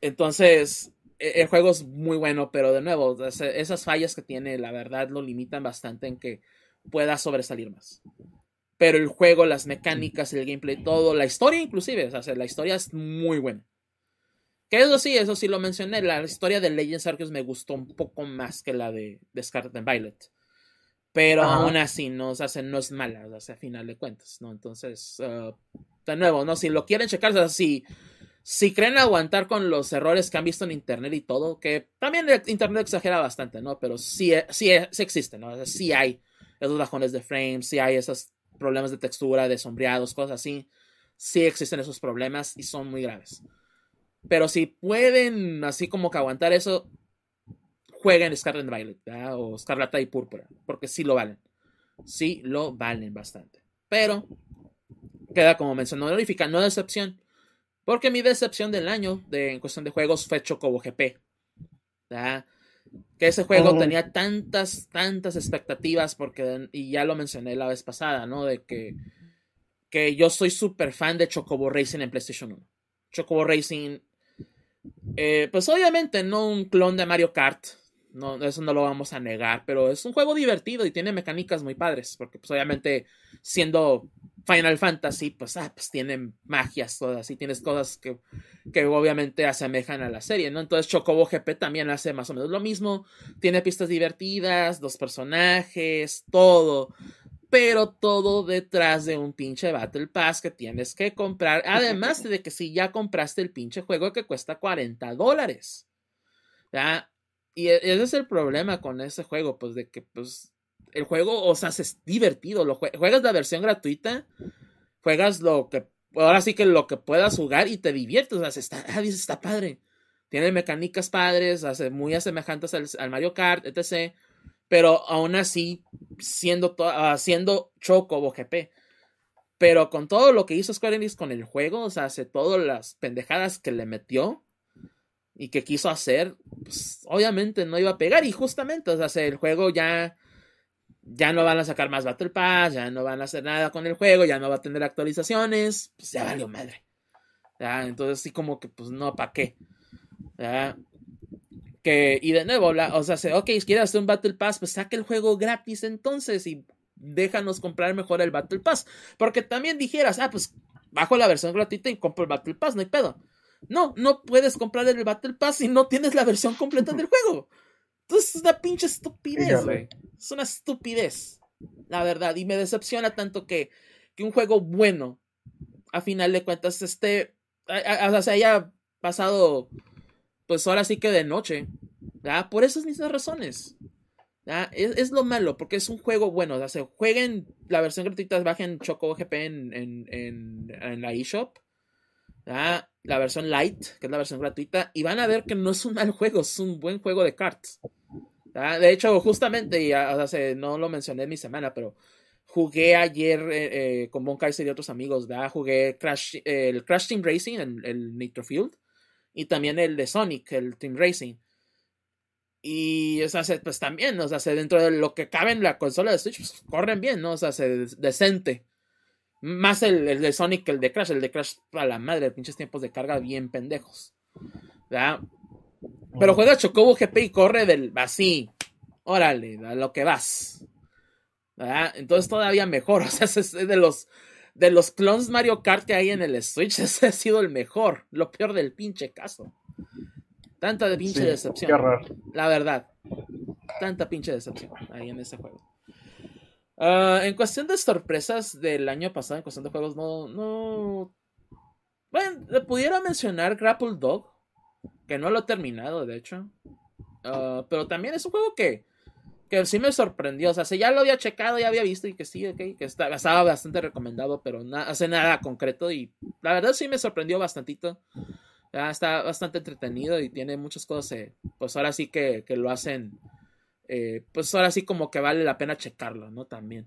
Entonces, e, el juego es muy bueno, pero de nuevo, esas fallas que tiene, la verdad, lo limitan bastante en que pueda sobresalir más. Pero el juego, las mecánicas, el gameplay, todo, la historia inclusive, o sea, la historia es muy buena. Que eso sí, eso sí lo mencioné, la historia de Legends Arceus me gustó un poco más que la de, Scarlet and Violet. Pero aún así, no, o sea, no es mala, o sea, a final de cuentas, ¿no? Entonces, uh, de nuevo, ¿no? Si lo quieren checar, o sea, si, si creen aguantar con los errores que han visto en internet y todo, que también internet exagera bastante, ¿no? Pero sí, sí, sí existe, ¿no? O sea, sí hay esos bajones de frames, sí hay esos problemas de textura, de sombreados, cosas así. Sí existen esos problemas y son muy graves. Pero si pueden así como que aguantar eso, jueguen Scarlet Violet o Scarlata y Púrpura, porque sí lo valen. Sí lo valen bastante. Pero queda como mencionó Norifica, no decepción. Porque mi decepción del año de, en cuestión de juegos fue Chocobo GP. Que ese juego tenía tantas, tantas expectativas, porque, y ya lo mencioné la vez pasada, ¿no? De que, que yo soy súper fan de Chocobo Racing en PlayStation 1. Chocobo Racing, eh, pues obviamente no un clon de Mario Kart, no, eso no lo vamos a negar, pero es un juego divertido y tiene mecánicas muy padres, porque pues obviamente siendo Final Fantasy, pues, ah, pues tienen magias todas y tienes cosas que, que obviamente asemejan a la serie, ¿no? Entonces Chocobo GP también hace más o menos lo mismo, tiene pistas divertidas, dos personajes, todo, pero todo detrás de un pinche Battle Pass que tienes que comprar, además de que si ya compraste el pinche juego que cuesta 40 dólares, ¿ya? Y e, ese es el problema con ese juego, pues de que, pues, el juego, o sea, es divertido. Lo juegas la versión gratuita, juegas lo que, ahora sí que lo que puedas jugar y te diviertes. O sea, está, ah, está padre. Tiene mecánicas padres, hace muy semejantes al, Mario Kart, etc. Pero aún así, siendo, haciendo Choco GP. Pero con todo lo que hizo Square Enix con el juego, o sea, hace todas las pendejadas que le metió y que quiso hacer, pues obviamente no iba a pegar. Y justamente, o sea, el juego ya ya no van a sacar más Battle Pass, ya no van a hacer nada con el juego, ya no va a tener actualizaciones, pues ya valió madre. Entonces sí como que pues no, ¿para qué? Que, y de nuevo, o sea, ok, quieres hacer un Battle Pass, pues saque el juego gratis entonces y déjanos comprar mejor el Battle Pass. Porque también dijeras, ah, pues bajo la versión gratuita y compro el Battle Pass, no hay pedo. No, no puedes comprar el Battle Pass si no tienes la versión completa del juego. Entonces es una pinche estupidez, güey. Es una estupidez, la verdad. Y me decepciona tanto que, que un juego bueno, a final de cuentas, esté. O sea, haya pasado, pues ahora sí que de noche. ¿verdad? Por esas mismas razones. Es, es, lo malo, porque es un juego bueno. O sea, jueguen la versión gratuita, bajen Choco GP en, en, en, en la eShop la versión light, que es la versión gratuita, y van a ver que no es un mal juego, es un buen juego de cartas. De hecho, justamente, y, sea, no lo mencioné en mi semana, pero jugué ayer eh, eh, con Bon Kaiser y otros amigos, ¿verdad? Jugué Crash, el Crash Team Racing, el, el Nitro Field, y también el de Sonic, el Team Racing. Y, o sea, pues también, o sea, dentro de lo que cabe en la consola de Switch, pues, corren bien, ¿no? O sea, se decente. Más el, el, de Sonic que el de Crash. El de Crash a la madre, pinches tiempos de carga bien pendejos. ¿verdad? Pero juega Chocobo GP y corre del así. Órale, a lo que vas. ¿verdad? Entonces todavía mejor. O sea, es de los de los clones Mario Kart que hay en el Switch, ese ha sido el mejor. Lo peor del pinche caso. Tanta de pinche decepción. La verdad. Tanta pinche decepción ahí en ese juego. Ah, en cuestión de sorpresas del año pasado, en cuestión de juegos, no. no... Bueno, le pudiera mencionar Grapple Dog, que no lo he terminado, de hecho. Ah, pero también es un juego que, que sí me sorprendió. O sea, si ya lo había checado, ya había visto y que sí, que estaba bastante recomendado, pero no hace nada concreto. Y la verdad sí me sorprendió bastantito. está bastante entretenido y tiene muchas cosas, eh, pues ahora sí que, que lo hacen eh, pues ahora sí como que vale la pena checarlo, ¿no? También.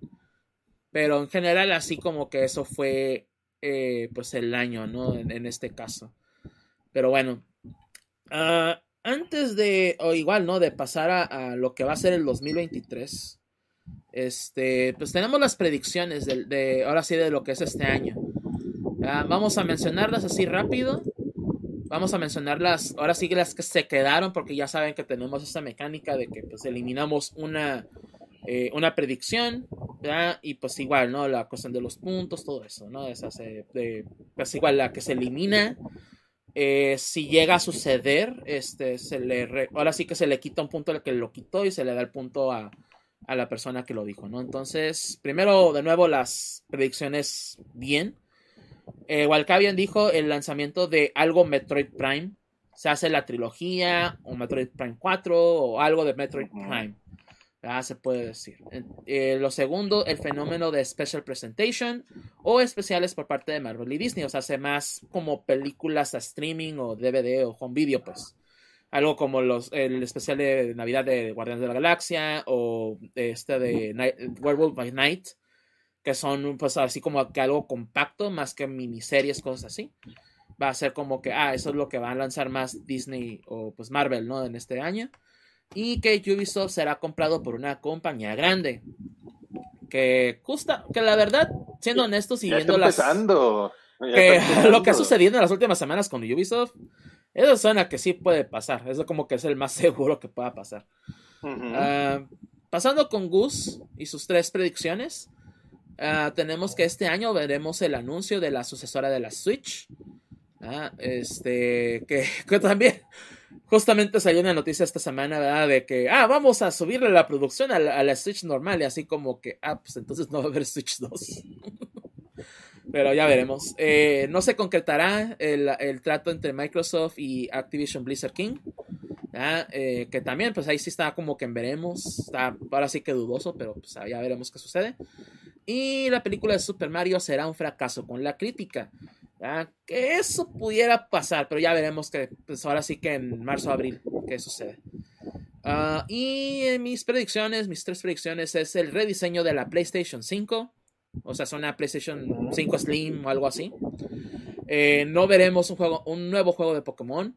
Pero en general así como que eso fue eh, pues el año, ¿no? En, este caso. Pero bueno. Ah, antes de, o igual, ¿no? De pasar a, lo que va a ser el 2023. Este, pues tenemos las predicciones de, ahora sí, de lo que es este año. Ah, vamos a mencionarlas así rápido. Vamos a mencionarlas, ahora sí las que se quedaron, porque ya saben que tenemos esta mecánica de que pues eliminamos una, eh, una predicción, y pues igual, ¿no? La cuestión de los puntos, todo eso, ¿no? Esa de, pues igual la que se elimina, eh, si llega a suceder, este, se le ahora sí que se le quita un punto al que lo quitó y se le da el punto a, a la persona que lo dijo, ¿no? Entonces, primero, de nuevo, las predicciones bien. Eh, Walcavian dijo el lanzamiento de algo Metroid Prime. Se hace la trilogía, o Metroid Prime 4, o algo de Metroid Prime. Ya se puede decir. Eh, lo segundo, el fenómeno de special presentation o especiales por parte de Marvel y Disney. O sea, hace más como películas a streaming o DVD o home video, pues. Algo como los, el especial de Navidad de Guardianes de la Galaxia o este de Werewolf by Night, que son pues así como que algo compacto más que miniseries, cosas así. Va a ser como que, ah, eso es lo que va a lanzar más Disney o pues Marvel, ¿no? En este año y que Ubisoft será comprado por una compañía grande. Que gusta, que la verdad, siendo honestos y viendo las. Que lo que ha sucedido en las últimas semanas con Ubisoft, eso suena que sí puede pasar. Eso como que es el más seguro que pueda pasar. Ah, pasando con Gus y sus tres predicciones, ah, tenemos que este año veremos el anuncio de la sucesora de la Switch. Ah, este, que, también justamente salió una noticia esta semana. De que, ah, vamos a subirle la producción a la, Switch normal y así como que, ah, pues entonces no va a haber Switch 2. Pero ya veremos. Eh, no se concretará el, trato entre Microsoft y Activision Blizzard King. Eh, que también, pues ahí sí está como que veremos. Ahora sí que dudoso, pero pues ya veremos qué sucede. Y la película de Super Mario será un fracaso con la crítica. Que eso pudiera pasar, pero ya veremos que pues ahora sí que en marzo abril qué sucede. Ah, y en mis predicciones, mis tres predicciones es el rediseño de la PlayStation 5. O sea, son una PlayStation 5 Slim o algo así. Eh, no veremos un, juego, un nuevo juego de Pokémon.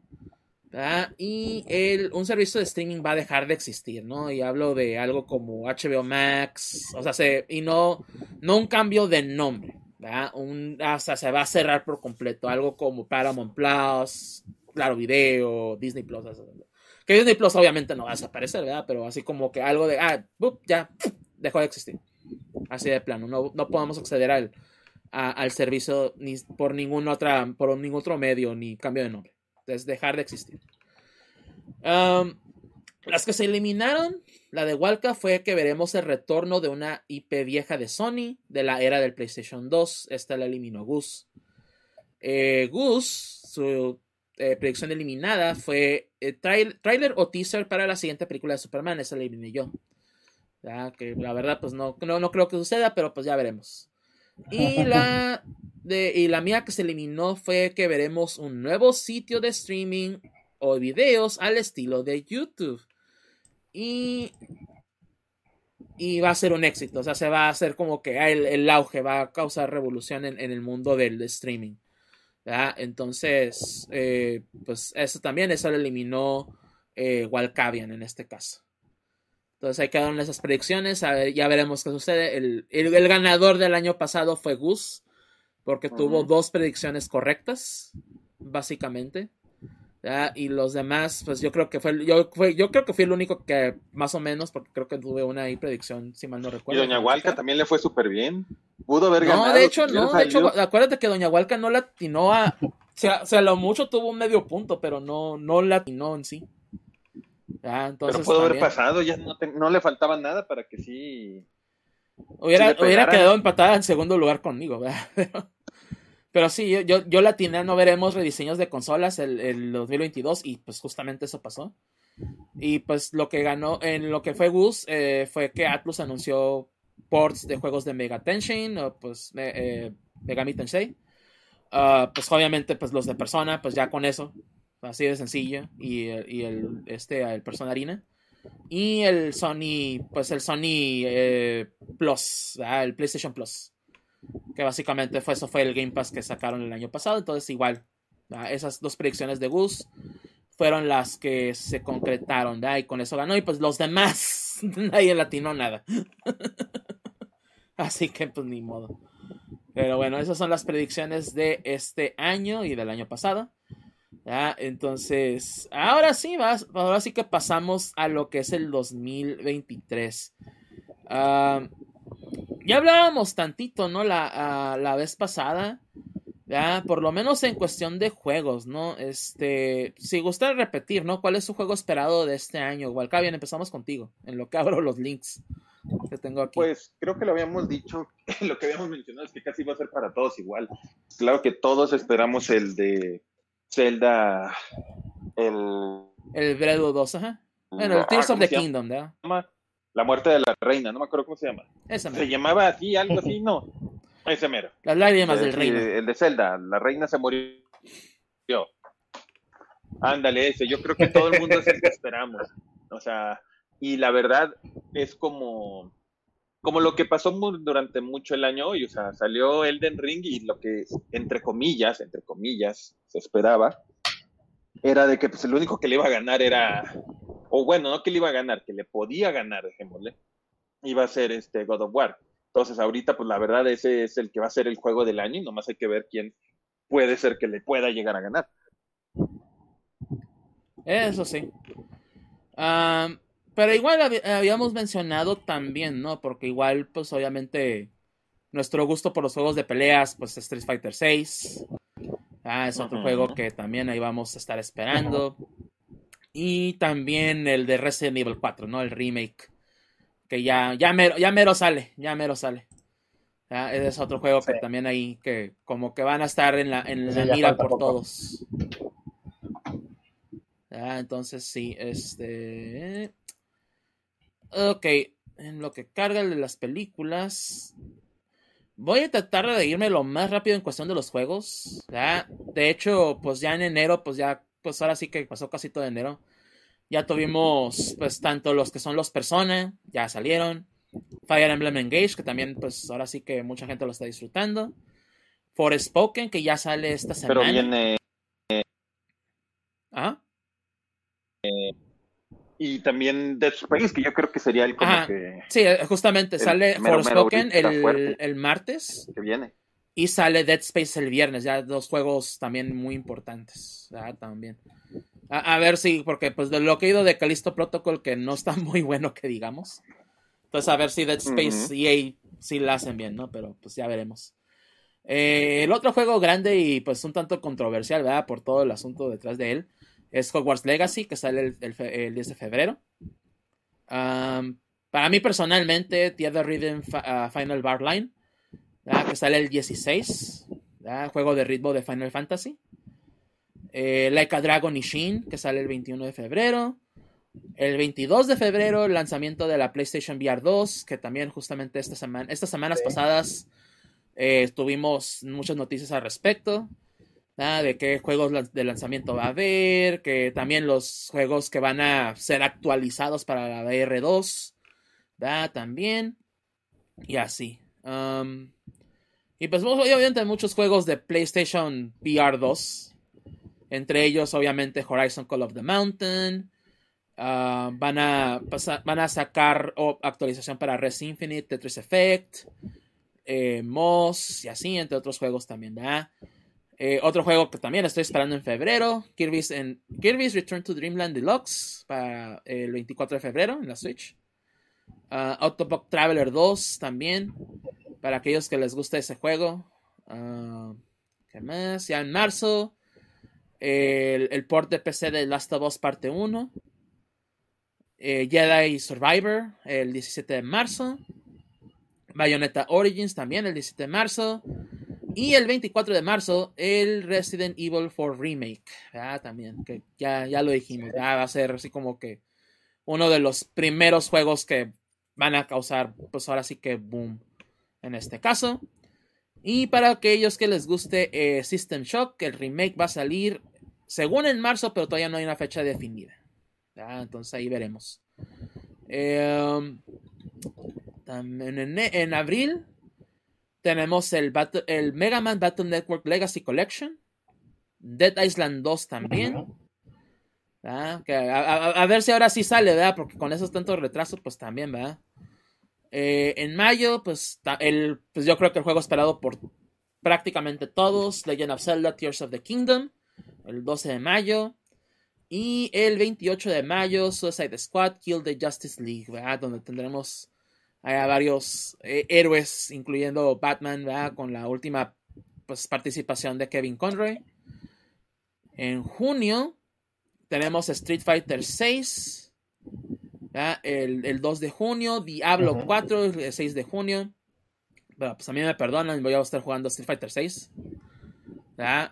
Y el, un servicio de streaming va a dejar de existir, ¿no? Y hablo de algo como HBO Max, o sea, se, y no, no un cambio de nombre, un, hasta se va a cerrar por completo, algo como Paramount Plus, Claro Video, Disney Plus. Que Disney Plus obviamente no va a desaparecer, ¿verdad? Pero así como que algo de, ah, ya dejó de existir. Así de plano, no, no podemos acceder al, al servicio ni por ningún, otra, por ningún otro medio ni cambio de nombre. Es dejar de existir. las que se eliminaron la de Walka fue que veremos el retorno de una IP vieja de Sony de la era del PlayStation 2. Esta la eliminó Gus. Eh, Gus, su eh, predicción eliminada fue eh, trailer o teaser para la siguiente película de Superman. Esa la eliminé yo. Que la verdad, pues no, no, creo que suceda, pero pues ya veremos. Y la, de, y la mía que se eliminó fue que veremos un nuevo sitio de streaming o videos al estilo de YouTube. Y, y va a ser un éxito. O sea, se va a hacer como que el, el auge, va a causar revolución en, el mundo del streaming. Entonces, eh, pues eso también, eso lo eliminó eh, Walcavian en este caso. Entonces ahí quedaron esas predicciones. Ya veremos qué sucede. El, el, ganador del año pasado fue Gus, porque tuvo dos predicciones correctas, básicamente. Y los demás, pues yo creo que fue, yo, fue, yo creo que fui el único que más o menos, porque creo que tuve una predicción, si mal no recuerdo. Y Doña Hualca también le fue súper bien. Pudo haber ganado. No, de hecho, no, de hecho, acuérdate que Doña Hualca no latinó a, o sea, o sea, lo mucho tuvo un medio punto, pero no, no latinó en sí. entonces, pero pudo haber pasado, ya no, no, le faltaba nada para que sí. Hubiera, hubiera quedado empatada en segundo lugar conmigo, ¿verdad? Pero sí, yo, yo, yo tiene no veremos rediseños de consolas el, el 2022 y pues justamente eso pasó. Y pues lo que ganó en lo que fue Gus eh, fue que Atlus anunció ports de juegos de Mega Tenshin o pues eh, Megami Tensei. Uh, pues obviamente pues los de Persona, pues ya con eso, así de sencillo. Y, y el, este, el Persona Arena. Y el Sony, pues el Sony eh, Plus, el PlayStation Plus. Que básicamente fue, eso fue el Game Pass que sacaron el año pasado. Entonces, igual, Esas dos predicciones de Gus fueron las que se concretaron, y con eso ganó. Y pues los demás, nadie latinó nada. Así que pues ni modo. Pero bueno, esas son las predicciones de este año y del año pasado. ¿Ya? Entonces, ahora sí, vas, ahora sí que pasamos a lo que es el 2023. ya hablábamos tantito, ¿no? La, la vez pasada. ¿ya? Por lo menos en cuestión de juegos, ¿no? Este, si gusta repetir, ¿no? ¿Cuál es su juego esperado de este año? Bien, empezamos contigo, en lo que abro los links que tengo aquí. Pues creo que lo habíamos dicho, lo que habíamos mencionado es que casi va a ser para todos igual. Claro que todos esperamos el de Zelda, el... El Breath 2, ajá. Bueno, el Tears of the Kingdom, ¿verdad? La muerte de la reina, no me acuerdo cómo se llama. Se llamaba así, algo así, no. Ese mero. Las lágrimas del reino. El de Zelda, la reina se murió. Ándale, ese. Yo creo que todo el mundo es el que esperamos. O sea, y la verdad es como, como lo que pasó durante mucho el año hoy. O sea, salió Elden Ring y lo que, entre comillas, entre comillas, se esperaba, era de que pues, el único que le iba a ganar era, o bueno, no que le iba a ganar, que le podía ganar, dejémosle, iba a ser este God of War. Entonces, ahorita, pues la verdad, ese es el que va a ser el juego del año y nomás hay que ver quién puede ser que le pueda llegar a ganar. Eso sí. Pero igual habíamos mencionado también, ¿no? Porque igual, pues obviamente, nuestro gusto por los juegos de peleas, pues Street Fighter VI. Ah, es otro juego que también ahí vamos a estar esperando. Y también el de Resident Evil 4, ¿no? El remake que ya, ya, mero, ya mero sale, ya mero sale. es otro juego que también ahí, que como que van a estar en la, en la mira por todos. entonces sí, este... Ok, en lo que carga de las películas... Voy a tratar de irme lo más rápido en cuestión de los juegos. De hecho, pues ya en enero, pues ya, pues ahora sí que pasó casi todo enero. Ya tuvimos, pues, tanto los que son los Persona, ya salieron. Fire Emblem Engage, que también, pues, ahora sí que mucha gente lo está disfrutando. Spoken, que ya sale esta semana. Pero viene. ¿Ah? Y también Dead Space, que yo creo que sería el como que. Sí, justamente, sale Forspoken el, el martes. Que viene. Y sale Dead Space el viernes, ya dos juegos también muy importantes. Ya, también. A, ver si, porque pues de lo que he ido de Callisto Protocol, que no está muy bueno que digamos. Entonces a ver si Dead Space y EA sí la hacen bien, ¿no? Pero pues ya veremos. Eh, el otro juego grande y pues un tanto controversial, ¿verdad? Por todo el asunto detrás de él, es Hogwarts Legacy, que sale el, 10 de febrero. para mí personalmente, Tierra Rhythm uh, Final Bar Line, que sale el 16, juego de ritmo de Final Fantasy. Eh, Like a Dragon Ishin, que sale el 21 de febrero. El 22 de febrero, el lanzamiento de la PlayStation VR 2, que también justamente esta semana, estas semanas pasadas eh, tuvimos muchas noticias al respecto. De qué juegos de lanzamiento va a haber, que también los juegos que van a ser actualizados para la VR2, También. Y así. Y pues obviamente muchos juegos de PlayStation VR 2 entre ellos, obviamente, Horizon Call of the Mountain. Ah, van, a van a sacar actualización para Res Infinite, Tetris Effect, eh, Moss y así, entre otros juegos también. Eh, otro juego que también estoy esperando en febrero, Kirby's, en, Kirby's Return to Dreamland Deluxe para el 24 de febrero en la Switch. Uh, Autobot Traveler 2 también, para aquellos que les guste ese juego. Uh, ¿Qué más? Ya en marzo, el, el, port de PC de Last of Us Parte 1, eh, Jedi Survivor el 17 de marzo, Bayonetta Origins también el 17 de marzo, y el 24 de marzo el Resident Evil 4 Remake, también, que ya, ya lo dijimos, va a ser así como que uno de los primeros juegos que van a causar, pues ahora sí que boom en este caso. Y para aquellos que les guste eh, System Shock, el remake va a salir según en marzo, pero todavía no hay una fecha definida. Entonces ahí veremos. Em, también en, abril tenemos el, el Mega Man Battle Network Legacy Collection. Dead Island 2 también. a, ver si ahora sí sale, ¿verdad? Porque con esos tantos retrasos, pues también, ¿verdad? Eh, en mayo, pues, el, pues yo creo que el juego esperado por prácticamente todos, Legend of Zelda, Tears of the Kingdom, el 12 de mayo. Y el 28 de mayo, Suicide Squad, Kill the Justice League, ¿verdad? Donde tendremos a varios eh, héroes, incluyendo Batman, ¿verdad? Con la última pues, participación de Kevin Conroy. En junio tenemos Street Fighter 6. El, 2 de junio. Diablo 4, el 6 de junio. Bueno, pues a mí me perdonan, voy a estar jugando Street Fighter 6.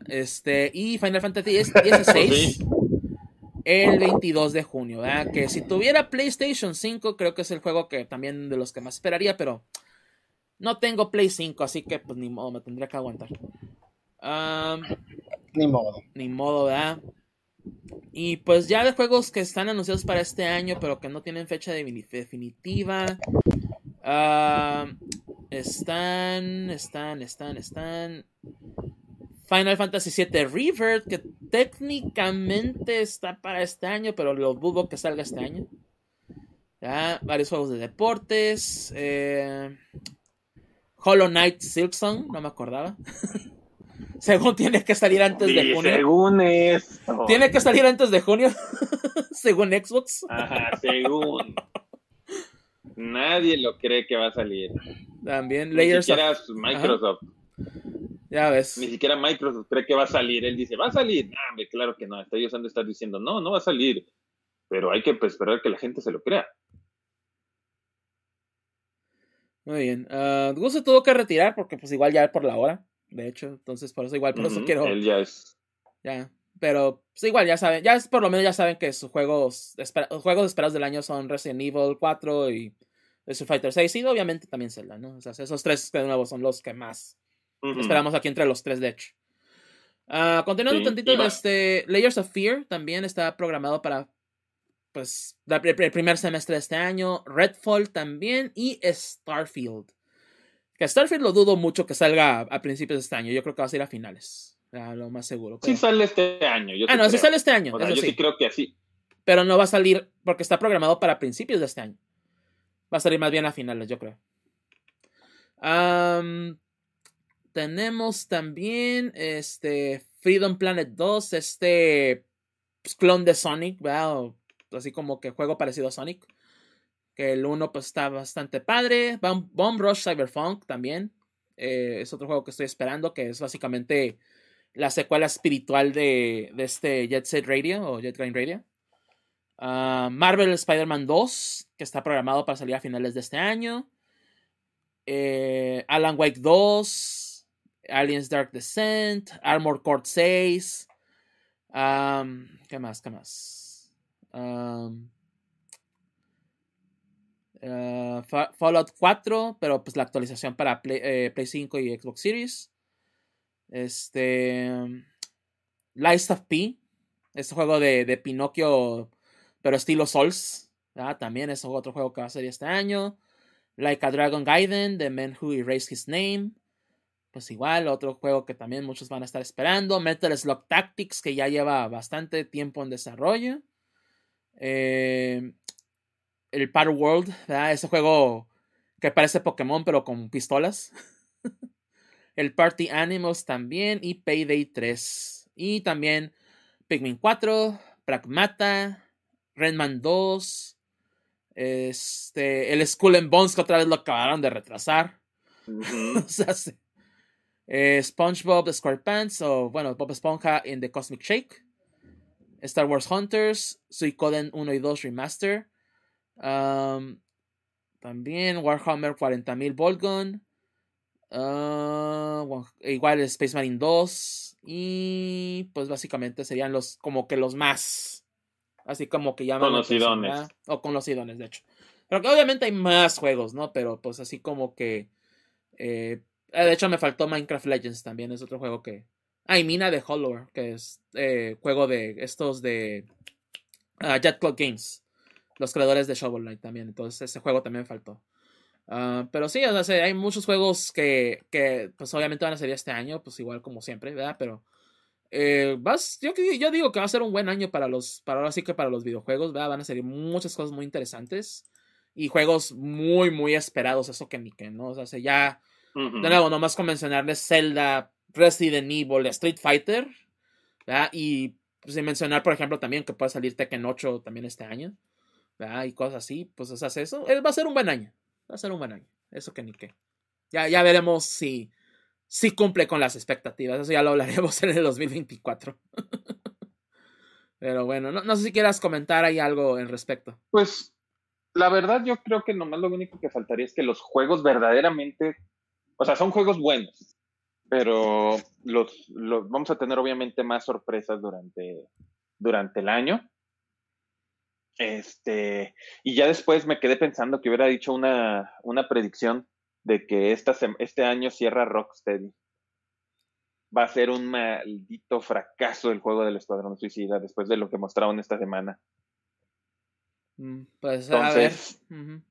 Este, y Final Fantasy 16 el 22 de junio. Que si tuviera PlayStation 5, creo que es el juego que también de los que más esperaría, pero no tengo Play 5, así que pues ni modo, me tendría que aguantar. ni modo. Ni modo, ¿verdad? Y pues ya de juegos que están anunciados para este año, pero que no tienen fecha definitiva. están, están, están, están. Final Fantasy VII Rebirth, que técnicamente está para este año, pero lo dudo que salga este año. Ya, varios juegos de deportes. Eh, Hollow Knight Silksong, no me acordaba. según tiene que salir antes de junio. Según esto. Tiene que salir antes de junio. según Xbox. Ajá, según. Nadie lo cree que va a salir. También Layers Ni siquiera Microsoft. Ya ves. Ni siquiera Microsoft cree que va a salir. Él dice, ¿va a salir? Ah, claro que no. ellos han de estar diciendo, no, no va a salir. Pero hay que pues, esperar que la gente se lo crea. Muy bien. Uh, se tuvo que retirar porque pues igual ya por la hora, de hecho. Entonces por eso igual, por eso quiero... Él ya es... Ya. Pero pues, igual ya saben, ya es, por lo menos ya saben que sus juegos, juegos esperados del año son Resident Evil 4 y Street Fighter 6 y obviamente también Zelda, ¿no? O sea, esos tres de nuevo son los que más Esperamos aquí entre los tres, de hecho. Uh, continuando un tantito, este, Layers of Fear también está programado para pues el primer semestre de este año. Redfall también y Starfield. Que Starfield lo dudo mucho que salga a, principios de este año. Yo creo que va a ser a finales. lo más seguro. Sí sale este año. ah, no, sí sale este año. yo sí. creo que así. Pero no va a salir porque está programado para principios de este año. Va a salir más bien a finales, yo creo. Um, tenemos también este Freedom Planet 2, este pues, clon de Sonic, ¿verdad? así como que juego parecido a Sonic. Que el 1 pues está bastante padre. Bomb, Rush Cyberpunk también. Eh, es otro juego que estoy esperando, que es básicamente la secuela espiritual de, de este Jet Set Radio o Jet Grind Radio. Ah, Marvel Spider-Man 2, que está programado para salir a finales de este año. Eh, Alan Wake 2. Aliens Dark Descent, Armor Core 6. ¿Qué más? ¿Qué más? Eh, Fallout 4, pero pues la actualización para Play, 5 eh, y Xbox Series. Este. Lies of P. Este juego de, Pinocchio, pero estilo Souls. También es otro juego que va a salir este año. Like a Dragon Gaiden, The Man Who Erased His Name pues igual, otro juego que también muchos van a estar esperando. Metal Slug Tactics, que ya lleva bastante tiempo en desarrollo. Eh, el Power World, ese juego que parece Pokémon, pero con pistolas. el Party Animals también. Y Payday 3. Y también Pikmin 4, Pragmata, Redman 2. Este, el Skull and Bones, que otra vez lo acabaron de retrasar. o sea, eh, SpongeBob SquarePants o bueno, Bob Esponja in the Cosmic Shake. Star Wars Hunters, Suicoden 1 y 2 Remaster. Um, también Warhammer 40.000 Volgun. Uh, igual Space Marine 2. Y pues básicamente serían los como que los más. Así como que llaman. Conocidones. O conocidones, de hecho. Pero que obviamente hay más juegos, ¿no? Pero pues así como que. Eh, eh, de hecho, me faltó Minecraft Legends también, es otro juego que. Ah, y Mina de Hollow, que es eh, juego de estos de uh, Clock Games, los creadores de Shovel Knight también. Entonces, ese juego también faltó. Ah, pero sí, o sea, hay muchos juegos que, que, pues obviamente van a salir este año, pues igual como siempre, ¿verdad? Pero Eh, vas, yo, yo digo que va a ser un buen año para los, para ahora sí que para los videojuegos, van a salir muchas cosas muy interesantes y juegos muy, muy esperados, eso que ni que, ¿no? O sea, ya, de nuevo, nomás con mencionarles Zelda, Resident Evil, Street Fighter, ¿verdad? Y pues, sin mencionar, por ejemplo, también que puede salir Tekken 8 también este año, ¿verdad? Y cosas así, pues, sea, eso, eh, va a ser un buen año, va a ser un buen año, eso que ni que. Ya, ya veremos si, si cumple con las expectativas, eso ya lo hablaremos en el 2024. Pero bueno, no, no sé si quieras comentar ahí algo en respecto. Pues la verdad yo creo que nomás lo único que faltaría es que los juegos verdaderamente, o sea, son juegos buenos, pero los, los vamos a tener obviamente más sorpresas durante, durante el año. Este, y ya después me quedé pensando que hubiera dicho una, una predicción de que esta, este año cierra Rocksteady. Va a ser un maldito fracaso el juego del Escuadrón Suicida después de lo que mostraron esta semana. Mm, pues entonces, a ver.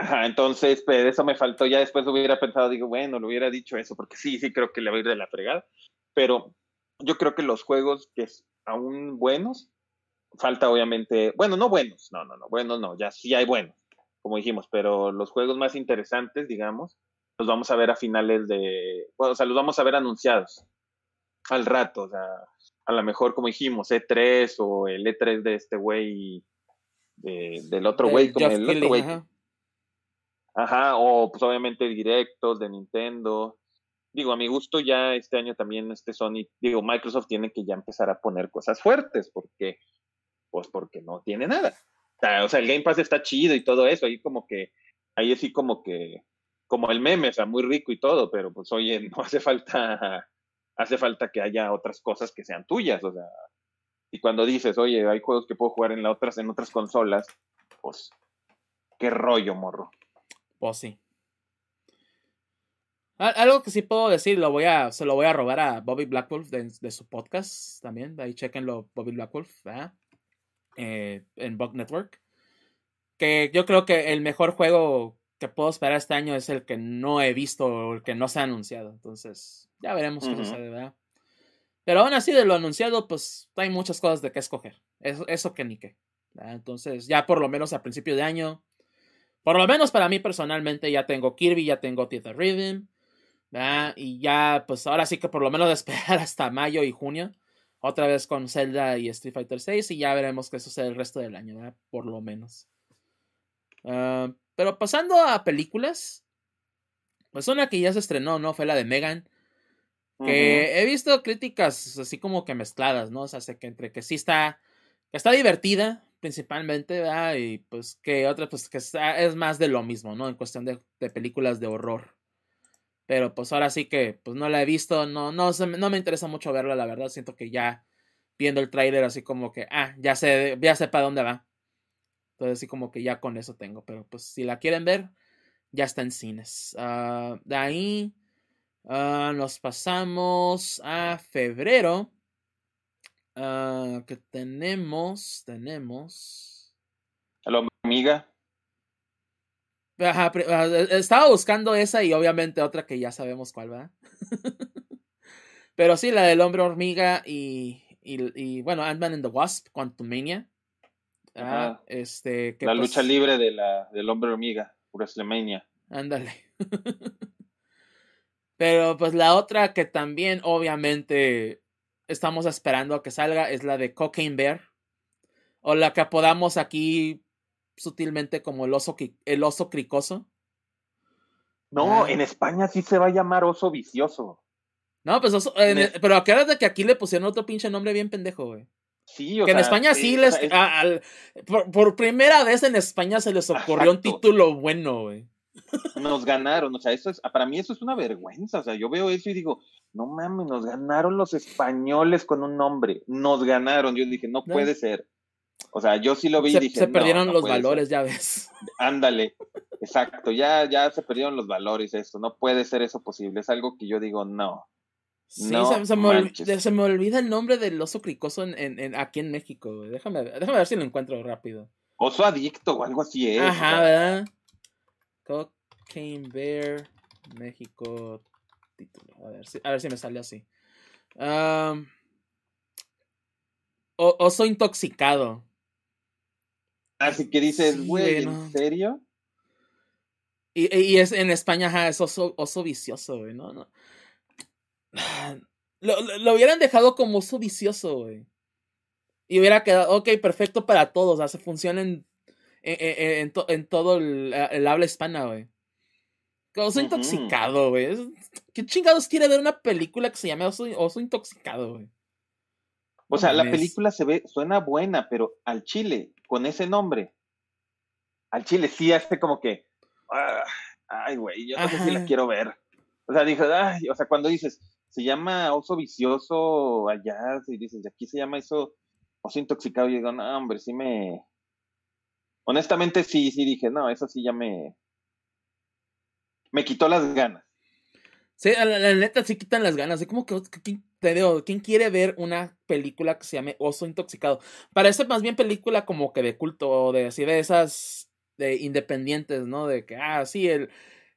Ajá, entonces, pues eso me faltó. Ya después hubiera pensado, digo, bueno, lo hubiera dicho eso, porque sí, sí creo que le va a ir de la fregada. Pero yo creo que los juegos que aún buenos, falta obviamente, bueno, no buenos, no, no, no, buenos no, ya sí hay buenos, como dijimos, pero los juegos más interesantes, digamos, los vamos a ver a finales de, bueno, o sea, los vamos a ver anunciados al rato, o sea, a lo mejor, como dijimos, E3 o el E3 de este güey del otro güey, como el otro güey. Ajá. o pues obviamente directos de Nintendo. Digo, a mi gusto ya este año también este Sony, digo, Microsoft tiene que ya empezar a poner cosas fuertes, porque, pues porque no tiene nada. O sea, el Game Pass está chido y todo eso, ahí como que, ahí así como que, como el meme, o sea, muy rico y todo, pero pues oye, no hace falta, hace falta que haya otras cosas que sean tuyas, o sea, y cuando dices, oye, hay juegos que puedo jugar en, la otras, en otras consolas, pues, qué rollo, morro. Pues sí. Algo que sí puedo decir, lo voy a, se lo voy a robar a Bobby Blackwolf de, su podcast también. Ahí chequenlo, Bobby Blackwolf, eh, en Bug Network. Que yo creo que el mejor juego que puedo esperar este año es el que no he visto o el que no se ha anunciado. Entonces, ya veremos qué sucede, ¿verdad? Pero aún así, de lo anunciado, pues hay muchas cosas de qué escoger. Eso, eso que ni qué. Entonces, ya por lo menos a principio de año, por lo menos para mí personalmente, ya tengo Kirby, ya tengo Theater Rhythm. Y ya, pues ahora sí que por lo menos de esperar hasta mayo y junio. Otra vez con Zelda y Street Fighter 6. Y ya veremos qué sucede el resto del año, ¿verdad? Por lo menos. Ah, pero pasando a películas. Pues una que ya se estrenó, ¿no? Fue la de Megan. Que he visto críticas así como que mezcladas, ¿no? O sea, que entre que sí está, que está divertida, principalmente, ¿verdad? Y pues que otra, pues que es más de lo mismo, ¿no? En cuestión de, películas de horror. Pero pues ahora sí que, pues no la he visto, no, no, no me interesa mucho verla, la verdad. Siento que ya viendo el trailer así como que, ah, ya sé, ya sé para dónde va. Entonces así como que ya con eso tengo. Pero pues si la quieren ver, ya está en cines. Ah, de ahí Ah, nos pasamos a febrero. Uh, que tenemos, tenemos. A la hormiga. Ah, estaba buscando esa y obviamente otra que ya sabemos cuál va. Pero sí, la del hombre hormiga y, y, bueno, Ant-Man and the Wasp, Quantumania. Ah, este, la pues lucha libre de la, del hombre hormiga, WrestleMania. Ándale. Pero pues la otra que también obviamente estamos esperando a que salga es la de Cocaine Bear. O la que apodamos aquí sutilmente como el oso, el oso cricoso. No, ah. en España sí se va a llamar oso vicioso. No, pues oso, pero acuérdate que aquí le pusieron otro pinche nombre bien pendejo, güey. Sí, o que en España sí, les. por, primera vez en España se les ocurrió un título bueno, güey nos ganaron, o sea, eso es, para mí eso es una vergüenza, o sea, yo veo eso y digo, no mames, nos ganaron los españoles con un nombre, nos ganaron, yo dije, no puede ser. O sea, yo sí lo vi y dije, se perdieron los valores, ya ves. Ándale, exacto, ya, ya se perdieron los valores esto, no puede ser eso posible, es algo que yo digo, no. Sí, se, me olvida, el nombre del oso cricoso en, aquí en México. Déjame, déjame ver si lo encuentro rápido. Oso adicto o algo así es. Ajá, ¿verdad? Cocaine Bear México título. A ver si, a ver si me sale así. oso intoxicado. Así que dices, güey, ¿en serio? Y, es en España, es oso, oso vicioso, güey, ¿no? no. Lo, lo, hubieran dejado como oso vicioso, güey. Y hubiera quedado, ok, perfecto para todos, o sea, se funciona en, en, en, todo el, habla hispana, güey. Oso intoxicado, güey. ¿Qué chingados quiere ver una película que se llame Oso, oso intoxicado, güey? O sea, la película se ve, suena buena, pero al chile, con ese nombre, al chile sí hace como que, Ah, ay, güey, yo no sé si la quiero ver. O sea, dije, ay, o sea, cuando dices, se llama oso vicioso allá, y dices, aquí se llama eso, oso intoxicado, y digo, no, hombre, sí me. Honestamente, sí, sí dije, no, eso sí ya me. Me quitó las ganas. Sí, la, neta sí quitan las ganas. Como que, te digo, ¿quién quiere ver una película que se llame Oso Intoxicado? Parece más bien película como que de culto, de así de esas de independientes, ¿no? De que, ah, sí, él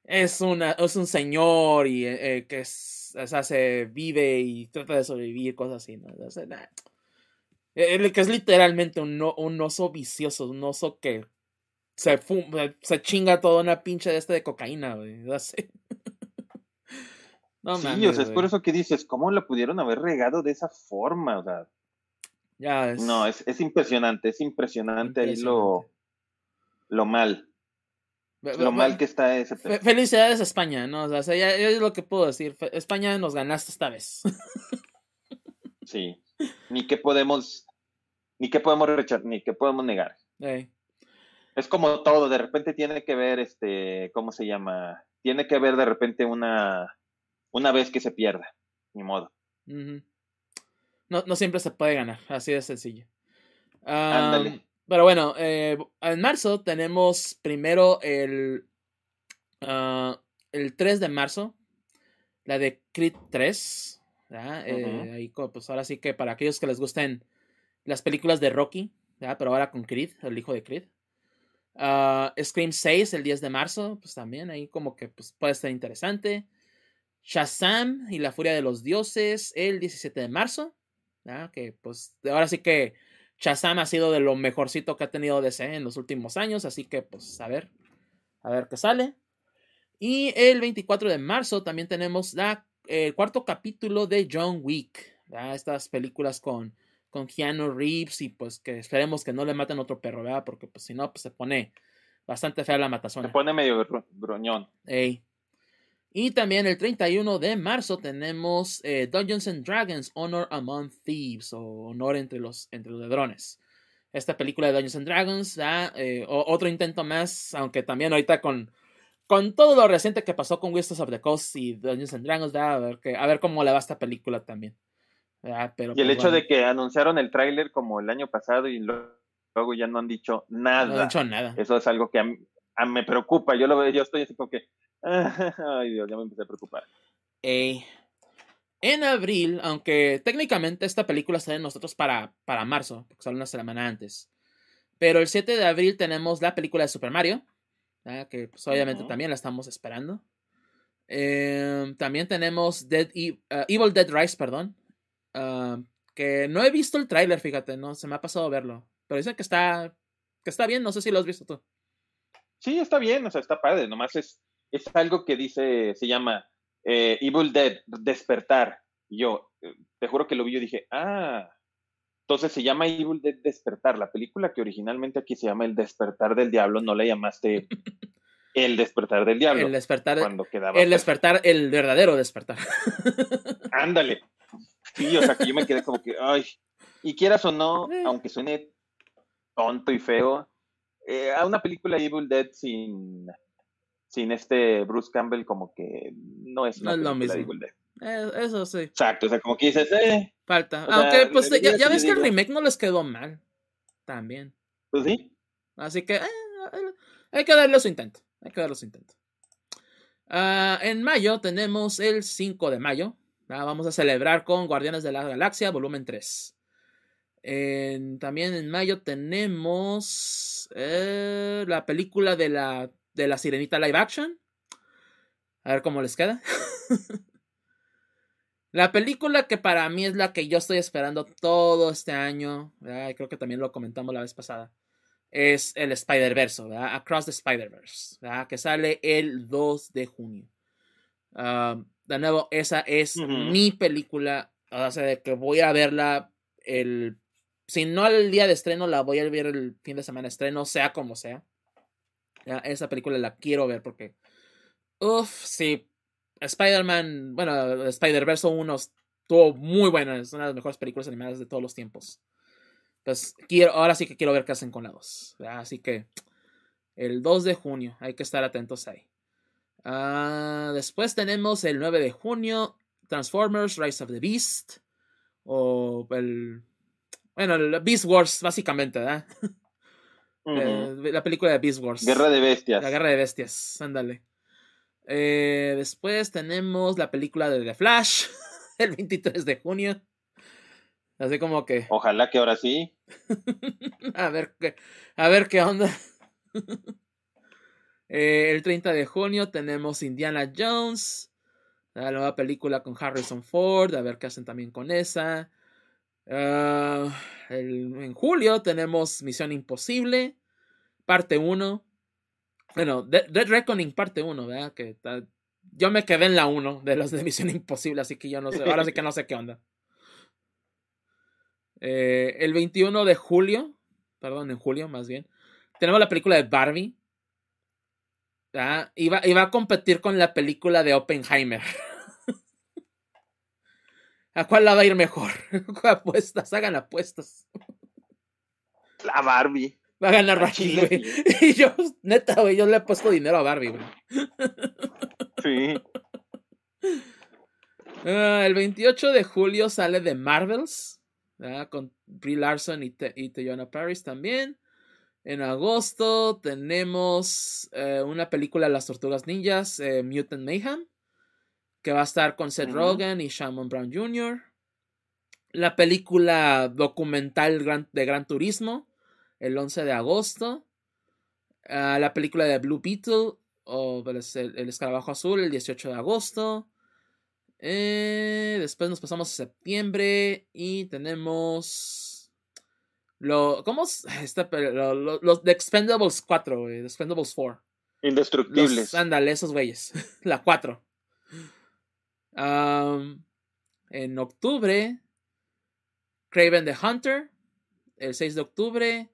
es, una, es un señor y eh, eh, que es, o sea, se vive y trata de sobrevivir, cosas así, ¿no? O sea, El que es literalmente un, un, oso vicioso, un oso que se, se chinga toda una pinche de este de cocaína, güey. No, sí, o sea, es por eso que dices, ¿cómo lo pudieron haber regado de esa forma? O sea, ya es... No, es, es impresionante, es impresionante, ahí lo, lo mal. Lo mal que está ese. Felicidades a España, ¿no? O sea, ya, es lo que puedo decir. España nos ganaste esta vez. sí. Ni que podemos. Ni que podemos rechazar, ni que podemos negar. Es como todo, de repente tiene que ver, este, ¿cómo se llama? Tiene que ver de repente una, una vez que se pierda, ni modo. no, no siempre se puede ganar, así de sencillo. Ándale. Pero bueno, eh, en marzo tenemos primero el, ah, el 3 de marzo, la de Creed 3. Eh, ahí, pues ahora sí que para aquellos que les gusten las películas de Rocky, pero ahora con Creed, el hijo de Creed. Uh, Scream 6 el 10 de marzo, pues también ahí como que pues, puede estar interesante. Shazam y la furia de los dioses el 17 de marzo. Que pues ahora sí que Shazam ha sido de lo mejorcito que ha tenido DC en los últimos años, así que pues a ver, a ver qué sale. Y el 24 de marzo también tenemos la, el cuarto capítulo de John Wick, estas películas con, con Keanu Reeves y pues que esperemos que no le maten otro perro, ¿verdad? Porque pues si no, pues se pone bastante fea la matazón. Se pone medio groñón. Ey. Y también el 31 de marzo tenemos eh, Dungeons and Dragons Honor Among Thieves o Honor entre los, entre los ladrones. Esta película de Dungeons and Dragons eh, otro intento más, aunque también ahorita con, con todo lo reciente que pasó con Wizards of the Coast y Dungeons and Dragons, a, ver que, a ver cómo le va esta película también. Pero, y el pues hecho de que anunciaron el tráiler como el año pasado y luego ya no han dicho nada. No han dicho nada. Eso es algo que a mí, me preocupa. Yo lo veo, yo estoy así como que, Ay, Dios, ya me empecé a preocupar. en abril, aunque técnicamente esta película sale en nosotros para, para marzo, porque sale una semana antes. Pero el 7 de abril tenemos la película de Super Mario, que pues, obviamente también la estamos esperando. Em, también tenemos Dead e, uh, Evil Dead Rise, perdón. Um, que no he visto el tráiler, fíjate, no se me ha pasado verlo. Pero dicen que está, que está bien, no sé si lo has visto tú. Sí, está bien, o sea, está padre, nomás es, es algo que dice, se llama eh, Evil Dead, despertar. Y yo, eh, te juro que lo vi y dije, ah, entonces se llama Evil Dead Despertar. La película que originalmente aquí se llama El Despertar del Diablo, no le llamaste El Despertar del Diablo. El despertar, cuando quedaba el despertar, el verdadero despertar. Ándale. Sí, o sea que yo me quedé como que, ay, y quieras o no, eh. aunque suene tonto y feo, a una película Evil Dead sin sin este Bruce Campbell como que no es no es lo mismo. Eh, eso sí. Exacto, o sea, como que dices, eh. Falta. Aunque, pues ya, ves que el remake no les quedó mal. También. Pues sí. Así que eh, hay que darle su intento. Hay que darle su intento. Ah, en mayo tenemos el 5 de mayo. vamos a celebrar con Guardianes de la Galaxia, volumen 3. también en mayo tenemos eh, la película de la de la Sirenita live action. A ver cómo les queda. La película que para mí es la que yo estoy esperando todo este año, creo que también lo comentamos la vez pasada, es el Spider-Verse, Across the Spider-Verse, que sale el 2 de junio. Ah, de nuevo, esa es mi película, o sea, de que voy a verla el... Si no el día de estreno, la voy a ver el fin de semana de estreno, sea como sea. Esa película la quiero ver porque... Uf, sí, Spider-Man, bueno, Spider-Verse 1 estuvo muy buena, es una de las mejores películas animadas de todos los tiempos. Pues quiero, ahora sí que quiero ver qué hacen con la 2. Así que el 2 de junio, hay que estar atentos ahí. Ah, después tenemos el 9 de junio, Transformers, Rise of the Beast. O el. Bueno, el Beast Wars, básicamente, ¿verdad? Eh, la película de Beast Wars. Guerra de Bestias. La Guerra de Bestias, ándale. Eh, después tenemos la película de The Flash, el 23 de junio. Así como que. Ojalá que ahora sí. a ver qué, a ver qué onda. Eh, el 30 de junio tenemos Indiana Jones, la nueva película con Harrison Ford, a ver qué hacen también con esa. Ah, en julio tenemos Misión Imposible, parte 1. Bueno, Dead Reckoning parte 1, ¿verdad? Que yo me quedé en la 1 de los de Misión Imposible, así que yo no sé, ahora sí que no sé qué onda. Eh, el 21 de julio, perdón, en julio más bien, tenemos la película de Barbie. ¿verdad? Iba, iba a competir con la película de Oppenheimer. ¿A cuál la va a ir mejor? apuestas, hagan apuestas. La Barbie. Va a ganar Barbie, güey. Y yo, neta, güey, yo le he puesto dinero a Barbie, güey. Sí. Ah, el 28 de julio sale de Marvels, con Brie Larson y, Te Paris también. En agosto tenemos eh, una película de las tortugas ninjas, eh, Mutant Mayhem, que va a estar con Seth Rogen y Shamon Brown Jr. La película documental de Gran Turismo, el 11 de agosto. Ah, la película de Blue Beetle, o el, escarabajo azul, el 18 de agosto. Eh, después nos pasamos a septiembre y tenemos. Lo, ¿Cómo está? los The Expendables 4, The Expendables 4. Indestructibles. ándale, esos güeyes. La 4. en octubre, Craven the Hunter. El 6 de octubre,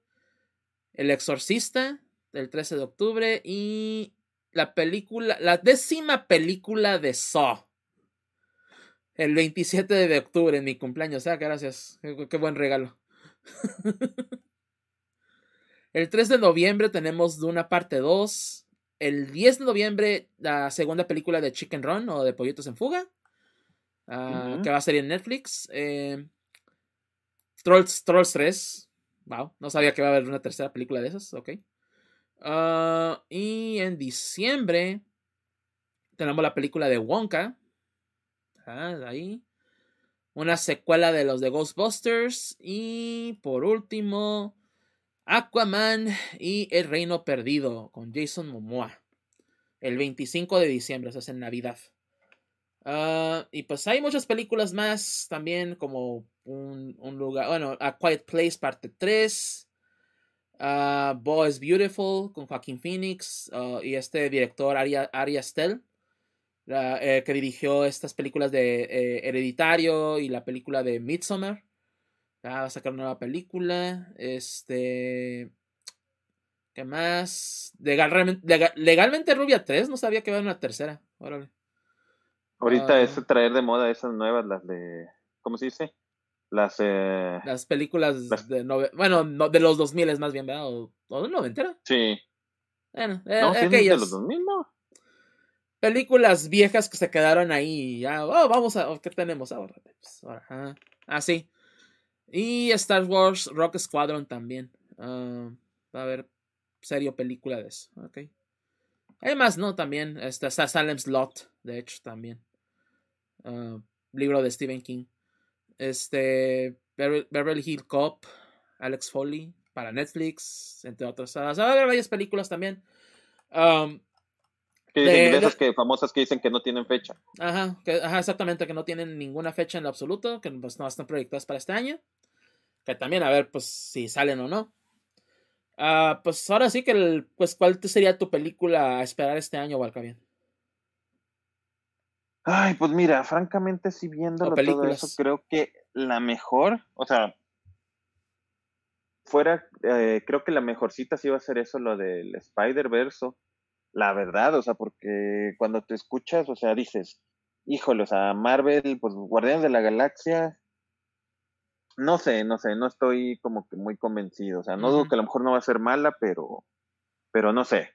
el Exorcista, el 13 de octubre. Y la película, la décima película de Saw. El 27 de octubre, en mi cumpleaños. Ah, gracias. Qué, buen regalo. el 3 de noviembre tenemos Duna parte 2. El 10 de noviembre, la segunda película de Chicken Run o de Pollitos en Fuga. Ah, que va a salir en Netflix. Eh, Trolls, Trolls 3. Wow, no sabía que iba a haber una tercera película de esas. Ok. Ah, y en diciembre tenemos la película de Wonka. Ah, ahí. Una secuela de los de Ghostbusters. Y por último, Aquaman y El Reino Perdido con Jason Momoa. El 25 de diciembre, eso es en Navidad. Ah, y pues hay muchas películas más también, como un, lugar, bueno, A Quiet Place parte 3, uh, Bo Beautiful con Joaquín Phoenix ah, y este director Ari, Ari eh, que dirigió estas películas de eh, Hereditario y la película de Midsommar. va a sacar una nueva película. Este. ¿Qué más? legalmente Rubia 3, no sabía que iba a una tercera. Órale. Ahorita es traer de moda esas nuevas, las de. ¿Cómo se dice? Las, eh, las películas de bueno, de los 2000 es más bien, ¿verdad? ¿O, o de noventera? Sí. Bueno, eh, no, de los 2000, no. Películas viejas que se quedaron ahí. Ya, oh, vamos a. ¿Qué tenemos ahora? Pues, ah, sí. Y Star Wars Rock Squadron también. Uh, va a haber serio película de eso. Ok. Hay más, ¿no? También. Está Salem's Lot, de hecho, también. Uh, libro de Stephen King este, Beverly Hill Cop, Alex Foley, para Netflix, entre otras. va a haber varias películas también. Um, de, esas que, famosas que dicen que no tienen fecha. Ajá, que, ajá, exactamente, que no tienen ninguna fecha en lo absoluto, que pues, no están proyectadas para este año. Que también, a ver, pues si salen o no. Ah, pues ahora sí que, el, pues, ¿cuál sería tu película a esperar este año, bien Ay, pues mira, francamente, si viéndolo todo eso, creo que la mejor, o sea, fuera, eh, creo que la mejorcita sí va a ser eso, lo del Spider-Verse, la verdad, o sea, porque cuando te escuchas, o sea, dices, híjole, o sea, Marvel, pues Guardianes de la Galaxia, no sé, no sé, no estoy como que muy convencido. O sea, no dudo que a lo mejor no va a ser mala, pero, pero no sé.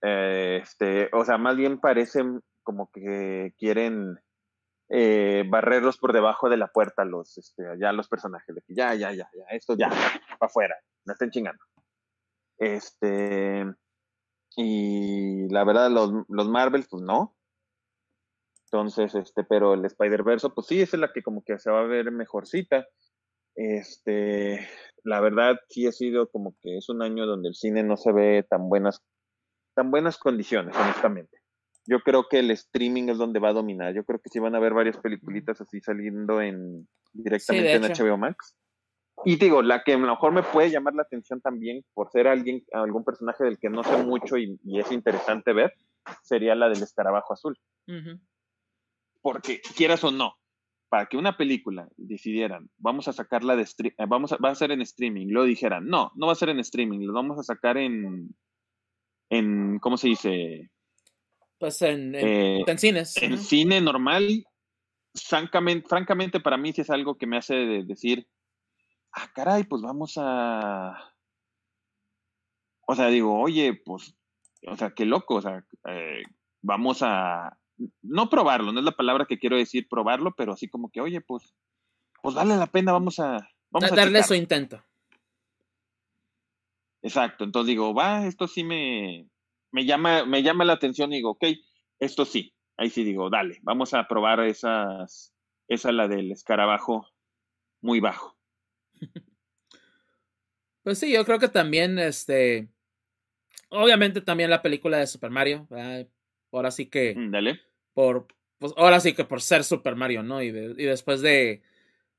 Eh, este, o sea, más bien parecen como que quieren eh, barrerlos por debajo de la puerta los, este, ya los personajes, de que ya, ya, ya, ya, esto ya, para afuera, no estén chingando. Este, y la verdad, los, los Marvels, pues no. Entonces, este, pero el Spider-Verse, pues sí, es la que como que se va a ver mejorcita. Este, la verdad sí ha sido como que es un año donde el cine no se ve tan buenas, tan buenas condiciones, honestamente. Yo creo que el streaming es donde va a dominar. Yo creo que sí van a ver varias peliculitas así saliendo en directamente en HBO Max. Y digo, la que a lo mejor me puede llamar la atención también por ser alguien, algún personaje del que no sé mucho y, es interesante ver, sería la del escarabajo azul. Porque quieras o no, para que una película decidieran, vamos a sacarla de eh, vamos a, va a ser en streaming, lo dijeran, no, no va a ser en streaming, lo vamos a sacar en, en ¿cómo se dice? Pues en, en, eh, cines. En cine normal, francamente, francamente para mí sí es algo que me hace decir, ah, caray, pues vamos a... O sea, digo, oye, pues, o sea, qué loco, o sea, eh, vamos a, no probarlo, no es la palabra que quiero decir probarlo, pero así como que, oye, pues, pues vale la pena, vamos a... Vamos a darle su intento. Exacto, entonces digo, va, esto sí me, me, llama, me llama la atención y digo, ok, esto sí, ahí sí digo, dale, vamos a probar esas, esa la del escarabajo muy bajo. Pues sí, yo creo que también, este, obviamente también la película de Super Mario, ahora sí que, mm, dale por, pues ahora sí que por ser Super Mario, ¿no? Y, y después de,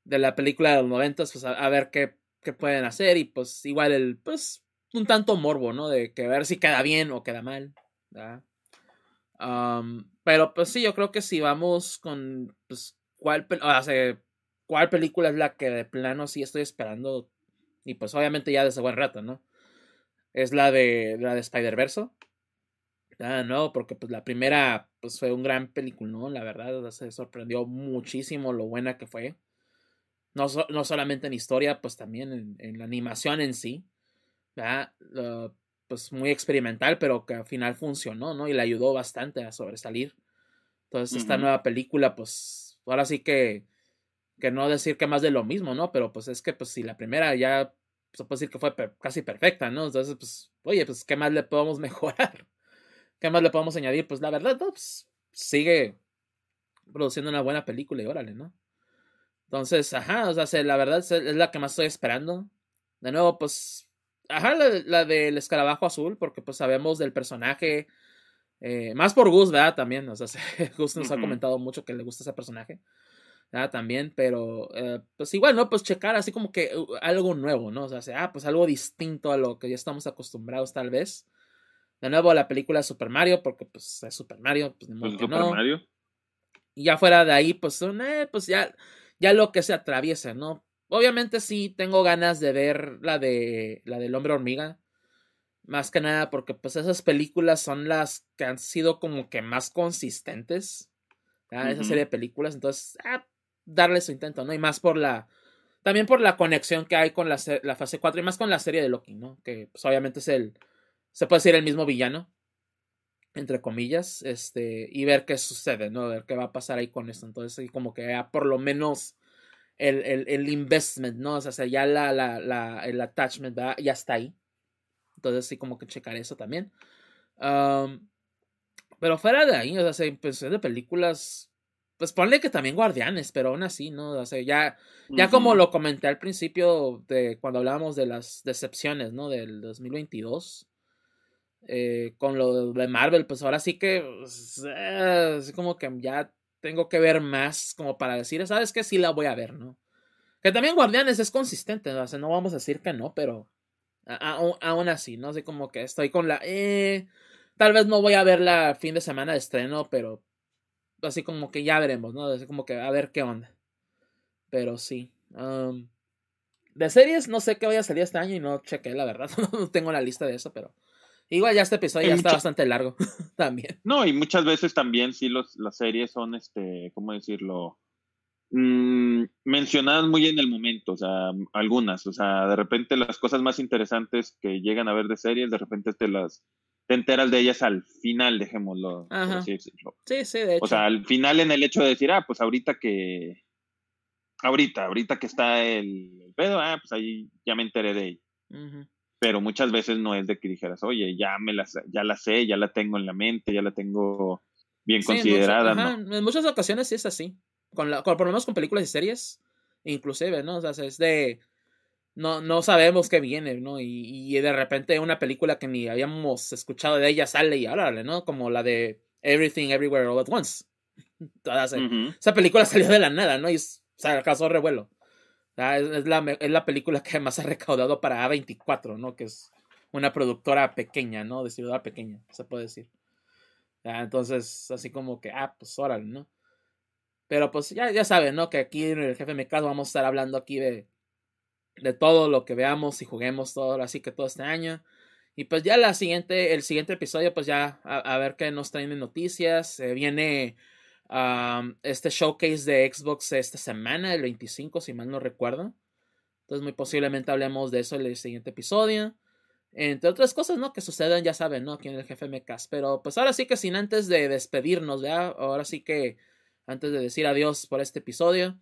de, la película de los noventas, pues a, ver qué, qué, pueden hacer y pues igual el, pues un tanto morbo, ¿no? De que ver si queda bien o queda mal, pero pues sí, yo creo que si vamos con, pues, cuál, cuál película es la que de plano sí estoy esperando y pues obviamente ya desde buen rato, ¿no? Es la de la de Spider-Verse. Ah, no, porque pues la primera pues fue un gran película, ¿no? La verdad, se sorprendió muchísimo lo buena que fue. No, no solamente en historia, pues también en, la animación en sí. ¿Verdad? pues muy experimental, pero que al final funcionó, ¿no? Y le ayudó bastante a sobresalir. Entonces, esta nueva película, pues, ahora sí que, que no decir que más de lo mismo, ¿no? Pero pues es que, pues, si la primera ya se puede decir que fue casi perfecta, ¿no? Entonces, pues, oye, pues, ¿qué más le podemos mejorar? ¿Qué más le podemos añadir? Pues la verdad, pues, sigue produciendo una buena película y órale, ¿no? Entonces, ajá, o sea, la verdad es, la que más estoy esperando. De nuevo, pues, ajá, la, del escarabajo azul, porque pues sabemos del personaje. Eh, más por Gus, ¿verdad? También, o sea, Gus nos ha comentado mucho que le gusta ese personaje. ¿verdad? También, pero eh, pues igual, ¿no? Pues checar así como que uh, algo nuevo, ¿no? O sea, ah, pues algo distinto a lo que ya estamos acostumbrados tal vez de nuevo la película Super Mario, porque pues es Super Mario, pues, pues Super Mario. Y ya fuera de ahí, pues, eh, pues ya, ya lo que se atraviesa, ¿no? Obviamente sí tengo ganas de ver la de la del hombre hormiga. Más que nada porque pues esas películas son las que han sido como que más consistentes. Esa serie de películas. Entonces, ah, darle su intento, ¿no? Y más por la. También por la conexión que hay con la, la fase 4 y más con la serie de Loki, ¿no? Que pues obviamente es el, se puede decir el mismo villano, entre comillas, este, y ver qué sucede, ¿no? Ver qué va a pasar ahí con esto. Entonces, como que ya por lo menos el, el, el investment, ¿no? O sea, ya la, la, la, el attachment ya está ahí. Entonces, sí, como que checar eso también. pero fuera de ahí, o sea, pues de películas, pues ponle que también Guardianes, pero aún así, ¿no? O sea, ya, ya como lo comenté al principio de cuando hablábamos de las decepciones, ¿no? Del 2022 Eh, con lo de Marvel, pues ahora sí que, pues, eh, como que ya tengo que ver más como para decir, ¿sabes qué? Sí la voy a ver, ¿no? Que también Guardianes es consistente, ¿no? O sea, no vamos a decir que no, pero aún así, ¿no? Así como que estoy con la... Eh, tal vez no voy a verla fin de semana de estreno, pero así como que ya veremos, ¿no? Así como que a ver qué onda. Pero sí. De series, no sé qué voy a salir este año y no chequé, la verdad. no tengo la lista de eso, pero... Igual ya este episodio ya está bastante largo también. No, y muchas veces también sí los, las series son, este, ¿cómo decirlo? Mm, mencionadas muy en el momento, o sea, algunas, o sea, de repente las cosas más interesantes que llegan a ver de series, de repente te las te enteras de ellas al final, dejémoslo. Sí, sí, de hecho. O sea, al final en el hecho de decir, ah, pues ahorita que, ahorita, ahorita que está el, pedo, ah, pues ahí ya me enteré de ella. Pero muchas veces no es de que dijeras, oye, ya me la, ya la sé, ya la tengo en la mente, ya la tengo bien considerada. En muchas ocasiones sí es así con, la, por lo menos con películas y series, inclusive, ¿no? O sea, es de... No, no sabemos qué viene, ¿no? Y, de repente una película que ni habíamos escuchado de ella sale y órale, ¿no? Como la de Everything Everywhere All at Once. Esa película salió de la nada, ¿no? Y se causó revuelo. Es, la, es la película que más ha recaudado para A24, ¿no? Que es una productora pequeña, ¿no? Distribuidora pequeña, se puede decir. Entonces, así como que, ah, pues órale, ¿no? Pero pues ya, ya saben, ¿no? Que aquí en el jefe caso vamos a estar hablando aquí de, de todo lo que veamos y juguemos todo, así que todo este año. Y pues ya la siguiente, el siguiente episodio, pues ya a, ver qué nos traen de noticias. viene este showcase de Xbox esta semana, el 25, si mal no recuerdo. Entonces muy posiblemente hablemos de eso en el siguiente episodio. Entre otras cosas, ¿no? Que suceden, ya saben, ¿no? Aquí en el jefe MCAS. Pero pues ahora sí que sin antes de despedirnos, ¿ya? Ahora sí que antes de decir adiós por este episodio,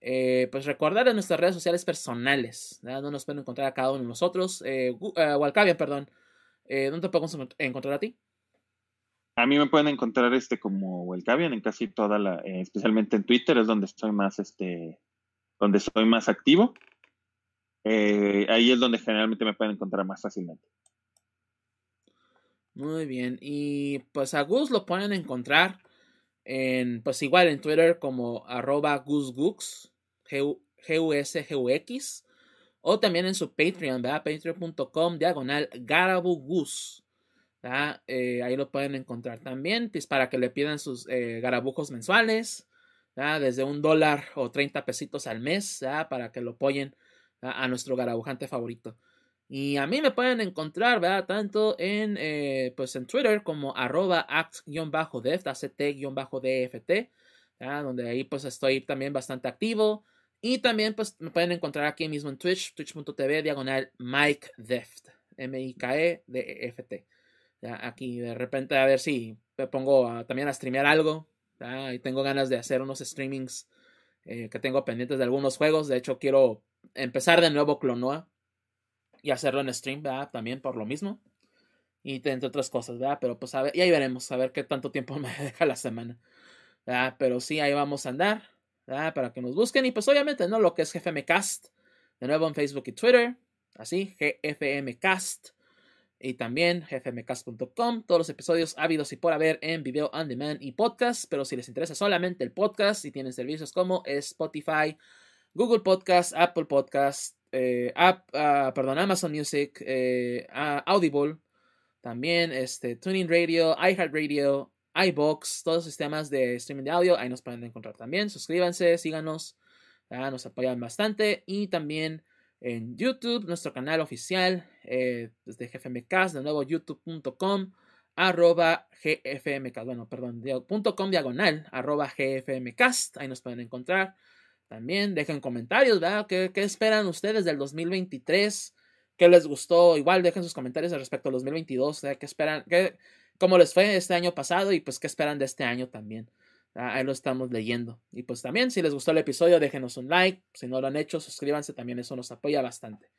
eh, pues recordar en nuestras redes sociales personales, ¿no? nos pueden encontrar a cada uno de nosotros. Eh, eh perdón, eh, ¿dónde te podemos encontrar a ti? A mí me pueden encontrar este como Walcavian en casi toda la, especialmente en Twitter, es donde estoy más, este, donde soy más activo. ahí es donde generalmente me pueden encontrar más fácilmente. Muy bien, y pues a Gus lo pueden encontrar en, pues igual en Twitter como arroba gusgux, G-U-S-G-U-X, o también en su Patreon, ¿verdad? Patreon.com, diagonal garabugus. Eh, ahí lo pueden encontrar también, pues para que le pidan sus eh, garabujos mensuales, desde un dólar o 30 pesitos al mes, para que lo apoyen a nuestro garabujante favorito. Y a mí me pueden encontrar. Tanto en, eh, pues en Twitter como arroba act-deft, donde ahí pues estoy también bastante activo. Y también pues me pueden encontrar aquí mismo en Twitch, twitch.tv, diagonal Mike Deft, M-I-K-E-D-E-F-T. Aquí de repente a ver si me pongo también a streamear algo. Y tengo ganas de hacer unos streamings eh, que tengo pendientes de algunos juegos. De hecho quiero empezar de nuevo Clonoa y hacerlo en stream. También por lo mismo. Y entre otras cosas, ¿verdad? Pero pues a ver, y ahí veremos, a ver qué tanto tiempo me deja la semana. ¿verdad? Pero sí, ahí vamos a andar. Para que nos busquen. Y pues obviamente, ¿no? Lo que es GFMcast. De nuevo en Facebook y Twitter. Así, GFMcast. Y también gfmcast.com. Todos los episodios ávidos y por haber en video on demand y podcast. Pero si les interesa solamente el podcast y tienen servicios como Spotify, Google Podcast, Apple Podcast, eh, app, ah, perdón, Amazon Music, eh, Audible, también este, Tuning Radio, iHeartRadio, iBox, todos los sistemas de streaming de audio, ahí nos pueden encontrar también. Suscríbanse, síganos, nos apoyan bastante. Y también en YouTube, nuestro canal oficial eh, desde GFMcast, de nuevo youtube.com arroba gfmcast, bueno, perdón, punto com diagonal arroba gfmcast, ahí nos pueden encontrar. También dejen comentarios, ¿verdad? ¿Qué, esperan ustedes del 2023? ¿Qué les gustó? Igual dejen sus comentarios respecto al 2022. ¿Qué esperan? ¿Qué, ¿Cómo les fue este año pasado? Y pues qué esperan de este año también. Ahí lo estamos leyendo. Y pues también, si les gustó el episodio, déjenos un like. Si no lo han hecho, suscríbanse. También eso nos apoya bastante.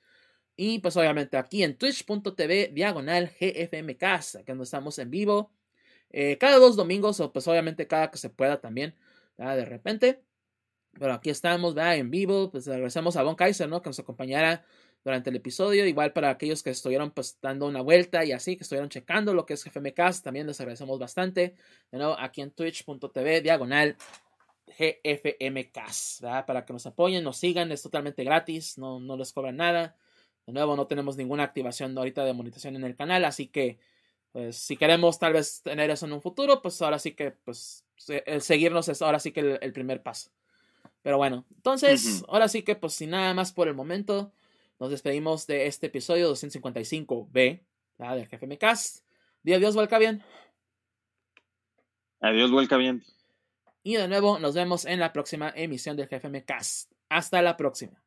Y pues obviamente aquí en twitch.tv diagonal GFMcast, que nos estamos en vivo. Eh, cada dos domingos, o pues obviamente cada que se pueda también. De repente. Pero aquí estamos, ¿verdad? En vivo. Pues regresamos a Von Kaiser, ¿no? Que nos acompañara durante el episodio. Igual para aquellos que estuvieron pues dando una vuelta y así, que estuvieron checando lo que es GFMcast, también les agradecemos bastante. De nuevo, aquí en twitch.tv, diagonal GFMcast, Para que nos apoyen, nos sigan, es totalmente gratis, no, no les cobran nada. De nuevo, no tenemos ninguna activación ahorita de monetización en el canal, así que pues, si queremos tal vez tener eso en un futuro, pues ahora sí que pues el seguirnos es ahora sí que el, primer paso. Pero bueno, entonces, ahora sí que pues sin nada más por el momento, nos despedimos de este episodio 255B del Jefe Mecast. Dí adiós, vuelca bien. Adiós, vuelca bien. Y de nuevo, nos vemos en la próxima emisión del Jefe Mecast. Hasta la próxima.